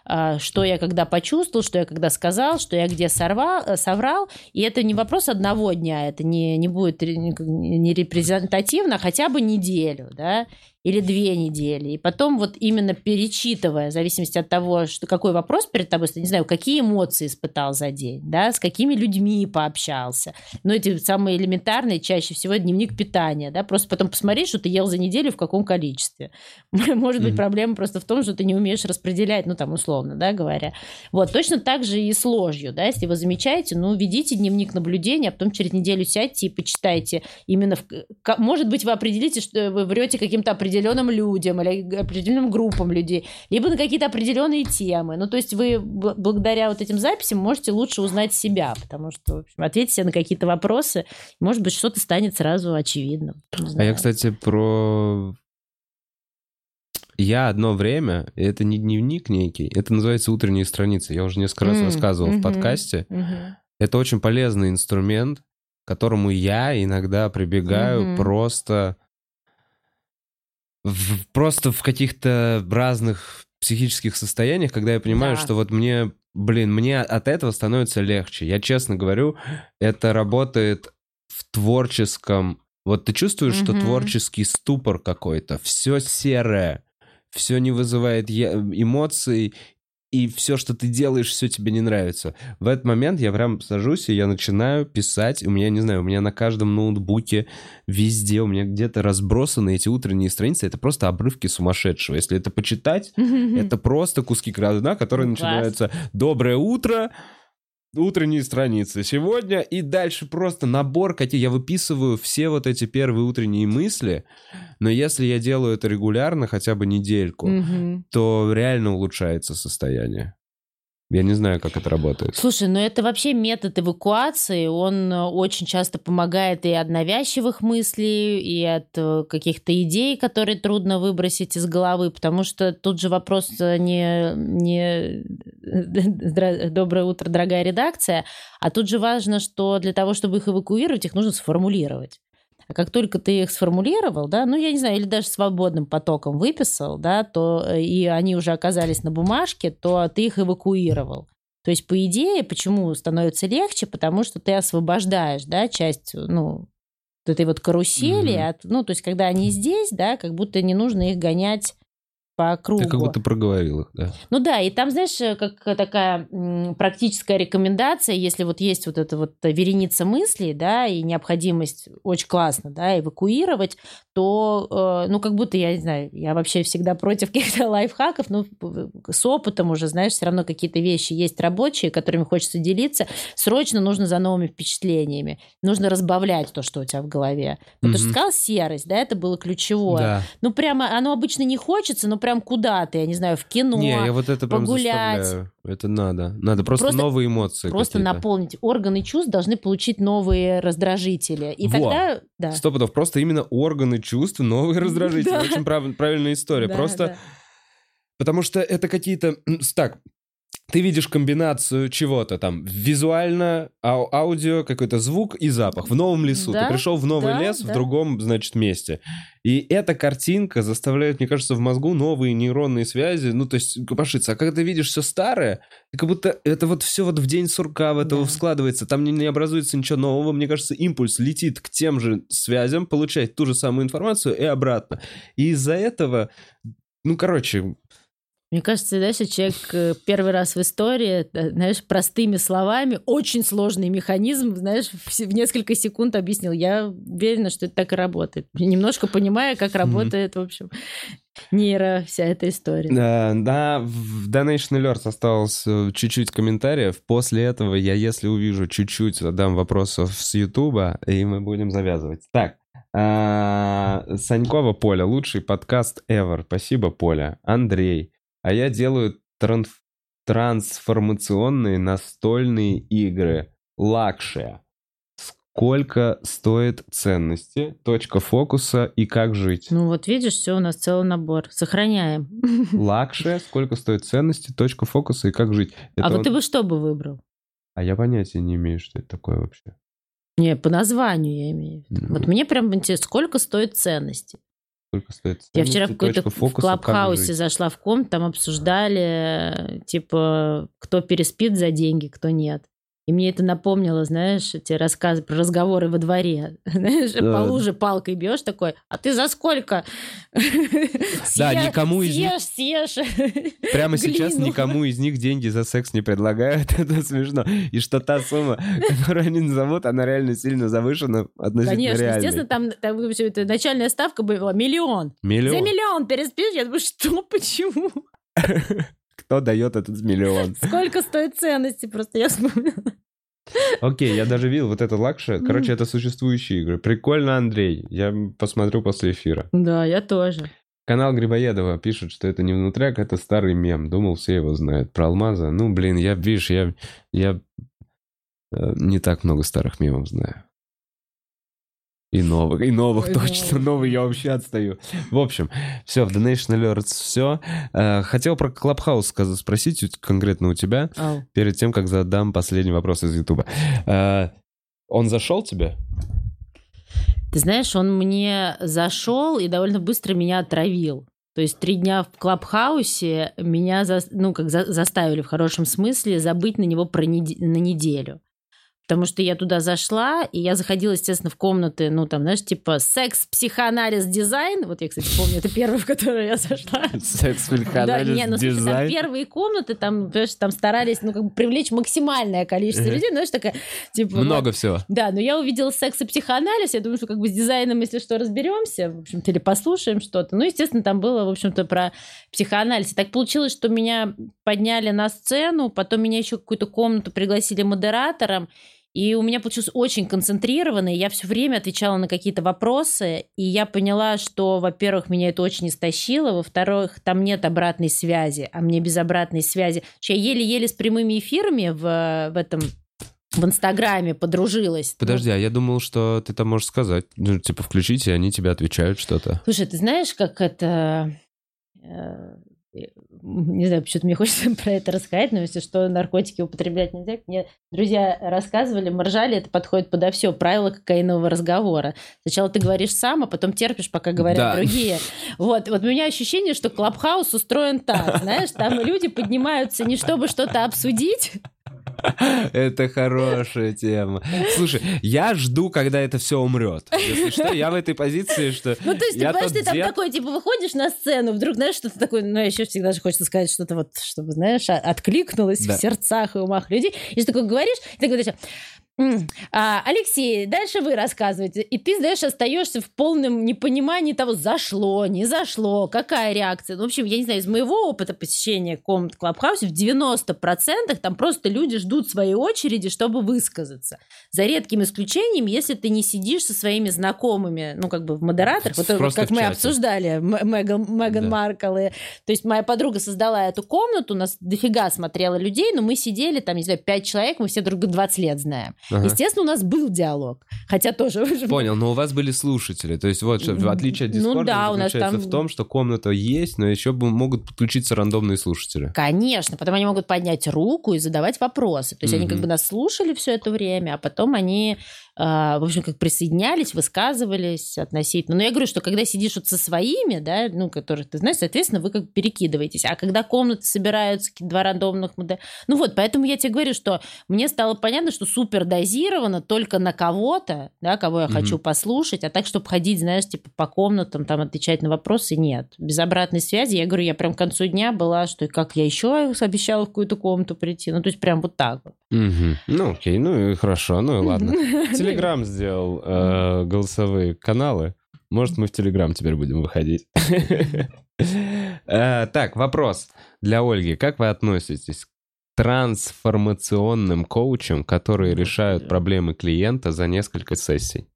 что я когда почувствовал, что я когда сказал, что я где сорвал, э, соврал. И это не вопрос одного дня, это не, не будет не репрезентативно, а хотя бы неделю, да или две недели. И потом вот именно перечитывая, в зависимости от того, что, какой вопрос перед тобой, не знаю, какие эмоции испытал за день, да, с какими людьми пообщался. Ну, эти самые элементарные, чаще всего дневник питания, да, просто потом посмотреть, что ты ел за неделю в каком количестве. [laughs] Может быть, проблема просто в том, что ты не умеешь распределять, ну, там, условно, да, говоря. Вот, точно так же и с ложью, да, если вы замечаете, ну, ведите дневник наблюдения, а потом через неделю сядьте и почитайте именно, в... может быть, вы определите, что вы врете каким-то определенным определенным людям или определенным группам людей, либо на какие-то определенные темы. Ну, то есть вы благодаря вот этим записям можете лучше узнать себя, потому что, в общем, ответите на какие-то вопросы, может быть, что-то станет сразу очевидным. А я, кстати, про я одно время, это не дневник некий, это называется утренние страницы. Я уже несколько раз mm, рассказывал mm-hmm, в подкасте. Mm-hmm. Это очень полезный инструмент, к которому я иногда прибегаю mm-hmm. просто в, просто в каких-то разных психических состояниях, когда я понимаю, да. что вот мне, блин, мне от этого становится легче. Я честно говорю, это работает в творческом... Вот ты чувствуешь, угу. что творческий ступор какой-то, все серое, все не вызывает эмоций, и все, что ты делаешь, все тебе не нравится. В этот момент я прям сажусь, и я начинаю писать. У меня, не знаю, у меня на каждом ноутбуке, везде, у меня где-то разбросаны эти утренние страницы. Это просто обрывки сумасшедшего. Если это почитать, это просто куски крадуна, которые начинаются «Доброе утро!» Утренние страницы сегодня, и дальше просто набор, какие я выписываю все вот эти первые утренние мысли, но если я делаю это регулярно, хотя бы недельку, угу. то реально улучшается состояние. Я не знаю, как это работает. Слушай, ну это вообще метод эвакуации. Он э, очень часто помогает и от навязчивых мыслей, и от э, каких-то идей, которые трудно выбросить из головы, потому что тут же вопрос э, не, не «доброе утро, дорогая редакция», а тут же важно, что для того, чтобы их эвакуировать, их нужно сформулировать. А как только ты их сформулировал, да, ну, я не знаю, или даже свободным потоком выписал, да, то э, и они уже оказались на бумажке, то ты их эвакуировал. То есть, по идее, почему становится легче? Потому что ты освобождаешь, да, часть, ну, вот этой вот карусели, mm-hmm. от, ну, то есть, когда они здесь, да, как будто не нужно их гонять по кругу. Ты как будто проговорил их, да. Ну да, и там, знаешь, как такая практическая рекомендация, если вот есть вот эта вот вереница мыслей, да, и необходимость очень классно, да, эвакуировать, то, э, ну, как будто, я не знаю, я вообще всегда против [laughs] каких-то лайфхаков, но с опытом уже, знаешь, все равно какие-то вещи есть рабочие, которыми хочется делиться. Срочно нужно за новыми впечатлениями. Нужно разбавлять то, что у тебя в голове. Потому mm-hmm. что сказал серость, да, это было ключевое. Да. Ну, прямо оно обычно не хочется, но прям куда-то, я не знаю, в кино, не, я вот это погулять. Заставляю. Это надо. Надо просто, просто новые эмоции. Просто наполнить. Органы чувств должны получить новые раздражители. И Во. тогда... Да. Стопудов. Просто именно органы чувств, новые [laughs] [laughs] раздражители. Очень прав... правильная история. Просто... Потому что это какие-то... Так, ты видишь комбинацию чего-то там визуально, ау аудио, какой-то звук и запах в новом лесу. Да, ты пришел в новый да, лес да. в другом, значит, месте. И эта картинка заставляет, мне кажется, в мозгу новые нейронные связи, ну, то есть, копошиться. А когда ты видишь все старое, как будто это вот все вот в день сурка в этого да. складывается, там не, не образуется ничего нового. Мне кажется, импульс летит к тем же связям, получает ту же самую информацию и обратно. И из-за этого ну, короче, мне кажется, знаешь, человек э, первый раз в истории, э, знаешь, простыми словами, очень сложный механизм, знаешь, в несколько секунд объяснил. Я уверена, что это так и работает. Немножко понимая, как работает, в общем, нейро вся эта история. Да, да, в Donation Alerts осталось э, чуть-чуть комментариев. После этого я, если увижу чуть-чуть, задам вопросов с Ютуба, и мы будем завязывать. Так, а, Санькова Поля, лучший подкаст ever. Спасибо, Поля. Андрей а я делаю транс трансформационные настольные игры. Лакшия. Сколько стоит ценности, точка фокуса и как жить? Ну вот видишь, все, у нас целый набор. Сохраняем. [laughs] Лакшия, сколько стоит ценности, точка фокуса и как жить. Это а вот ты бы что бы выбрал? А я понятия не имею, что это такое вообще. Не, по названию я имею. в виду. Ну. Вот мне прям интересно, сколько стоит ценности. Сколько стоит? Я вчера в какой-то в клабхаусе зашла в комнату, там обсуждали, типа, кто переспит за деньги, кто нет. И мне это напомнило, знаешь, эти рассказы про разговоры во дворе. [laughs] Знаешь, Да. по луже палкой бьешь такой, а ты за сколько? [laughs] Да, никому из них- Съешь, съешь. [laughs] Прямо сейчас никому из них деньги за секс не предлагают. Это смешно. И что та сумма, которую они назовут, она реально сильно завышена относительно Конечно, естественно, там, там всё это, начальная ставка была миллион. За Миллион. миллион переспишь? Я думаю, что, почему? Кто дает этот миллион? Сколько стоит ценности? Просто я вспомнила. Окей, я даже видел вот это лакши. Короче, это существующие игры. Прикольно, Андрей. Я посмотрю после эфира. Да, я тоже. Канал Грибоедова пишет, что это не внутряк, это старый мем. Думал, все его знают. Про алмаза. Ну, блин, я, видишь, я, я э, не так много старых мемов знаю. И новых, и новых, Ой, точно, новых. новые, я вообще отстаю. В общем, все, в Donation Alerts все. Хотел про сказать, спросить конкретно у тебя, Ау. перед тем, как задам последний вопрос из Ютуба. Э, Он зашел тебе? Ты знаешь, он мне зашел и довольно быстро меня отравил. То есть три дня в Клабхаусе меня за- ну, как за- заставили в хорошем смысле забыть на него про неде- на неделю. Потому что я туда зашла, и я заходила, естественно, в комнаты, ну, там, знаешь, типа секс, психоанализ, дизайн. Вот я, кстати, помню, это первое, в которое я зашла. [laughs] Секс, Да, не, ну, там первые комнаты, там, понимаешь, там старались, ну, как бы привлечь максимальное количество людей, знаешь, такая, типа... вот, Много всего. да, но я увидела секс и психоанализ. Я думаю, что как бы с дизайном, если что, разберемся, в общем-то, или послушаем что-то. Ну, естественно, там было, в общем-то, про психоанализ. И так получилось, что меня подняли на сцену, потом меня еще в какую-то комнату пригласили модератором. И у меня получилось очень концентрированно, я все время отвечала на какие-то вопросы, и я поняла, что, во-первых, меня это очень истощило, во-вторых, там нет обратной связи, а мне без обратной связи... Я еле-еле с прямыми эфирами в, в этом в Инстаграме подружилась. Подожди, а я думал, что ты там можешь сказать. Ну, типа, включите, и они тебе отвечают что-то. Слушай, ты знаешь, как это... Не знаю, почему-то мне хочется [laughs] про это рассказать, но если что, наркотики употреблять нельзя. Мне друзья рассказывали, мы ржали, это подходит подо все. Правила кокаинового разговора. Сначала ты говоришь сам, а потом терпишь, пока говорят Да. другие. Вот, вот у меня ощущение, что Клабхаус устроен так, знаешь, там люди поднимаются не чтобы что-то обсудить, Это хорошая тема. Слушай, я жду, когда это все умрет. Если что, я в этой позиции, что... [laughs] Ну, то есть, ты я понимаешь, ты там дед- такой, типа, выходишь на сцену, вдруг, знаешь, что-то такое, ну, еще всегда же хочется сказать что-то вот, чтобы, знаешь, откликнулось Да. в сердцах и умах людей. И ты такой говоришь, и ты говоришь, «М, а, Алексей, дальше вы рассказываете. И ты, знаешь, остаешься в полном непонимании того, зашло, не зашло, какая реакция. Ну, в общем, я не знаю, из моего опыта посещения комнат Клабхауса в 90% там просто люди ждут своей очереди, чтобы высказаться. За редким исключением, если ты не сидишь со своими знакомыми, ну, как бы в модераторах, вот как мы обсуждали, Меган, Меган Да. Маркл. и- то есть моя подруга создала эту комнату, у нас дофига смотрела людей, но мы сидели, там, не знаю, пять человек, мы все друг друга 20 лет знаем. Ага. Естественно, у нас был диалог. Хотя тоже... Понял, но у вас были слушатели. То есть вот, в отличие от Ну Discord, да, у нас там- в том, что комната есть, но еще могут подключиться рандомные слушатели. Конечно, потом они могут поднять руку и задавать вопросы. То есть они Мгм. как бы нас слушали все это время, а потом они, в общем, как присоединялись, высказывались относительно. Но я говорю, что когда сидишь вот со своими, да, ну, которых ты знаешь, соответственно, вы как бы перекидываетесь. А когда комнаты собираются, два рандомных модели... Ну вот, поэтому я тебе говорю, что мне стало понятно, что супер дозировано только на кого-то, да, кого я Мгм. хочу послушать, а так, чтобы ходить, знаешь, типа по комнатам, там, отвечать на вопросы, нет. Без обратной связи, я говорю, я прям к концу дня была, что и как я еще обещала в какую-то комнату прийти. Ну, то есть прям вот так вот. Мгм. Ну окей, ну и хорошо, ну и ладно. [laughs] Телеграм сделал э, голосовые каналы. Может, мы в Телеграм теперь будем выходить. [laughs] Э, Так, вопрос для Ольги. Как вы относитесь к трансформационным коучам, которые решают проблемы клиента за несколько сессий?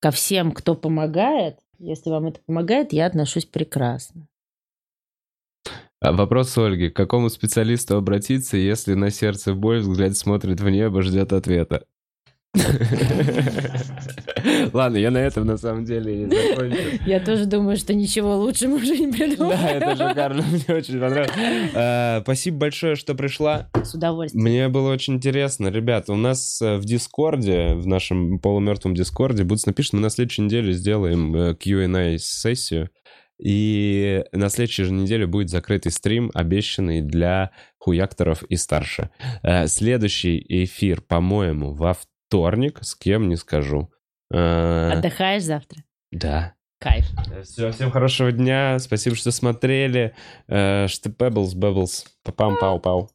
Ко всем, кто помогает, если вам это помогает, я отношусь прекрасно. А Вопрос Ольги. К какому специалисту обратиться, если на сердце боль, взгляд смотрит в небо, ждет ответа? [laughs] Ладно, я на этом на самом деле и закончу. Я тоже думаю, что ничего лучше мы уже не придумаем. Да, это шикарно, мне очень понравилось. Э, Спасибо большое, что пришла. С удовольствием. Мне было очень интересно. Ребята, у нас э, в Дискорде, в нашем полумертвом Дискорде, будет написано, мы на следующей неделе сделаем э, Q&A-сессию. И на следующей же неделе будет закрытый стрим, обещанный для хуякторов и старше. Э, Следующий эфир, по-моему, во вторник, с кем не скажу. Э, Отдыхаешь завтра? Да. Кайф. Все, всем хорошего дня. Спасибо, что смотрели. Э, Что Pebbles, Bubbles. Папам, пау-пау.